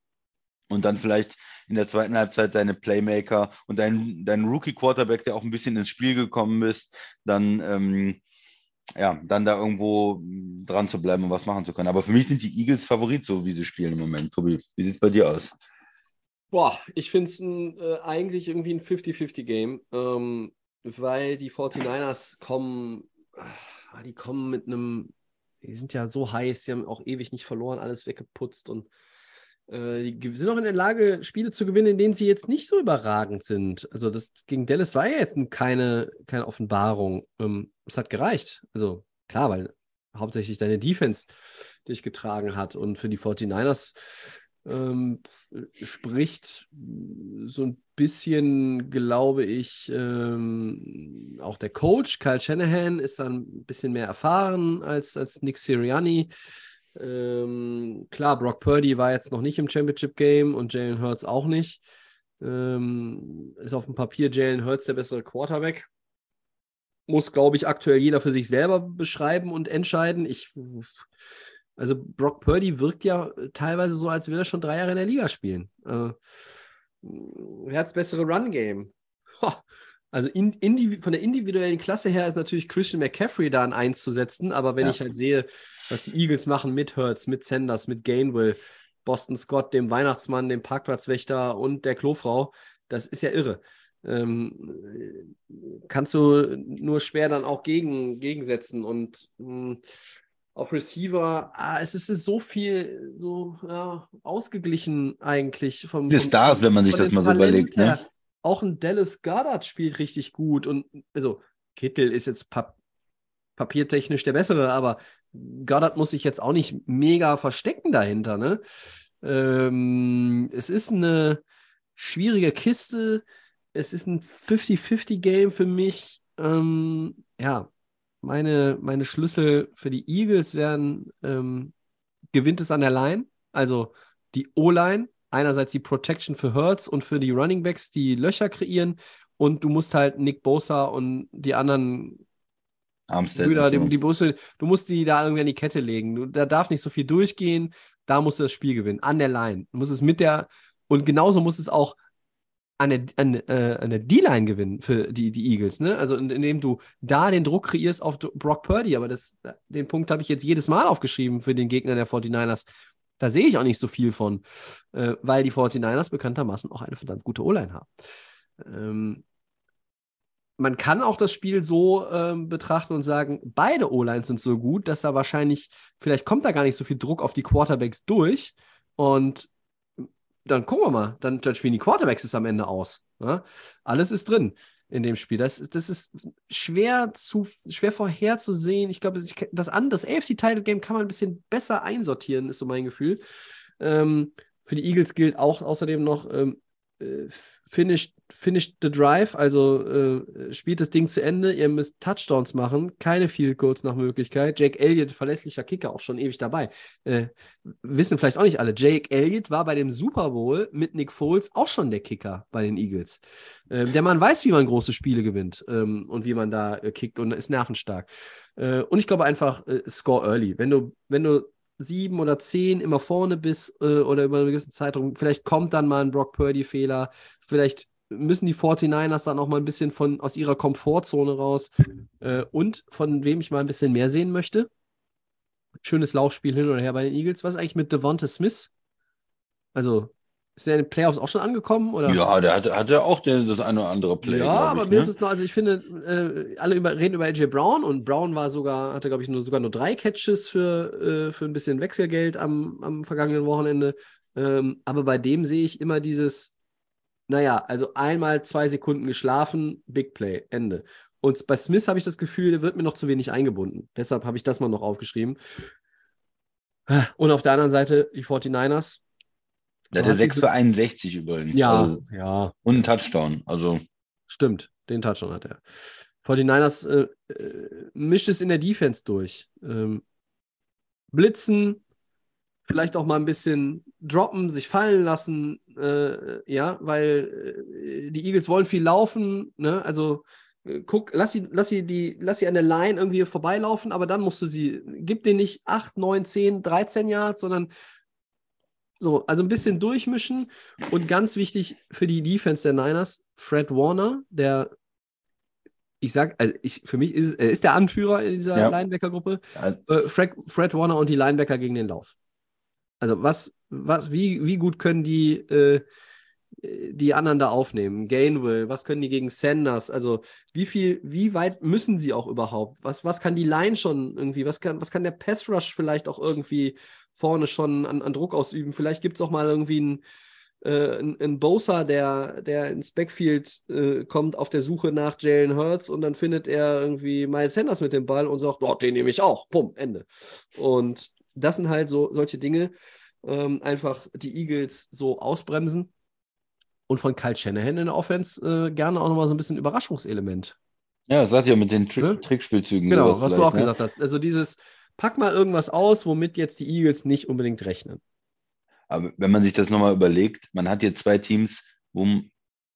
und dann vielleicht in der zweiten Halbzeit deine Playmaker und dein, dein Rookie-Quarterback, der auch ein bisschen ins Spiel gekommen ist, dann ähm, ja, dann da irgendwo dran zu bleiben und was machen zu können. Aber für mich sind die Eagles Favorit, so wie sie spielen im Moment. Tobi, wie sieht es bei dir aus? Boah, ich finde es äh, eigentlich irgendwie ein 50-50-Game, ähm, weil die 49ers kommen, ah, die kommen mit einem, die sind ja so heiß, die haben auch ewig nicht verloren, alles weggeputzt und äh, die sind auch in der Lage, Spiele zu gewinnen, in denen sie jetzt nicht so überragend sind. Also das gegen Dallas war ja jetzt keine, keine Offenbarung. Ähm, es hat gereicht. Also klar, weil hauptsächlich deine Defense dich getragen hat und für die 49ers ähm, spricht so ein bisschen, glaube ich, ähm, auch der Coach, Kyle Shanahan, ist dann ein bisschen mehr erfahren als, als Nick Sirianni. Ähm, klar, Brock Purdy war jetzt noch nicht im Championship Game und Jalen Hurts auch nicht. Ähm, ist auf dem Papier Jalen Hurts der bessere Quarterback. Muss, glaube ich, aktuell jeder für sich selber beschreiben und entscheiden. Ich, also Brock Purdy wirkt ja teilweise so, als würde er schon drei Jahre in der Liga spielen. Äh, wer hat das bessere Run-Game? Also in, in von der individuellen Klasse her ist natürlich Christian McCaffrey da ein Eins zu setzen, aber wenn ja. ich halt sehe, was die Eagles machen mit Hurts, mit Sanders, mit Gainwell, Boston Scott, dem Weihnachtsmann, dem Parkplatzwächter und der Klofrau, das ist ja irre. Ähm, kannst du nur schwer dann auch gegen, gegensetzen und mh, hm, auf Receiver, ah, es ist so viel so ja, ausgeglichen eigentlich vom, vom Stars, wenn man sich das mal so überlegt. Ne? Auch ein Dallas Goddard spielt richtig gut und also Kittel ist jetzt pap papiertechnisch der bessere, aber Goddard muss sich jetzt auch nicht mega verstecken dahinter. Ne? Ähm, es ist eine schwierige Kiste. Es ist ein 50-50-Game für mich. Ähm, ja, meine, meine Schlüssel für die Eagles werden, ähm, gewinnt es an der Line, also die O-Line, einerseits die Protection für Hurts und für die Running Backs, die Löcher kreieren und du musst halt Nick Bosa und die anderen Armstead Brüder, so. die, die Busse, du musst die da irgendwie an die Kette legen. Du, da darf nicht so viel durchgehen, da musst du das Spiel gewinnen, an der Line. Du musst es mit der, und genauso muss es auch an der, an, äh, an der D-Line gewinnen für die, die Eagles, ne? Also indem du da den Druck kreierst auf Brock Purdy, aber das, den Punkt habe ich jetzt jedes Mal aufgeschrieben für den Gegner der 49ers. Da sehe ich auch nicht so viel von, äh, weil die 49ers bekanntermaßen auch eine verdammt gute O-Line haben. Ähm, man kann auch das Spiel so ähm, betrachten und sagen, beide O-Lines sind so gut, dass da wahrscheinlich, vielleicht kommt da gar nicht so viel Druck auf die Quarterbacks durch und dann gucken wir mal, dann, dann spielen die Quarterbacks es am Ende aus. Ne? Alles ist drin in dem Spiel. Das, das ist schwer zu schwer vorherzusehen. Ich glaube, das andere, das AFC-Title-Game kann man ein bisschen besser einsortieren, ist so mein Gefühl. Ähm, für die Eagles gilt auch außerdem noch, ähm, äh, finished, finished the drive, also äh, spielt das Ding zu Ende. Ihr müsst Touchdowns machen, keine Field Goals nach Möglichkeit. Jake Elliott, verlässlicher Kicker, auch schon ewig dabei. Äh, wissen vielleicht auch nicht alle. Jake Elliott war bei dem Super Bowl mit Nick Foles auch schon der Kicker bei den Eagles. Ähm, der Mann weiß, wie man große Spiele gewinnt ähm, und wie man da äh, kickt und ist nervenstark. Äh, und ich glaube einfach, äh, score early. Wenn du, wenn du sieben oder zehn immer vorne bist äh, oder über einen gewissen Zeitraum, vielleicht kommt dann mal ein Brock Purdy-Fehler, vielleicht müssen die 49ers dann auch mal ein bisschen von, aus ihrer Komfortzone raus. Äh, und von wem ich mal ein bisschen mehr sehen möchte, schönes Laufspiel hin oder her bei den Eagles. Was ist eigentlich mit Devonta Smith? Also, ist er in den Playoffs auch schon angekommen? Oder? Ja, der hatte, hatte auch den, das eine oder andere Play. Ja, aber ich, mir ne? ist es noch, also ich finde, äh, alle über, reden über AJ Brown und Brown war sogar, hatte, glaube ich, nur, sogar nur drei Catches für, äh, für ein bisschen Wechselgeld am, am vergangenen Wochenende. Ähm, aber bei dem sehe ich immer dieses, naja, also einmal zwei Sekunden geschlafen, Big Play, Ende. Und bei Smith habe ich das Gefühl, der wird mir noch zu wenig eingebunden. Deshalb habe ich das mal noch aufgeschrieben. Und auf der anderen Seite die 49ers der hatte 6 für 61 übrigens. Ja, also, ja. Und einen Touchdown. Also. Stimmt, den Touchdown hat er. 49ers äh, äh, mischt es in der Defense durch. Ähm, blitzen, vielleicht auch mal ein bisschen droppen, sich fallen lassen, äh, ja, weil äh, die Eagles wollen viel laufen, ne? Also äh, guck, lass sie, lass sie die, lass sie an der Line irgendwie vorbeilaufen, aber dann musst du sie, gib denen nicht 8, 9, 10, 13 Yards, sondern so, also ein bisschen durchmischen und ganz wichtig für die Defense der Niners, Fred Warner, der ich sag, also ich, für mich ist er ist der Anführer in dieser ja. Linebacker-Gruppe. Äh, Fred, Fred, Warner und die Linebacker gegen den Lauf. Also was, was, wie, wie gut können die äh, die anderen da aufnehmen? Gainwell, was können die gegen Sanders? Also wie viel, wie weit müssen sie auch überhaupt? Was, was kann die Line schon irgendwie? Was kann, was kann der Pass Rush vielleicht auch irgendwie vorne schon an, an Druck ausüben? Vielleicht gibt es auch mal irgendwie einen äh, ein, ein Bosa, der, der ins Backfield äh, kommt auf der Suche nach Jalen Hurts und dann findet er irgendwie Miles Sanders mit dem Ball und sagt, oh, den nehme ich auch. Bumm, Ende. Und das sind halt so solche Dinge, ähm, einfach die Eagles so ausbremsen. Und von Kyle Shanahan in der Offense äh, gerne auch nochmal so ein bisschen Überraschungselement. Ja, das sagt ja mit den Trick Ne? Trickspielzügen. Genau, was du auch ne? gesagt hast. Also dieses, pack mal irgendwas aus, womit jetzt die Eagles nicht unbedingt rechnen. Aber wenn man sich das nochmal überlegt, man hat hier zwei Teams, wo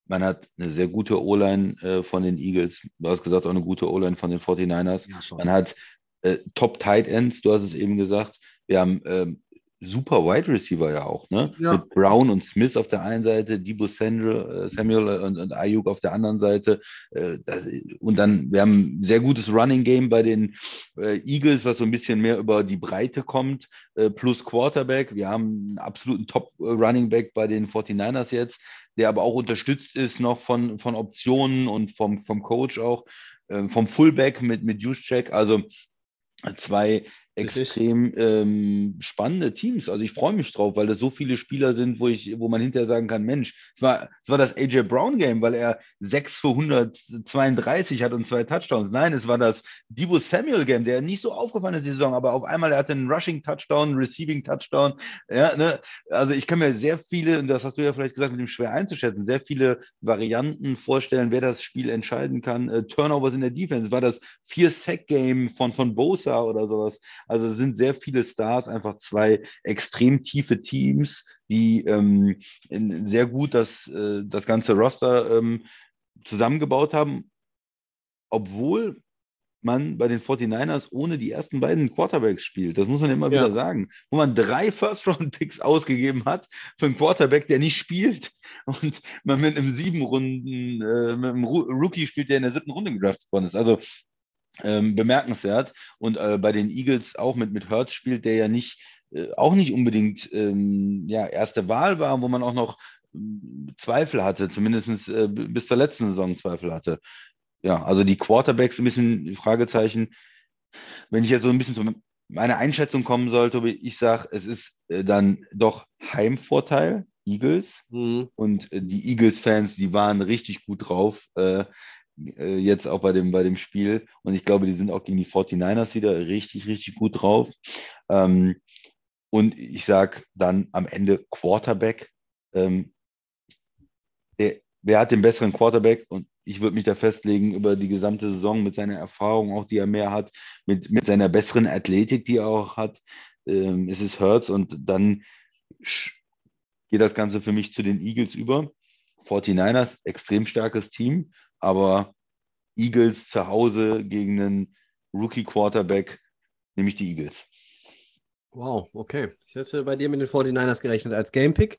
man hat eine sehr gute O-Line äh, von den Eagles, du hast gesagt, auch eine gute O-Line von den 49ers. Ja. Man hat äh, Top Tight Ends, du hast es eben gesagt. Wir haben ähm, super Wide Receiver ja auch, ne? Ja. Mit Brown und Smith auf der einen Seite, Debo Samuel, äh, Samuel und, und Ayuk auf der anderen Seite. Äh, das, und dann, wir haben ein sehr gutes Running Game bei den äh, Eagles, was so ein bisschen mehr über die Breite kommt, plus Quarterback. Wir haben einen absoluten Top Running Back bei den 49ers jetzt, der aber auch unterstützt ist noch von, von Optionen und vom, vom Coach auch, vom Fullback mit, mit Juszczyk. Also zwei. Extrem ähm, spannende Teams. Also ich freue mich drauf, weil das so viele Spieler sind, wo ich, wo man hinterher sagen kann, Mensch, es war, es war das AJ Brown Game, weil er 6 für 132 hat und zwei Touchdowns. Nein, es war das Debo Samuel Game, der nicht so aufgefallen ist die Saison, aber auf einmal er hatte einen Rushing Touchdown, Receiving Touchdown. Ja, ne? Also ich kann mir sehr viele, und das hast du ja vielleicht gesagt, mit dem schwer einzuschätzen, sehr viele Varianten vorstellen, wer das Spiel entscheiden kann. Äh, Turnovers in der Defense, war das Vier-Sack-Game von, von Bosa oder sowas. Also es sind sehr viele Stars, einfach zwei extrem tiefe Teams, die ähm, sehr gut das, äh, das ganze Roster ähm, zusammengebaut haben, obwohl man bei den 49ers ohne die ersten beiden Quarterbacks spielt. Das muss man immer Ja. wieder sagen. Wo man drei First-Round-Picks ausgegeben hat für einen Quarterback, der nicht spielt und man mit einem sieben Runden, äh, mit einem Rookie spielt, der in der siebten Runde gedraftet worden ist. Also ähm, bemerkenswert. Und äh, bei den Eagles auch mit, mit Hurts spielt, der ja nicht, äh, auch nicht unbedingt ähm, ja, erste Wahl war, wo man auch noch ähm, Zweifel hatte, zumindest äh, bis zur letzten Saison Zweifel hatte. Ja, also die Quarterbacks ein bisschen Fragezeichen. Wenn ich jetzt so ein bisschen zu meiner Einschätzung kommen sollte, ich sage, es ist äh, dann doch Heimvorteil, Eagles. Mhm. Und äh, die Eagles-Fans, die waren richtig gut drauf, äh, äh, jetzt auch bei dem, bei dem Spiel. Und ich glaube, die sind auch gegen die 49ers wieder richtig, richtig gut drauf. Ähm, und ich sage dann am Ende Quarterback. Ähm, der, wer hat den besseren Quarterback? Und ich würde mich da festlegen über die gesamte Saison mit seiner Erfahrung, auch die er mehr hat, mit, mit seiner besseren Athletik, die er auch hat. Ähm, es ist Hurts und dann geht das Ganze für mich zu den Eagles über. 49ers, extrem starkes Team, aber Eagles zu Hause gegen einen Rookie-Quarterback, nämlich die Eagles. Wow, okay. Ich hätte bei dir mit den 49ers gerechnet als Gamepick.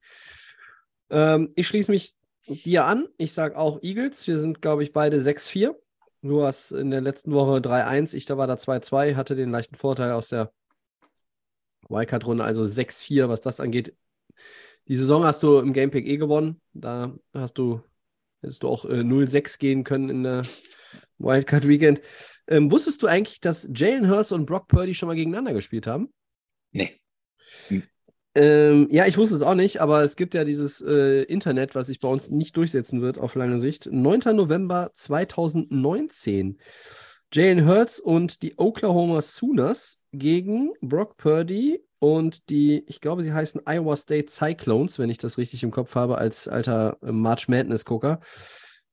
Ähm, ich schließe mich dir an. Ich sage auch Eagles. Wir sind, glaube ich, beide 6-4. Du hast in der letzten Woche 3-1. Ich da war da 2-2, hatte den leichten Vorteil aus der Wildcard-Runde, also 6-4, was das angeht. Die Saison hast du im Gamepick eh gewonnen. Da hast du, hättest du auch äh, 0-6 gehen können in der Wildcard Weekend. Ähm, wusstest du eigentlich, dass Jalen Hurts und Brock Purdy schon mal gegeneinander gespielt haben? Nee. Ähm, ja, ich wusste es auch nicht, aber es gibt ja dieses äh, Internet, was sich bei uns nicht durchsetzen wird auf lange Sicht. 9. November 2019. Jalen Hurts und die Oklahoma Sooners gegen Brock Purdy und die, ich glaube, sie heißen Iowa State Cyclones, wenn ich das richtig im Kopf habe, als alter äh, March Madness-Gucker.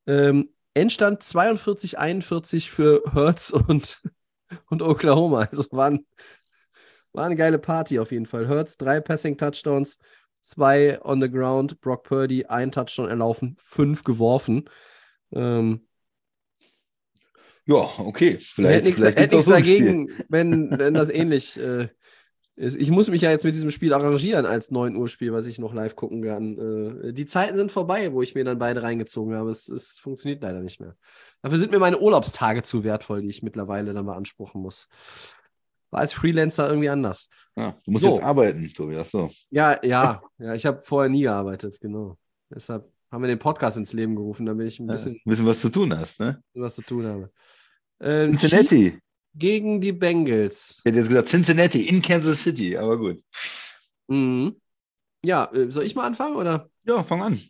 Ähm, Endstand 42-41 für Hurts und, und Oklahoma. Also waren war eine geile Party auf jeden Fall. Hurts, drei Passing-Touchdowns, zwei on the ground. Brock Purdy, ein Touchdown erlaufen, fünf geworfen. Ähm, Ja, okay. hätte Vielleicht, nichts, hätte nichts ein Spiel. dagegen, wenn, wenn das ähnlich äh. Ich muss mich ja jetzt mit diesem Spiel arrangieren als 9 Uhr Spiel, was ich noch live gucken kann. Äh, die Zeiten sind vorbei, wo ich mir dann beide reingezogen habe. Es, es funktioniert leider nicht mehr. Dafür sind mir meine Urlaubstage zu wertvoll, die ich mittlerweile dann beanspruchen muss. War als Freelancer irgendwie anders. Ja, du musst So. jetzt arbeiten, Tobias. So. Ja, ja, ja, ich habe vorher nie gearbeitet, genau. Deshalb haben wir den Podcast ins Leben gerufen, damit ich ein Ja, bisschen ein bisschen was zu tun hast, ne? was zu tun habe. Ähm, Cincinnati. Gegen die Bengals. Ich hätte jetzt gesagt Cincinnati in Kansas City, aber gut. Mhm. Ja, äh, soll ich mal anfangen oder? Ja, fang an.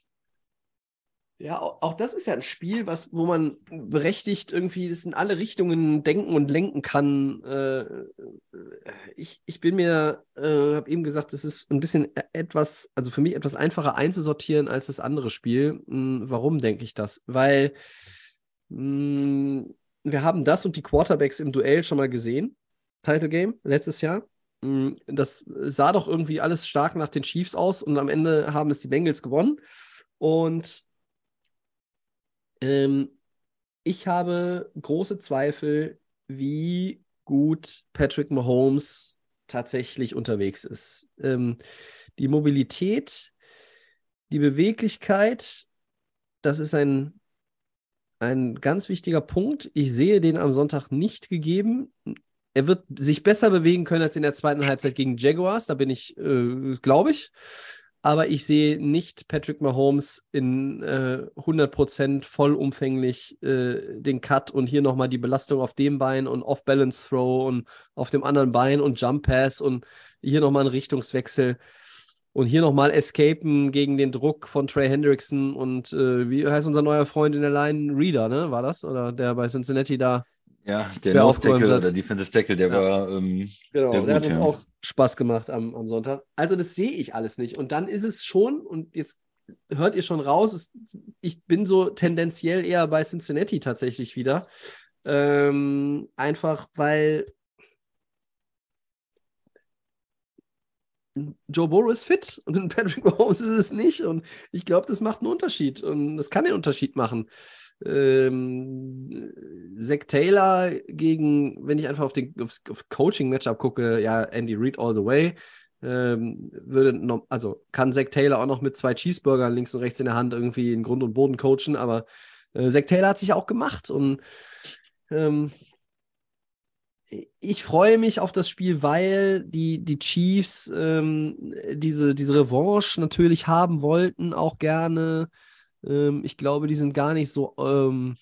Ja, auch das ist ja ein Spiel, was, wo man berechtigt irgendwie das in alle Richtungen denken und lenken kann. Äh, ich, ich bin mir, äh, habe eben gesagt, das ist ein bisschen e-, etwas, also für mich etwas einfacher einzusortieren als das andere Spiel. Hm, warum denke ich das? Weil hm, wir haben das und die Quarterbacks im Duell schon mal gesehen. Title Game letztes Jahr. Hm, das sah doch irgendwie alles stark nach den Chiefs aus und am Ende haben es die Bengals gewonnen. Und ähm, ich habe große Zweifel, wie gut Patrick Mahomes tatsächlich unterwegs ist. Ähm, die Mobilität, die Beweglichkeit, das ist ein, ein ganz wichtiger Punkt. Ich sehe den am Sonntag nicht gegeben. Er wird sich besser bewegen können als in der zweiten Halbzeit gegen Jaguars, da bin ich, äh, glaube ich aber ich sehe nicht Patrick Mahomes in äh, 100% vollumfänglich äh, den Cut und hier nochmal die Belastung auf dem Bein und Off-Balance-Throw und auf dem anderen Bein und Jump-Pass und hier nochmal ein Richtungswechsel und hier nochmal Escapen gegen den Druck von Trey Hendrickson und äh, wie heißt unser neuer Freund in der Line? Reader, ne? War das? Oder der bei Cincinnati da ja, der Nose Tackle oder Defensive Tackle, der ja. war. Ähm, genau, der, gut, hat uns auch Spaß gemacht am, am Sonntag. Also, das sehe ich alles nicht. Und dann ist es schon, und jetzt hört ihr schon raus, es, ich bin so tendenziell eher bei Cincinnati tatsächlich wieder. Ähm, einfach weil Joe Burrow ist fit und Patrick Mahomes ist es nicht. Und ich glaube, das macht einen Unterschied. Und das kann den Unterschied machen ähm, Zach Taylor gegen, wenn ich einfach auf den aufs, auf Coaching-Matchup gucke, ja, Andy Reid all the way. Ähm, würde noch, also kann Zach Taylor auch noch mit zwei Cheeseburgern links und rechts in der Hand irgendwie in Grund und Boden coachen, aber äh, Zach Taylor hat sich auch gemacht und ähm, ich freue mich auf das Spiel, weil die, die Chiefs ähm, diese, diese Revanche natürlich haben wollten, auch gerne. Ähm, ich glaube, die sind gar nicht so, ähm,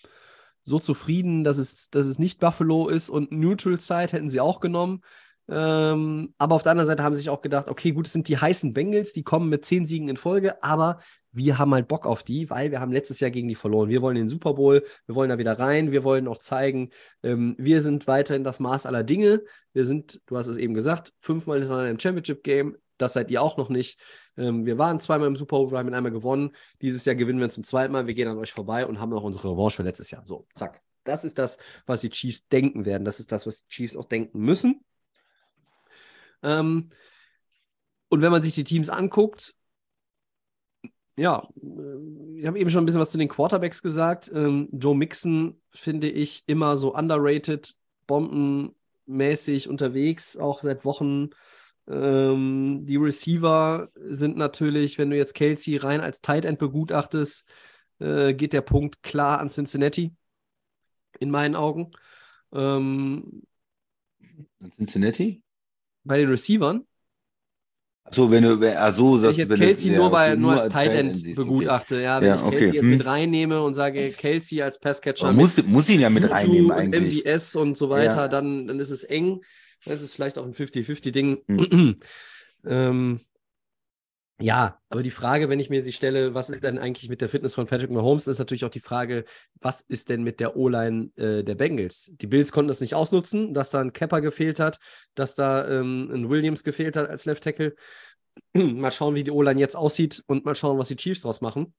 so zufrieden, dass es, dass es nicht Buffalo ist und Neutral Side hätten sie auch genommen. Ähm, aber auf der anderen Seite haben sie sich auch gedacht, okay, gut, es sind die heißen Bengals, die kommen mit zehn Siegen in Folge, aber wir haben halt Bock auf die, weil wir haben letztes Jahr gegen die verloren. Wir wollen den Super Bowl, wir wollen da wieder rein, wir wollen auch zeigen, ähm, wir sind weiterhin das Maß aller Dinge. Wir sind, du hast es eben gesagt, fünfmal hintereinander im Championship Game. Das seid ihr auch noch nicht. Ähm, wir waren zweimal im Super Bowl, wir haben ihn einmal gewonnen. Dieses Jahr gewinnen wir zum zweiten Mal. Wir gehen an euch vorbei und haben noch unsere Revanche für letztes Jahr. So, zack. Das ist das, was die Chiefs denken werden. Das ist das, was die Chiefs auch denken müssen. Ähm, und wenn man sich die Teams anguckt, ja, äh, ich habe eben schon ein bisschen was zu den Quarterbacks gesagt. Ähm, Joe Mixon finde ich immer so underrated, bombenmäßig unterwegs, auch seit Wochen. Ähm, die Receiver sind natürlich, wenn du jetzt Kelsey rein als Tight End begutachtest, äh, geht der Punkt klar an Cincinnati. In meinen Augen. Ähm, an Cincinnati? Bei den Receivern. So, wenn du, also, wenn ich jetzt Kelsey nur, bei, nur, als Tight End, begutachte, okay. ja, wenn ja, ich Kelsey okay. jetzt hm. mit reinnehme und sage, Kelsey als Passcatcher. Muss, muss ihn ja mit reinnehmen eigentlich. MVS und so weiter, ja. dann, dann ist es eng. Das ist vielleicht auch ein 50-50-Ding. Mhm. ähm, ja, aber die Frage, wenn ich mir sie stelle, was ist denn eigentlich mit der Fitness von Patrick Mahomes, ist natürlich auch die Frage, was ist denn mit der O-Line äh, der Bengals? Die Bills konnten das nicht ausnutzen, dass da ein Kepper gefehlt hat, dass da ähm, ein Williams gefehlt hat als Left Tackle. mal schauen, wie die O-Line jetzt aussieht und mal schauen, was die Chiefs draus machen.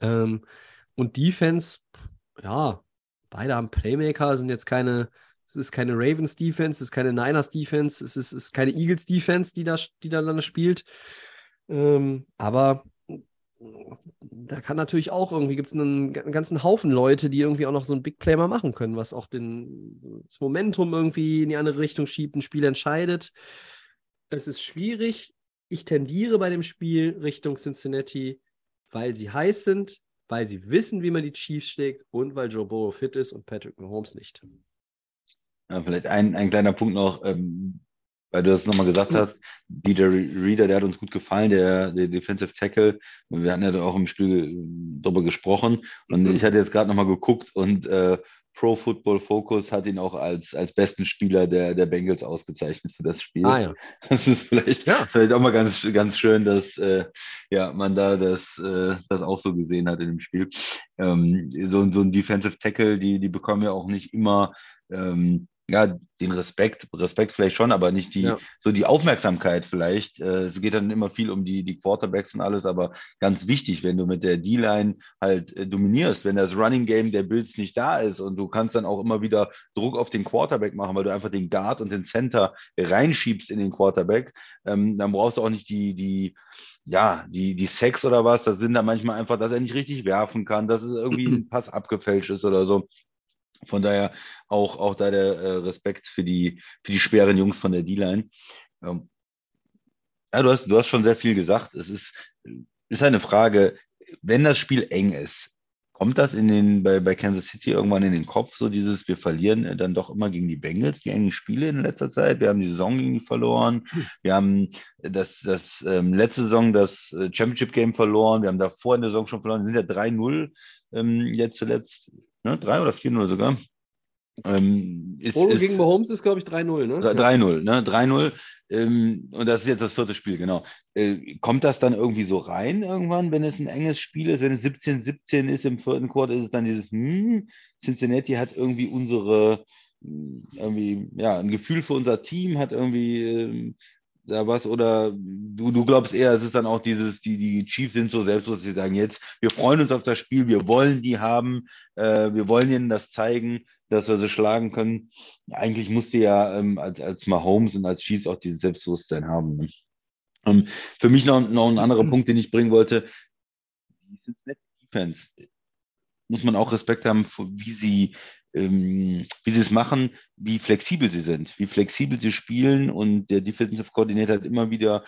Ähm, und Defense, ja, beide haben Playmaker, sind jetzt keine es ist keine Ravens Defense, es ist keine Niners Defense, es ist, es ist keine Eagles Defense, die da, die da dann spielt. Ähm, aber da kann natürlich auch irgendwie gibt es einen, ganzen Haufen Leute, die irgendwie auch noch so ein Big Play mal machen können, was auch den, das Momentum irgendwie in die andere Richtung schiebt, ein Spiel entscheidet. Es ist schwierig. Ich tendiere bei dem Spiel Richtung Cincinnati, weil sie heiß sind, weil sie wissen, wie man die Chiefs schlägt und weil Joe Burrow fit ist und Patrick Mahomes nicht. Ja, vielleicht ein, ein kleiner Punkt noch, ähm, weil du das nochmal gesagt hast, DJ Reader, der hat uns gut gefallen, der, der Defensive Tackle. Wir hatten ja da auch im Spiel darüber gesprochen und mhm. ich hatte jetzt gerade nochmal geguckt und äh, Pro Football Focus hat ihn auch als, als besten Spieler der, der Bengals ausgezeichnet für das Spiel. Ah ja. Das ist vielleicht, Ja. vielleicht auch mal ganz, ganz schön, dass äh, ja, man da das, äh, das auch so gesehen hat in dem Spiel. Ähm, so, so ein Defensive Tackle, die, die bekommen ja auch nicht immer ähm, ja, den Respekt, Respekt vielleicht schon, aber nicht die, Ja. so die Aufmerksamkeit vielleicht. Äh, es geht dann immer viel um die, die Quarterbacks und alles, aber ganz wichtig, wenn du mit der D-Line halt äh, dominierst, wenn das Running Game der Bills nicht da ist und du kannst dann auch immer wieder Druck auf den Quarterback machen, weil du einfach den Guard und den Center reinschiebst in den Quarterback, ähm, dann brauchst du auch nicht die, die, ja, die, die Sex oder was, das sind dann manchmal einfach, dass er nicht richtig werfen kann, dass es irgendwie ein Pass abgefälscht ist oder so. Von daher auch, auch da der äh, Respekt für die, für die schweren Jungs von der D-Line. Ähm, ja, du hast, du hast schon sehr viel gesagt. Es ist, ist eine Frage, wenn das Spiel eng ist, kommt das in den, bei, bei Kansas City irgendwann in den Kopf, so dieses, wir verlieren äh, dann doch immer gegen die Bengals, die engen Spiele in letzter Zeit. Wir haben die Saison gegen die verloren. Wir haben das, das ähm, letzte Saison das äh, Championship Game verloren. Wir haben davor in der Saison schon verloren. Wir sind ja 3-0 ähm, jetzt zuletzt, ne? 3 oder 4-0 sogar. Ähm, ist, Polo ist, gegen Mahomes ist, glaube ich, 3-0, ne? 3-0, ne? 3-0. Ähm, und das ist jetzt das vierte Spiel, genau. Äh, kommt das dann irgendwie so rein irgendwann, wenn es ein enges Spiel ist? Wenn es 17-17 ist im vierten Quartal, ist es dann dieses, hm, Cincinnati hat irgendwie unsere, hm, irgendwie, ja, ein Gefühl für unser Team, hat irgendwie ähm, da was oder du, du glaubst eher, es ist dann auch dieses, die, die Chiefs sind so selbstbewusst, sie sagen jetzt, wir freuen uns auf das Spiel, wir wollen die haben, äh, wir wollen ihnen das zeigen, dass wir sie schlagen können. Eigentlich musste ja ähm, als, als Mahomes und als Chiefs auch dieses Selbstbewusstsein haben. Ne? Ähm, für mich noch, noch ein anderer Punkt, den ich bringen wollte, die Defense muss man auch Respekt haben, wie sie ähm, wie sie es machen, wie flexibel sie sind, wie flexibel sie spielen und der Defensive Coordinator hat immer wieder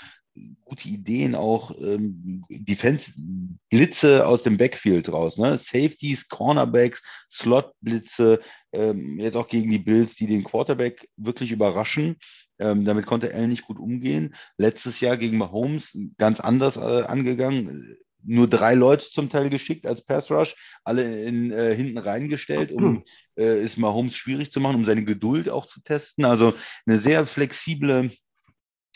gute Ideen, auch ähm, Defense-Blitze aus dem Backfield raus, ne? Safeties, Cornerbacks, Slot-Blitze, ähm, jetzt auch gegen die Bills, die den Quarterback wirklich überraschen. Ähm, damit konnte Allen nicht gut umgehen. Letztes Jahr gegen Mahomes ganz anders äh, angegangen. Nur drei Leute zum Teil geschickt als Pass Rush, alle in, äh, hinten reingestellt, um äh, es Mahomes schwierig zu machen, um seine Geduld auch zu testen. Also eine sehr flexible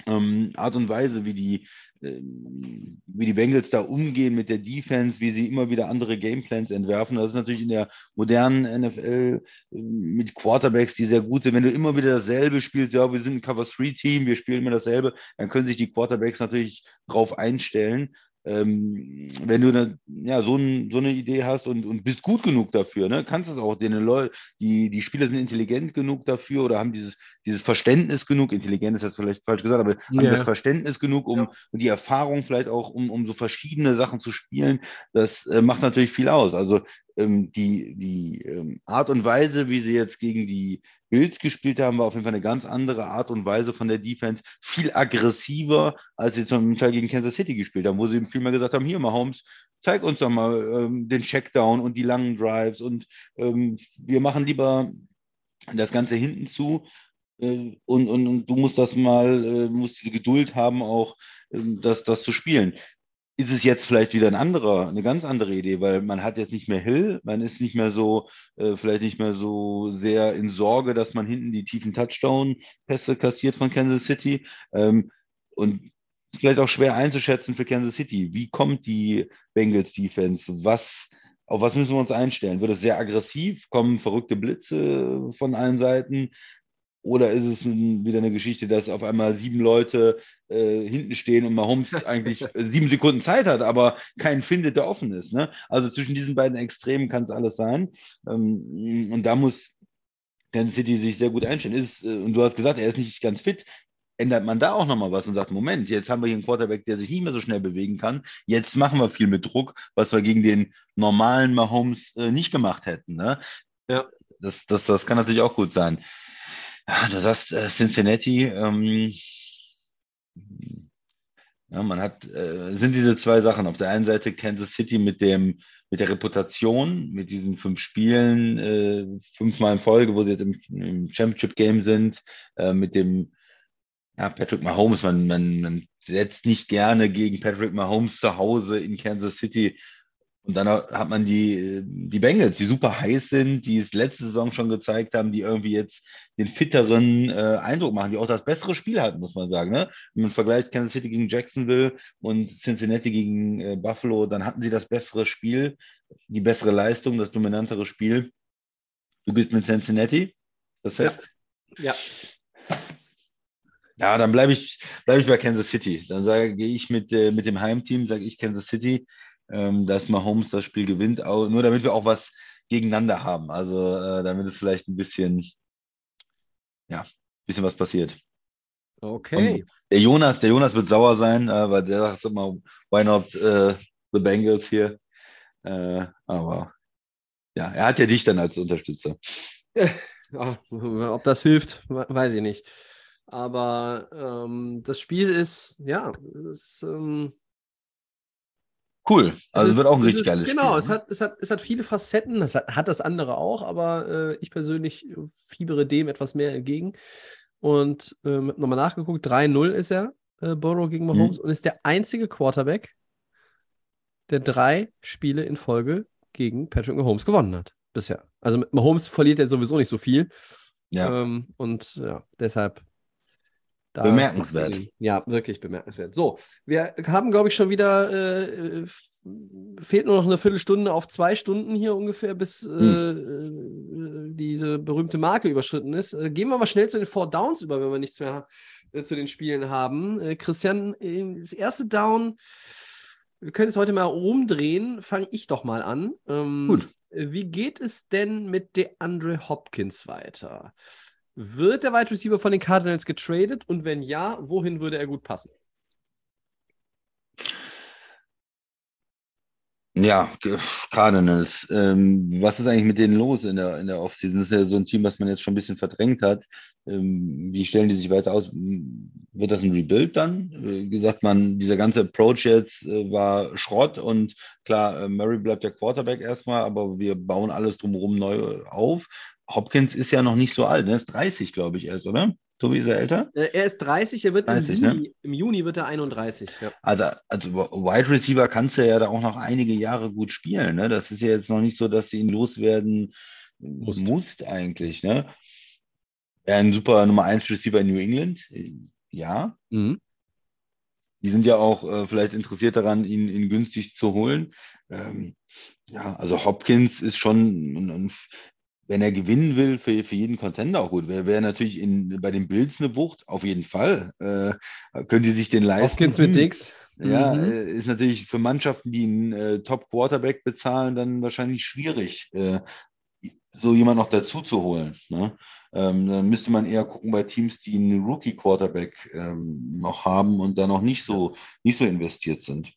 ähm, Art und Weise, wie die, ähm, wie die Bengals da umgehen mit der Defense, wie sie immer wieder andere Gameplans entwerfen. Das ist natürlich in der modernen NFL äh, mit Quarterbacks, die sehr gut sind. Wenn du immer wieder dasselbe spielst, ja, wir sind ein Cover-3-Team, wir spielen immer dasselbe, dann können sich die Quarterbacks natürlich drauf einstellen. Ähm, wenn du eine, ja, so, ein, so eine Idee hast und, und bist gut genug dafür, ne, kannst es auch. Den Leute, die, die Spieler sind intelligent genug dafür oder haben dieses, dieses Verständnis genug, intelligent ist das vielleicht falsch gesagt, aber haben Ja. das Verständnis genug, um und die Erfahrung vielleicht auch, um, um so verschiedene Sachen zu spielen, das äh, macht natürlich viel aus. Also ähm, die, die ähm, Art und Weise, wie sie jetzt gegen die Bills gespielt haben, war auf jeden Fall eine ganz andere Art und Weise von der Defense, viel aggressiver, als sie zum Teil gegen Kansas City gespielt haben, wo sie viel mehr gesagt haben, hier Mahomes, zeig uns doch mal ähm, den Checkdown und die langen Drives und ähm, wir machen lieber das Ganze hinten zu äh, und, und, und du musst das mal, äh, musst diese Geduld haben, auch ähm, das, das zu spielen ist es jetzt vielleicht wieder ein anderer, eine ganz andere Idee, weil man hat jetzt nicht mehr Hill, man ist nicht mehr so, äh, vielleicht nicht mehr so sehr in Sorge, dass man hinten die tiefen Touchdown-Pässe kassiert von Kansas City. Ähm, und vielleicht auch schwer einzuschätzen für Kansas City. Wie kommt die Bengals Defense? Was, auf was müssen wir uns einstellen? Wird es sehr aggressiv? Kommen verrückte Blitze von allen Seiten? Oder ist es ein, wieder eine Geschichte, dass auf einmal sieben Leute äh, hinten stehen und Mahomes eigentlich äh, sieben Sekunden Zeit hat, aber keinen findet, der offen ist? Ne? Also zwischen diesen beiden Extremen kann es alles sein. Ähm, und da muss Kansas City sich sehr gut einstellen. Ist, äh, und du hast gesagt, er ist nicht ganz fit. Ändert man da auch nochmal was und sagt, Moment, jetzt haben wir hier einen Quarterback, der sich nicht mehr so schnell bewegen kann. Jetzt machen wir viel mit Druck, was wir gegen den normalen Mahomes äh, nicht gemacht hätten. Ne? Ja. Das, das, das kann natürlich auch gut sein. Ja, du sagst äh, Cincinnati, ähm, ja, man hat, äh, sind diese zwei Sachen. Auf der einen Seite Kansas City mit dem, mit der Reputation, mit diesen fünf Spielen, äh, fünfmal in Folge, wo sie jetzt im, im Championship Game sind, äh, mit dem, ja, Patrick Mahomes, man, man, man setzt nicht gerne gegen Patrick Mahomes zu Hause in Kansas City Und dann hat man die, die Bengals, die super heiß sind, die es letzte Saison schon gezeigt haben, die irgendwie jetzt den fitteren äh, Eindruck machen, die auch das bessere Spiel hatten, muss man sagen. Ne? Wenn man vergleicht Kansas City gegen Jacksonville und Cincinnati gegen äh, Buffalo, dann hatten sie das bessere Spiel, die bessere Leistung, das dominantere Spiel. Du bist mit Cincinnati, das fest? Ja. Ja, dann bleibe ich, bleib ich bei Kansas City. Dann sage gehe ich mit, äh, mit dem Heimteam, sage ich Kansas City ähm, dass Mahomes das Spiel gewinnt, auch, nur damit wir auch was gegeneinander haben. Also äh, damit es vielleicht ein bisschen, ja, ein bisschen was passiert. Okay. Und der Jonas, der Jonas wird sauer sein, äh, weil der sagt immer, why not äh, the Bengals hier? Äh, aber ja, er hat ja dich dann als Unterstützer. Ob das hilft, weiß ich nicht. Aber ähm, das Spiel ist, ja, ist, ähm, Cool. Also es, ist, wird auch ein richtig ist, geiles genau, Spiel. Genau, es, hat, es, hat, es hat viele Facetten. Das hat, hat das andere auch, aber äh, ich persönlich fiebere dem etwas mehr entgegen. Und äh, nochmal nachgeguckt, 3-0 ist er, äh, Burrow gegen Mahomes, mhm. und ist der einzige Quarterback, der drei Spiele in Folge gegen Patrick Mahomes gewonnen hat. Bisher. Also Mahomes verliert ja sowieso nicht so viel. Ja. Ähm, und ja, deshalb da bemerkenswert. Ja, wirklich bemerkenswert. So, wir haben, glaube ich, schon wieder, äh, fehlt nur noch eine Viertelstunde auf zwei Stunden hier ungefähr, bis hm. äh, diese berühmte Marke überschritten ist. Äh, gehen wir mal schnell zu den Four Downs über, wenn wir nichts mehr äh, zu den Spielen haben. Äh, Christian, das erste Down, wir können es heute mal umdrehen, fange ich doch mal an. Ähm, Gut. Wie geht es denn mit DeAndre Hopkins weiter? Wird der Wide Receiver von den Cardinals getradet? Und wenn ja, wohin würde er gut passen? Ja, Cardinals. Ähm, was ist eigentlich mit denen los in der, in der Offseason? Das ist ja so ein Team, was man jetzt schon ein bisschen verdrängt hat. Ähm, wie stellen die sich weiter aus? Wird das ein Rebuild dann? Äh, gesagt man, dieser ganze Approach jetzt äh, war Schrott und klar, äh, Murray bleibt der Quarterback erstmal, aber wir bauen alles drumherum neu auf. Hopkins ist ja noch nicht so alt, er ist 30, glaube ich, erst, oder? Tobi, ist er älter? Äh, er ist 30, er wird 30, im, ne? Juni, im Juni wird er 31. Ja. Also, also Wide Receiver kannst du ja da auch noch einige Jahre gut spielen. Ne? Das ist ja jetzt noch nicht so, dass du ihn loswerden musst, musst eigentlich. Ne? Er ein super Nummer 1 Receiver in New England. Ja. Mhm. Die sind ja auch äh, vielleicht interessiert daran, ihn, ihn günstig zu holen. Ähm, ja, also Hopkins ist schon ein, ein wenn er gewinnen will, für, für jeden Contender auch gut. Wäre wär natürlich in, bei den Bills eine Wucht, auf jeden Fall. Äh, können die sich den leisten. Hopkins mit Dix. Ja, mhm. Äh, ist natürlich für Mannschaften, die einen äh, Top-Quarterback bezahlen, dann wahrscheinlich schwierig, äh, so jemand noch dazu zu holen. Ne? Ähm, dann müsste man eher gucken bei Teams, die einen Rookie-Quarterback ähm, noch haben und da noch nicht so, nicht so investiert sind.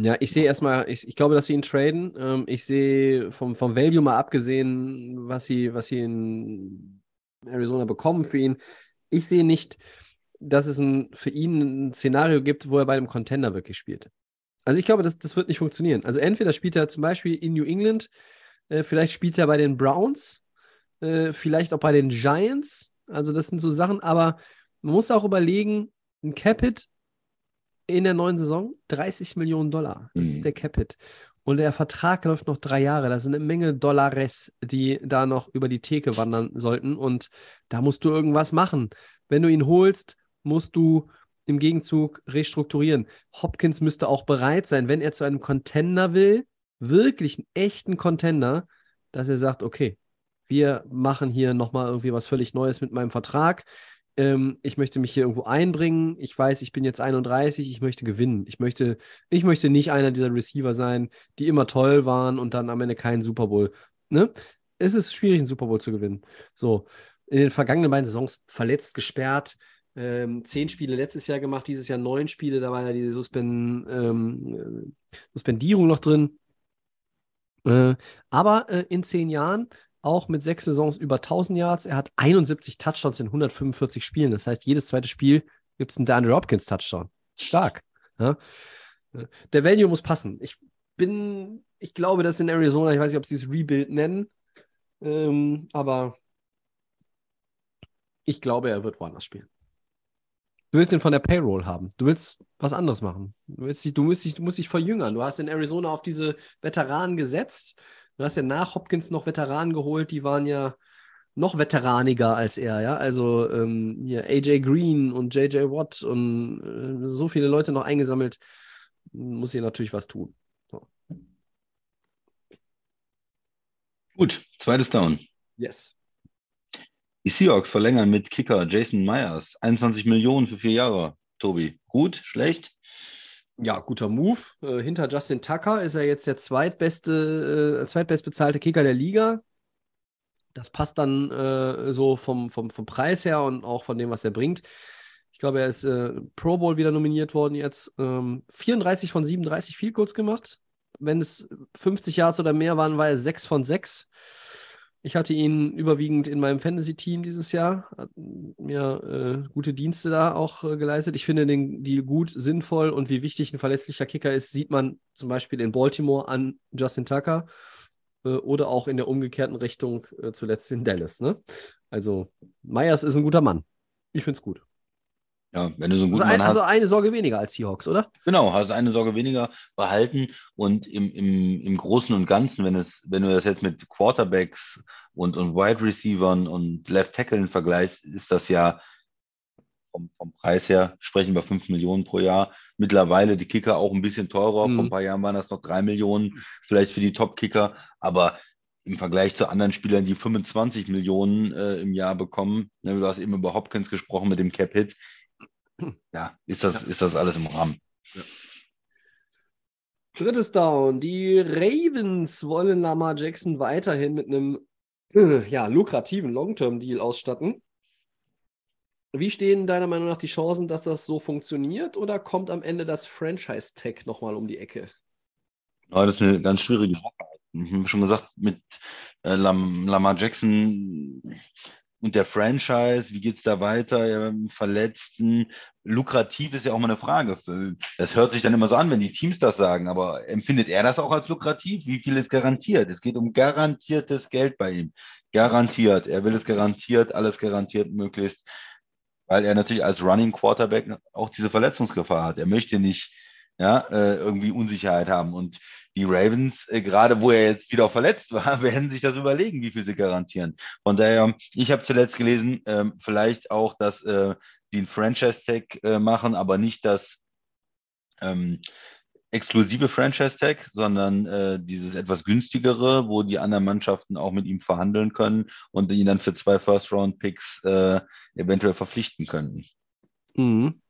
Ja, ich sehe erstmal, ich, ich glaube, dass sie ihn traden. Ähm, ich sehe vom, vom Value mal abgesehen, was sie, was sie in Arizona bekommen für ihn. Ich sehe nicht, dass es ein, für ihn ein Szenario gibt, wo er bei einem Contender wirklich spielt. Also ich glaube, das, das wird nicht funktionieren. Also entweder spielt er zum Beispiel in New England, äh, vielleicht spielt er bei den Browns, äh, vielleicht auch bei den Giants. Also das sind so Sachen, aber man muss auch überlegen, ein Capit in der neuen Saison 30 Millionen Dollar. Das mhm. ist der Capit. Und der Vertrag läuft noch drei Jahre. Da sind eine Menge Dollares, die da noch über die Theke wandern sollten. Und da musst du irgendwas machen. Wenn du ihn holst, musst du im Gegenzug restrukturieren. Hopkins müsste auch bereit sein, wenn er zu einem Contender will, wirklich einen echten Contender, dass er sagt, okay, wir machen hier nochmal irgendwie was völlig Neues mit meinem Vertrag ähm, ich möchte mich hier irgendwo einbringen. Ich weiß, ich bin jetzt 31, ich möchte gewinnen. Ich möchte, ich möchte nicht einer dieser Receiver sein, die immer toll waren und dann am Ende keinen Super Bowl. Ne? Es ist schwierig, einen Super Bowl zu gewinnen. So, in den vergangenen beiden Saisons verletzt, gesperrt, ähm, zehn Spiele letztes Jahr gemacht, dieses Jahr neun Spiele, da war ja die Suspen ähm, Suspendierung noch drin. Äh, aber äh, in zehn Jahren auch mit sechs Saisons über 1000 Yards. Er hat 71 Touchdowns in 145 Spielen. Das heißt, jedes zweite Spiel gibt es einen DeAndre Hopkins Touchdown. Stark. Ja? Der Value muss passen. Ich bin, ich glaube, dass in Arizona, ich weiß nicht, ob sie es Rebuild nennen, ähm, aber ich glaube, er wird woanders spielen. Du willst ihn von der Payroll haben. Du willst was anderes machen. Du, willst dich, du, musst, dich, du musst dich verjüngern. Du hast in Arizona auf diese Veteranen gesetzt. Du hast ja nach Hopkins noch Veteranen geholt, die waren ja noch veteraniger als er, ja. Also ähm, hier AJ Green und JJ Watt und äh, so viele Leute noch eingesammelt. Muss hier natürlich was tun. So. Gut, zweites Down. Yes. Die Seahawks verlängern mit Kicker Jason Myers 21 Millionen für vier Jahre. Tobi, gut, schlecht? Ja, guter Move. Äh, hinter Justin Tucker ist er jetzt der zweitbeste, äh, zweitbestbezahlte Kicker der Liga. Das passt dann äh, so vom, vom, vom Preis her und auch von dem, was er bringt. Ich glaube, er ist äh, Pro Bowl wieder nominiert worden jetzt. Ähm, 34 von 37 Field Goals gemacht. Wenn es 50 Yards oder mehr waren, war er 6 von 6. Ich hatte ihn überwiegend in meinem Fantasy-Team dieses Jahr, hat mir äh, gute Dienste da auch äh, geleistet. Ich finde den Deal gut, sinnvoll und wie wichtig ein verlässlicher Kicker ist, sieht man zum Beispiel in Baltimore an Justin Tucker äh, oder auch in der umgekehrten Richtung äh, zuletzt in Dallas. Ne? Also Myers ist ein guter Mann. Ich finde es gut. Ja, wenn du so einen Also, guten ein, Mann also hast. eine Sorge weniger als Seahawks, oder? Genau, hast eine Sorge weniger behalten und im, im, im Großen und Ganzen, wenn es, wenn du das jetzt mit Quarterbacks und, und Wide Receivern und Left Tackle vergleichst, ist das ja vom, vom Preis her, sprechen wir 5 Millionen pro Jahr. Mittlerweile die Kicker auch ein bisschen teurer. Mhm. Vor ein paar Jahren waren das noch 3 Millionen, vielleicht für die Top-Kicker, aber im Vergleich zu anderen Spielern, die 25 Millionen äh, im Jahr bekommen, ne, du hast eben über Hopkins gesprochen mit dem Cap-Hit, ja, ist das, ist das alles im Rahmen. Drittes Down. Die Ravens wollen Lamar Jackson weiterhin mit einem äh, ja, lukrativen Long-Term-Deal ausstatten. Wie stehen deiner Meinung nach die Chancen, dass das so funktioniert oder kommt am Ende das Franchise-Tag nochmal um die Ecke? Ja, das ist eine ganz schwierige Sache. Ich habe schon gesagt, mit äh, Lam Lamar Jackson und der Franchise, wie geht's da weiter? Verletzten, lukrativ ist ja auch mal eine Frage. Das hört sich dann immer so an, wenn die Teams das sagen, aber empfindet er das auch als lukrativ? Wie viel ist garantiert? Es geht um garantiertes Geld bei ihm. Garantiert. Er will es garantiert, alles garantiert möglichst, weil er natürlich als Running Quarterback auch diese Verletzungsgefahr hat. Er möchte nicht ja, äh, irgendwie Unsicherheit haben. Und die Ravens, äh, gerade wo er jetzt wieder verletzt war, werden sich das überlegen, wie viel sie garantieren. Von daher, ich habe zuletzt gelesen, ähm, vielleicht auch, dass äh, die einen Franchise-Tag äh, machen, aber nicht das ähm, exklusive Franchise-Tag, sondern äh, dieses etwas günstigere, wo die anderen Mannschaften auch mit ihm verhandeln können und ihn dann für zwei First-Round-Picks äh, eventuell verpflichten können. Mhm.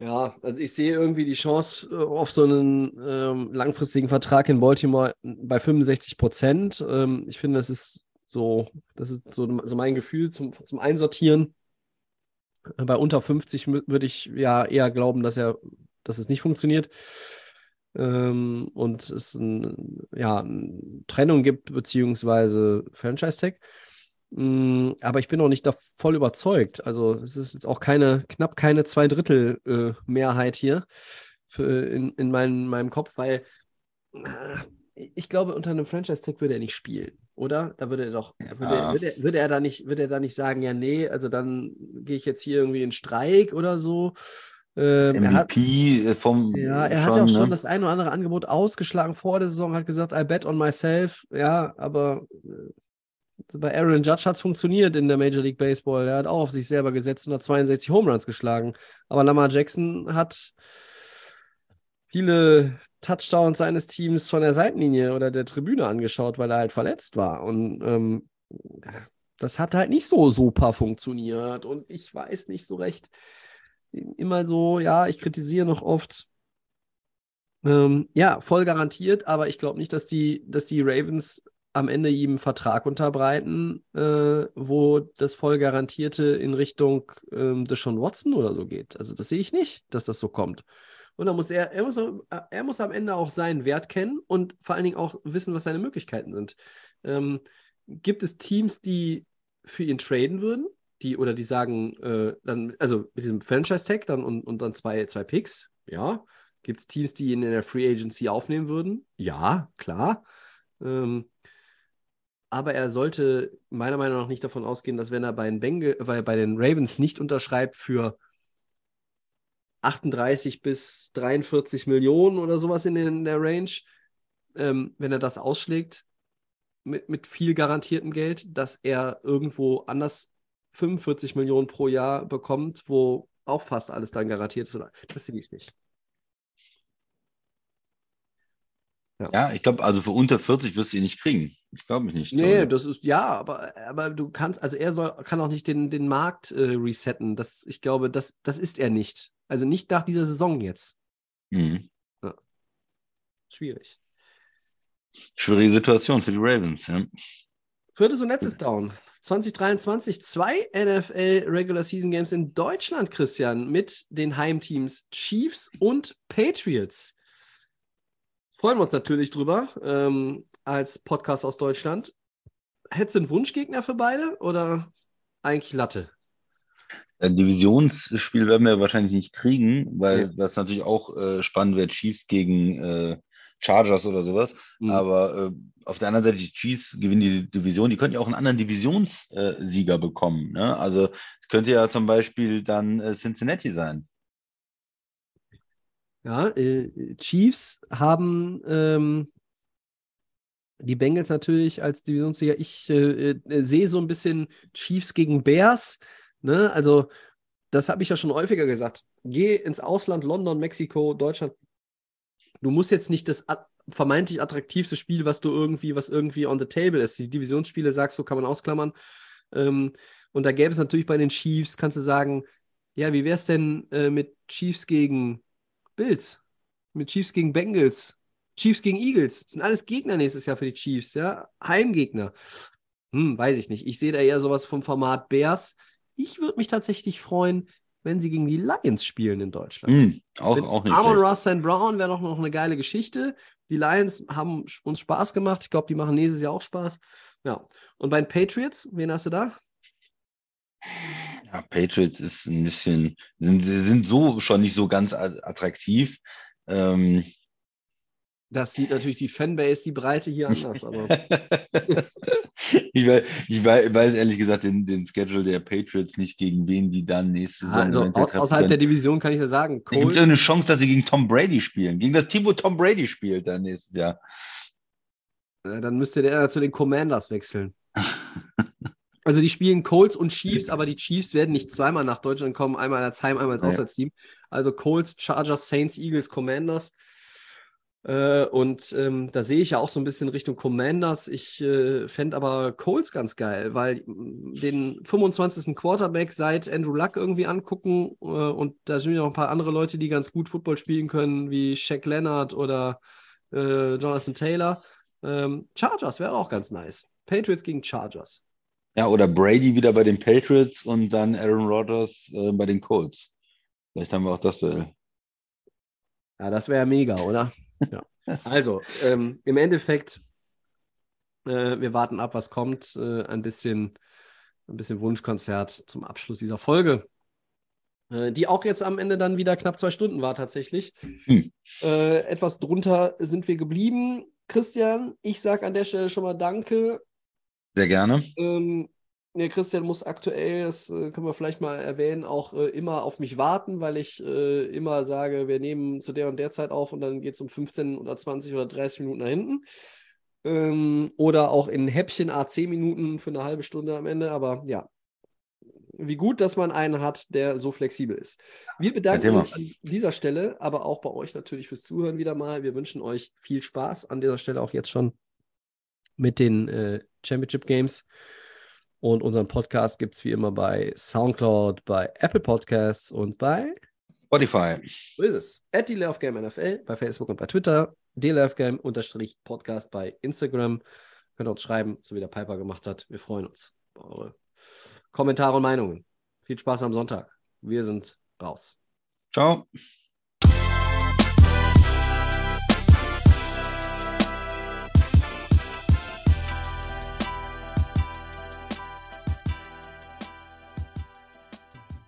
Ja, also ich sehe irgendwie die Chance äh, auf so einen ähm, langfristigen Vertrag in Baltimore bei 65 Prozent. Ähm, ich finde, das ist so, das ist so, so mein Gefühl zum, zum Einsortieren. Äh, Bei unter 50 mü- würde ich ja eher glauben, dass er, dass es nicht funktioniert. Ähm, und es ein, ja, eine Trennung gibt, beziehungsweise Franchise-Tag. Mm, Aber ich bin noch nicht da voll überzeugt. Also es ist jetzt auch keine, knapp keine Zweidrittel-Mehrheit hier für, in, in meinem, meinem Kopf, weil äh, ich glaube, unter einem Franchise-Tag würde er nicht spielen, oder? Da würde er doch, würde, Ja. würde, er, würde er da nicht, würde er da nicht sagen, ja, nee, also dann gehe ich jetzt hier irgendwie in Streik oder so. Ähm, er hat, MVP vom ja, er hat ja auch schon das ein oder andere Angebot ausgeschlagen vor der Saison, hat gesagt, I bet on myself. Ja, aber äh, bei Aaron Judge hat es funktioniert in der Major League Baseball. Er hat auch auf sich selber gesetzt und hat 62 Home Runs geschlagen. Aber Lamar Jackson hat viele Touchdowns seines Teams von der Seitenlinie oder der Tribüne angeschaut, weil er halt verletzt war. Und ähm, das hat halt nicht so super funktioniert. Und ich weiß nicht so recht. Immer so, ja, ich kritisiere noch oft. Ähm, ja, voll garantiert, aber ich glaube nicht, dass die, dass die Ravens am Ende ihm einen Vertrag unterbreiten, äh, wo das voll garantierte in Richtung ähm, Deshaun Watson oder so geht. Also das sehe ich nicht, dass das so kommt. Und dann muss er, er muss, er muss am Ende auch seinen Wert kennen und vor allen Dingen auch wissen, was seine Möglichkeiten sind. Ähm, gibt es Teams, die für ihn traden würden? Die, oder die sagen, äh, dann, also mit diesem Franchise-Tag dann und, und dann zwei, zwei Picks, ja. Gibt es Teams, die ihn in der Free Agency aufnehmen würden? Ja, klar. Ähm, aber er sollte meiner Meinung nach nicht davon ausgehen, dass wenn er bei den, Bengel, bei, bei den Ravens nicht unterschreibt für 38 bis 43 Millionen oder sowas in, in der Range, ähm, wenn er das ausschlägt mit, mit viel garantiertem Geld, dass er irgendwo anders 45 Millionen pro Jahr bekommt, wo auch fast alles dann garantiert ist. Das sehe ich nicht. Ja, ja ich glaube, also für unter 40 wirst du ihn nicht kriegen. Ich glaube mich nicht. Nee, das ist, ja, aber, aber du kannst, also er soll, kann auch nicht den, den Markt äh, resetten. Das, ich glaube, das, das ist er nicht. Also nicht nach dieser Saison jetzt. Mhm. Ja. Schwierig. Schwierige Situation für die Ravens, ja. Viertes und letztes Down. 2023 zwei NFL Regular Season Games in Deutschland, Christian, mit den Heimteams Chiefs und Patriots. Freuen wir uns natürlich drüber ähm, als Podcast aus Deutschland. Hättest du einen Wunschgegner für beide oder eigentlich Latte? Ein Divisionsspiel werden wir wahrscheinlich nicht kriegen, weil ja. das natürlich auch äh, spannend wird, Chiefs gegen äh, Chargers oder sowas. Mhm. Aber äh, auf der anderen Seite, die Chiefs gewinnen die Division, die könnten ja auch einen anderen Divisionssieger bekommen. Ne? Also es könnte ja zum Beispiel dann äh, Cincinnati sein. Ja, äh, Chiefs haben ähm, die Bengals natürlich als Divisionssieger. Ich äh, äh, sehe so ein bisschen Chiefs gegen Bears. Ne? Also, das habe ich ja schon häufiger gesagt. Geh ins Ausland, London, Mexiko, Deutschland. Du musst jetzt nicht das vermeintlich attraktivste Spiel, was du irgendwie, was irgendwie on the table ist. Die Divisionsspiele sagst du, kann man ausklammern. Ähm, und da gäbe es natürlich bei den Chiefs, kannst du sagen, ja, wie wäre es denn äh, mit Chiefs gegen Bills, mit Chiefs gegen Bengals, Chiefs gegen Eagles. Das sind alles Gegner nächstes Jahr für die Chiefs, ja. Heimgegner. Hm, weiß ich nicht. Ich sehe da eher sowas vom Format Bears. Ich würde mich tatsächlich freuen, wenn sie gegen die Lions spielen in Deutschland. Mm, auch, auch nicht. Amon Ross St. Brown wäre doch noch eine geile Geschichte. Die Lions haben uns Spaß gemacht. Ich glaube, die machen nächstes Jahr auch Spaß. Ja. Und bei den Patriots, wen hast du da? Ja, Patriots ist ein bisschen, sind, sind so schon nicht so ganz attraktiv. Ähm, das sieht natürlich die Fanbase, die Breite hier anders, aber. ich, weiß, ich weiß, ehrlich gesagt den, den Schedule der Patriots nicht, gegen wen die dann nächste Saison. Also au außerhalb der Division kann ich ja sagen. Gibt es eine Chance, dass sie gegen Tom Brady spielen? Gegen das Team, wo Tom Brady spielt dann nächstes Jahr. Dann müsste der zu den Commanders wechseln. Also die spielen Colts und Chiefs, aber die Chiefs werden nicht zweimal nach Deutschland kommen, einmal als Heim, einmal als Auswärtsteam. Also Colts, Chargers, Saints, Eagles, Commanders. Äh, und ähm, da sehe ich ja auch so ein bisschen Richtung Commanders. Ich äh, fände aber Colts ganz geil, weil mm, den 25. Quarterback seit Andrew Luck irgendwie angucken äh, und da sind ja noch ein paar andere Leute, die ganz gut Football spielen können, wie Shaq Leonard oder äh, Jonathan Taylor. Ähm, Chargers wäre auch ganz nice. Patriots gegen Chargers. Ja, oder Brady wieder bei den Patriots und dann Aaron Rodgers äh, bei den Colts. Vielleicht haben wir auch das Duell. Ja, das wäre mega, oder? Ja. Also, ähm, im Endeffekt, äh, wir warten ab, was kommt. Äh, ein, bisschen, ein bisschen Wunschkonzert zum Abschluss dieser Folge. Äh, die auch jetzt am Ende dann wieder knapp zwei Stunden war, tatsächlich. Hm. Äh, etwas drunter sind wir geblieben. Christian, ich sage an der Stelle schon mal Danke. Sehr gerne. Ähm, ja, Christian muss aktuell, das äh, können wir vielleicht mal erwähnen, auch äh, immer auf mich warten, weil ich äh, immer sage, wir nehmen zu der und der Zeit auf und dann geht es um 15 oder 20 oder 30 Minuten nach hinten. Ähm, oder auch in Häppchen A10 Minuten für eine halbe Stunde am Ende. Aber ja, wie gut, dass man einen hat, der so flexibel ist. Wir bedanken uns an dieser Stelle, aber auch bei euch natürlich fürs Zuhören wieder mal. Wir wünschen euch viel Spaß an dieser Stelle auch jetzt schon mit den äh, Championship Games. Und unseren Podcast gibt es wie immer bei Soundcloud, bei Apple Podcasts und bei Spotify. So ist es. At Game NFL bei Facebook und bei Twitter. DLFGame-Podcast bei Instagram. Könnt ihr uns schreiben, so wie der Piper gemacht hat. Wir freuen uns über eure Kommentare und Meinungen. Viel Spaß am Sonntag. Wir sind raus. Ciao.